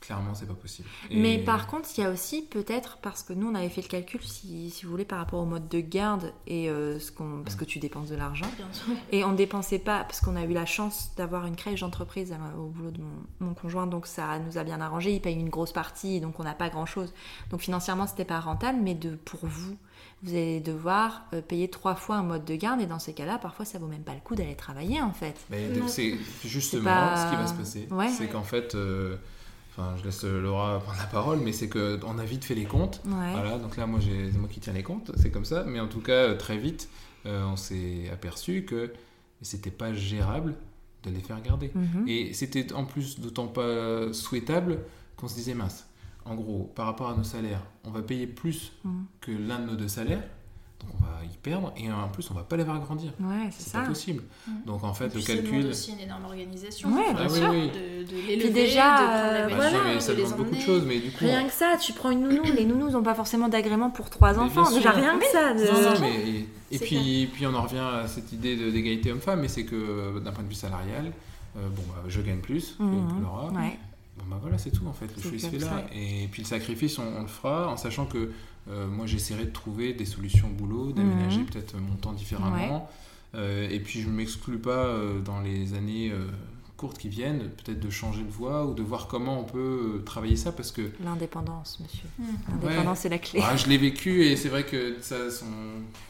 clairement, c'est pas possible. Et- Mais par contre, il y a aussi peut-être, parce que nous on avait fait le calcul, si, si vous voulez, par rapport au mode de garde et euh, ce qu'on, parce que tu dépenses de l'argent. Bien sûr. Et on ne dépensait pas, parce qu'on a eu la chance d'avoir une crèche d'entreprise à- au boulot de mon, mon conjoint, donc ça nous a bien arrangé. Il paye une grosse partie, donc on n'a pas grand chose. Donc financièrement, c'était pas rentable, mais de, pour vous, vous allez devoir euh, payer trois fois un mode de garde, et dans ces cas-là, parfois ça vaut même pas le coup d'aller travailler en fait. Mais c'est justement pas- ce qui va se passer. Ouais. C'est qu'en fait, euh, enfin, je laisse Laura prendre la parole, mais c'est qu'on a vite fait les comptes. Ouais. Voilà, donc là, moi, c'est moi qui tiens les comptes, c'est comme ça. Mais en tout cas, euh, très vite, euh, on s'est aperçu que c'était pas gérable de les faire garder. Mhm. Et c'était en plus d'autant pas souhaitable qu'on se disait mince. En gros, par rapport à nos salaires, on va payer plus Mhm. que l'un de nos deux salaires, donc on va y perdre, et en plus, on va pas les voir grandir. Ouais, c'est C'est pas possible. Mhm. Donc en fait, le calcul. aussi une énorme organisation. Ouais, Enfin, bien Ah oui, sûr. oui. De, de l'élever, déjà, de prendre la euh, Bah, voilà. ça de les demande beaucoup de choses, mais du coup. Rien que ça, tu prends une nounou, les nounous n'ont pas forcément d'agrément pour trois Mais enfants. Déjà rien que ça. de- Non, non, mais et, et C'est puis, puis on en revient à cette idée de- d'égalité homme-femme, mais c'est que euh, d'un point de vue salarial, euh, bon, bah, je gagne plus que- Mhm. que Laura. Ouais. Bon bah voilà, c'est tout en fait, le C'est choix se fait là. Et puis le sacrifice, on, on le fera en sachant que euh, moi j'essaierai de trouver des solutions au boulot, d'aménager Mhm. peut-être mon temps différemment. Euh, et puis je ne m'exclus pas euh, dans les années euh, courtes qui viennent, peut-être de changer de voie ou de voir comment on peut euh, travailler ça parce que L'indépendance, monsieur. Mhm. L'indépendance, c'est la clé. ah, je l'ai vécu et c'est vrai que ça a son.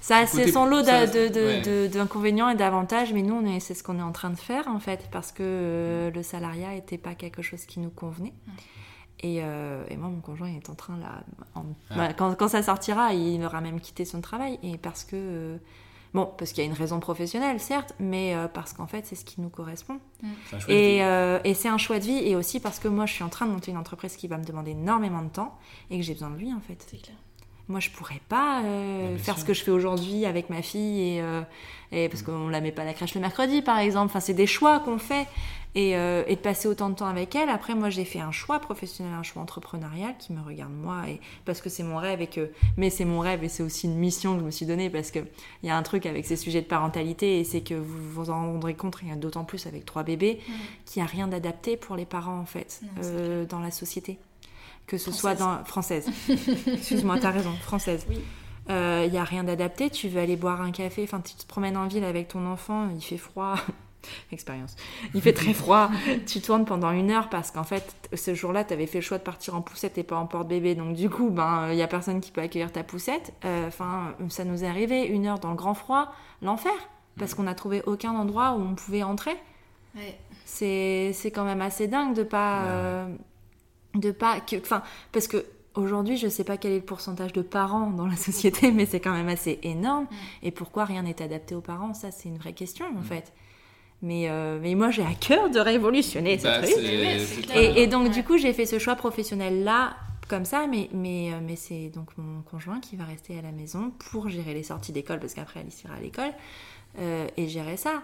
Ça, Côté- c'est son lot ouais. d'inconvénients et d'avantages, mais nous, c'est ce qu'on est en train de faire, en fait, parce que euh, le salariat n'était pas quelque chose qui nous convenait. Mm. Et, euh, et moi, mon conjoint, il est en train, là, en- Ah. bah, quand, quand ça sortira, il aura même quitté son travail. Et parce que, euh, bon, parce qu'il y a une raison professionnelle, certes, mais euh, parce qu'en fait, c'est ce qui nous correspond. c'est un chouette Et, vie. euh, et c'est un choix de vie, et aussi parce que moi, je suis en train de monter une entreprise qui va me demander énormément de temps, et que j'ai besoin de lui, en fait. C'est clair. Moi, je pourrais pas euh, faire sûr. ce que je fais aujourd'hui avec ma fille et, euh, et parce qu'on la met pas à la crèche le mercredi, par exemple. Enfin, c'est des choix qu'on fait et, euh, et de passer autant de temps avec elle. Après, moi, j'ai fait un choix professionnel, un choix entrepreneurial qui me regarde moi et parce que c'est mon rêve et que mais c'est mon rêve et c'est aussi une mission que je me suis donnée parce que il y a un truc avec ces sujets de parentalité et c'est que vous vous en rendrez compte, et d'autant plus avec trois bébés, qu'il n'y a rien d'adapté pour les parents en fait Non, euh, dans la société. Que ce Française. soit dans française. [laughs] Excuse-moi, t'as raison, française. Oui. Il n'y a rien d'adapté. Tu veux aller boire un café, enfin, tu te promènes en ville avec ton enfant, il fait froid. Expérience. Il fait très froid. [laughs] tu tournes pendant une heure parce qu'en fait, ce jour-là, tu avais fait le choix de partir en poussette et pas en porte-bébé. Donc, du coup, ben, il n'y a personne qui peut accueillir ta poussette. Euh, Enfin, ça nous est arrivé une heure dans le grand froid, l'enfer. Parce qu'on n'a trouvé aucun endroit où on pouvait entrer Ouais. c'est c'est quand même assez dingue de pas Ouais. euh, de pas que enfin parce que aujourd'hui je sais pas quel est le pourcentage de parents dans la société mais c'est quand même assez énorme Mm. et pourquoi rien n'est adapté aux parents? Ça c'est une vraie question en Mm. fait mais euh, mais moi j'ai à cœur de révolutionner ce Bah, truc et, et donc Ouais. du coup j'ai fait ce choix professionnel là comme ça mais mais euh, mais c'est donc mon conjoint qui va rester à la maison pour gérer les sorties d'école parce qu'après Alice ira à l'école euh, et gérer ça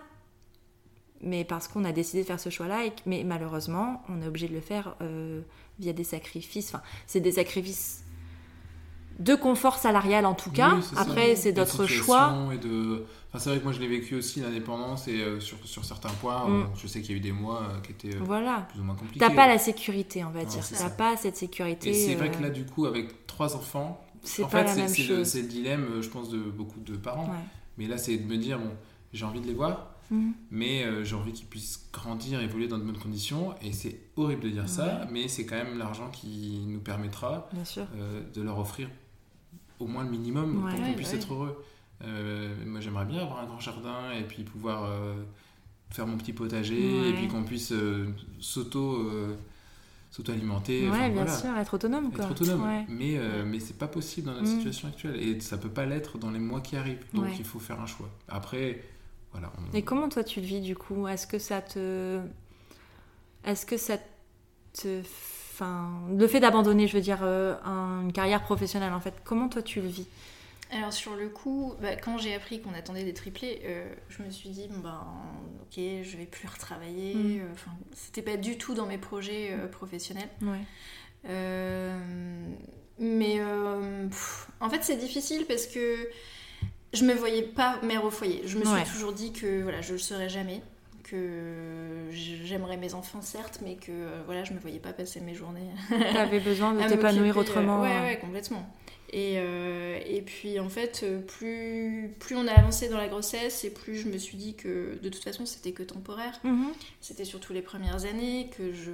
mais parce qu'on a décidé de faire ce choix-là, et mais malheureusement, on est obligé de le faire euh, via des sacrifices. Enfin, c'est des sacrifices de confort salarial en tout cas. Oui. Après, c'est d'autres choix. Et de... enfin, c'est vrai que moi je l'ai vécu aussi l'indépendance et euh, sur, sur certains points, Mm. euh, je sais qu'il y a eu des mois euh, qui étaient Voilà. plus ou moins compliqués. T'as pas la sécurité, on va dire. c'est T'as pas cette sécurité. Et c'est vrai que là, du coup, avec trois enfants, c'est en pas fait, la c'est même le, chose. c'est le dilemme, je pense, de beaucoup de parents. Ouais. Mais là, c'est de me dire, bon, j'ai envie de les voir, Mhm. mais j'ai envie qu'ils puissent grandir, évoluer dans de bonnes conditions. Et c'est horrible de dire ça, mais c'est quand même l'argent qui nous permettra de leur offrir au moins le minimum Ouais. pour Ouais, qu'ils puissent ouais. être heureux. Euh, moi, j'aimerais bien avoir un grand jardin et puis pouvoir euh, faire mon petit potager Ouais. et puis qu'on puisse euh, s'auto s'auto-alimenter. Ouais, Enfin, bien voilà. sûr, être autonome quoi. Être autonome, Ouais. mais, euh, mais c'est pas possible dans notre Mm. situation actuelle et ça peut pas l'être dans les mois qui arrivent. Donc Ouais. il faut faire un choix. Après, voilà. on- Et comment toi tu le vis du coup? Est-ce que ça te. est-ce que ça te. Enfin, le fait d'abandonner, je veux dire, euh, un- une carrière professionnelle, en fait, comment toi tu le vis? Alors sur le coup, bah, quand j'ai appris qu'on attendait des triplés, euh, je me suis dit bon, ben ok, je vais plus retravailler. Mm. euh, Enfin, c'était pas du tout dans mes projets euh, professionnels. Ouais. Euh, mais pff, en fait, c'est difficile parce que je me voyais pas mère au foyer. Je me suis Ouais. toujours dit que voilà, je le serais jamais, que j'aimerais mes enfants certes, mais que voilà, je me voyais pas passer mes journées T'avais besoin de [laughs] t'épanouir autrement. ouais, ouais, complètement. Et, euh, et puis en fait, plus, plus on a avancé dans la grossesse, et plus je me suis dit que de toute façon c'était que temporaire. Mhm. C'était surtout les premières années que je.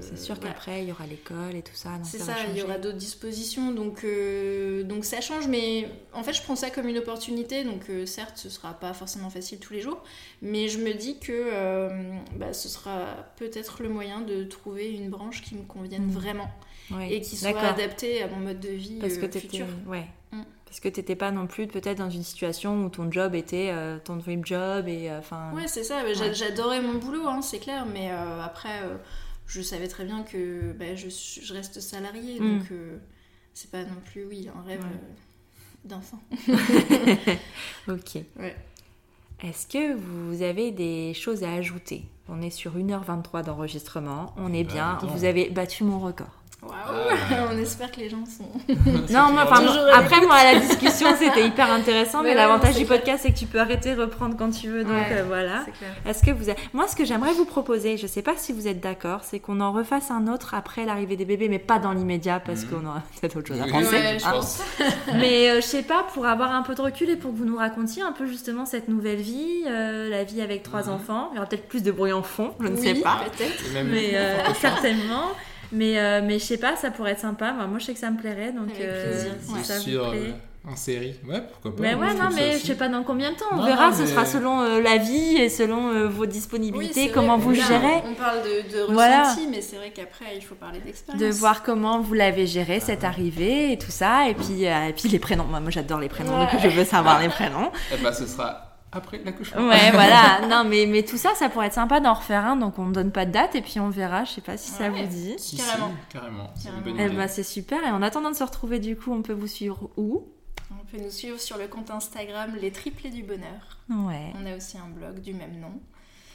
C'est sûr voilà. qu'après, il y aura l'école et tout ça. C'est ça, il y aura d'autres dispositions, donc, euh, donc ça change, mais en fait je prends ça comme une opportunité, donc euh, certes ce sera pas forcément facile tous les jours, mais je me dis que bah, ce sera peut-être le moyen de trouver une branche qui me convienne Mm. vraiment Ouais. et qui soit D'accord. adaptée à mon mode de vie Parce que euh, t'étais, futur. ouais. Mm. Parce que t'étais pas non plus peut-être dans une situation où ton job était euh, ton dream job et euh, enfin. Ouais, c'est ça, Ouais. j'adorais mon boulot, hein, c'est clair, mais euh, après euh, je savais très bien que bah, je, reste salariée, Mm. donc euh, c'est pas non plus, oui, un rêve Ouais. euh, d'enfant. [laughs] ok. Ouais. Est-ce que vous avez des choses à ajouter? On est sur 1h23 d'enregistrement, on est Bah, bien, vous avez battu mon record. Waouh Ah. [laughs] On espère que les gens sont. [laughs] Non, moi, enfin, après, moi, la discussion, c'était hyper intéressant, mais, l'avantage du podcast, c'est que tu peux arrêter, reprendre quand tu veux, donc Ouais, euh, voilà. C'est clair. Est-ce que vous, a- moi, ce que j'aimerais vous proposer, je sais pas si vous êtes d'accord, c'est qu'on en refasse un autre après l'arrivée des bébés, mais pas dans l'immédiat parce Mhm. qu'on aura [laughs] peut-être autre chose à penser. Ouais, je hein. pense. Mais euh, je sais pas, pour avoir un peu de recul et pour que vous nous racontiez un peu justement cette nouvelle vie, euh, la vie avec trois Mhm. enfants. Il y aura peut-être plus de bruit en fond, je ne sais pas. Peut-être. Mais euh, certainement. Mais, euh, mais je sais pas, ça pourrait être sympa. Moi, moi, je sais que ça me plairait, donc Avec euh, plaisir. si Ouais. ça sur, vous plaît. euh, en série. Ouais, pourquoi pas. Mais ouais, je non, mais je sais pas dans combien de temps. On Non, verra, non, ce sera selon euh, la vie et selon euh, vos disponibilités, comment vrai. vous Là, gérez. On parle de, de Voilà. ressenti, mais c'est vrai qu'après, il faut parler d'expérience. De voir comment vous l'avez géré cette arrivée et tout ça. Et puis, euh, et puis les prénoms. Moi, moi, j'adore les prénoms, donc je veux savoir les prénoms. Eh ben, ce sera après l'accouchement. Ouais, [laughs] voilà. Non, mais, mais tout ça, ça pourrait être sympa d'en refaire un. Donc, on ne donne pas de date et puis on verra. Je sais pas si ça Ouais. vous dit. Si, Carrément. si, carrément. C'est Eh ben, c'est super. Et en attendant de se retrouver, du coup, on peut vous suivre où? On peut nous suivre sur le compte Instagram Les Triplés du Bonheur. Ouais. On a aussi un blog du même nom.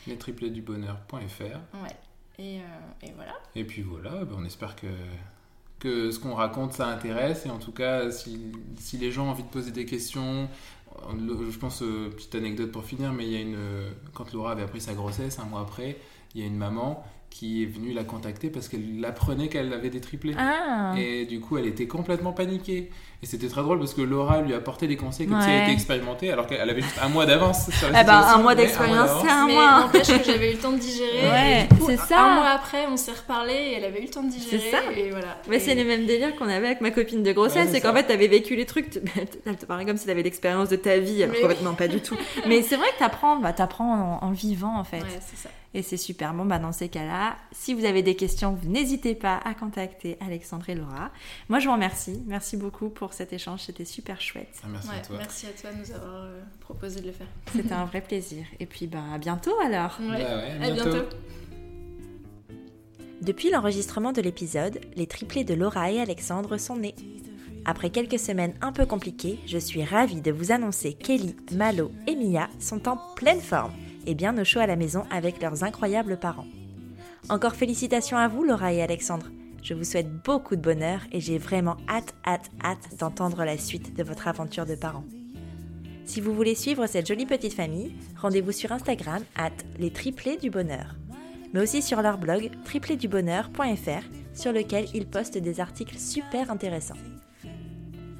Les triplés du bonheur.fr. Ouais. Et, euh, et voilà. Et puis voilà, ben, on espère que, que ce qu'on raconte ça intéresse. Et en tout cas, si, si les gens ont envie de poser des questions, je pense, euh, petite anecdote pour finir, mais il y a une. euh, Quand Laura avait appris sa grossesse, un mois après, il y a une maman qui est venue la contacter parce qu'elle apprenait qu'elle avait des triplés. Ah. Et du coup, elle était complètement paniquée. Et c'était très drôle parce que Laura lui apportait des conseils comme si Ouais. elle était expérimentée, alors qu'elle avait juste un mois d'avance sur la Eh ben, un mois d'expérience, c'est un mois. n'empêche que j'avais eu le temps de digérer. Ouais, c'est un- ça. Un mois après, on s'est reparlé et elle avait eu le temps de digérer. C'est ça. Et voilà. Mais Et- c'est les mêmes délires qu'on avait avec ma copine de grossesse, Ouais, c'est qu'en fait, t'avais vécu les trucs, tu- [laughs] elle te parlait comme si t'avais l'expérience de ta vie, alors Mais non, pas du tout. Mais c'est vrai que t'apprends, bah, t'apprends en, en vivant, en fait. Ouais, c'est ça. Et c'est super. Bon, bah, dans ces cas-là, si vous avez des questions, vous n'hésitez pas à contacter Alexandre et Laura. Moi, je vous remercie. Merci beaucoup pour cet échange. C'était super chouette. Ah, merci Ouais, à toi. merci à toi de nous avoir euh, proposé de le faire. C'était un vrai plaisir. Et puis, bah, à bientôt alors. Ouais. Bah ouais, à bientôt. Depuis l'enregistrement de l'épisode, les triplés de Laura et Alexandre sont nés. Après quelques semaines un peu compliquées, je suis ravie de vous annoncer qu'Ellie, Malo et Mia sont en pleine forme et bien au chaud à la maison avec leurs incroyables parents. Encore félicitations à vous Laura et Alexandre. Je vous souhaite beaucoup de bonheur et j'ai vraiment hâte, hâte, hâte d'entendre la suite de votre aventure de parents. Si vous voulez suivre cette jolie petite famille, rendez-vous sur Instagram at les triplés du bonheur mais aussi sur leur blog tripledubonheur.fr sur lequel ils postent des articles super intéressants.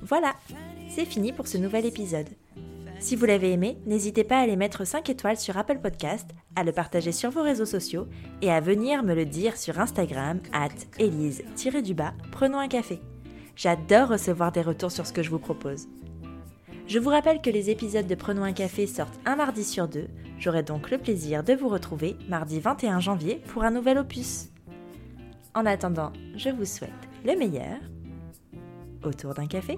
Voilà, c'est fini pour ce nouvel épisode. Si vous l'avez aimé, n'hésitez pas à les mettre 5 étoiles sur Apple Podcast, à le partager sur vos réseaux sociaux et à venir me le dire sur Instagram at Elise-du-bas, prenons un café. J'adore recevoir des retours sur ce que je vous propose. Je vous rappelle que les épisodes de Prenons un café sortent un mardi sur deux. J'aurai donc le plaisir de vous retrouver mardi 21 janvier pour un nouvel opus. En attendant, je vous souhaite le meilleur autour d'un café.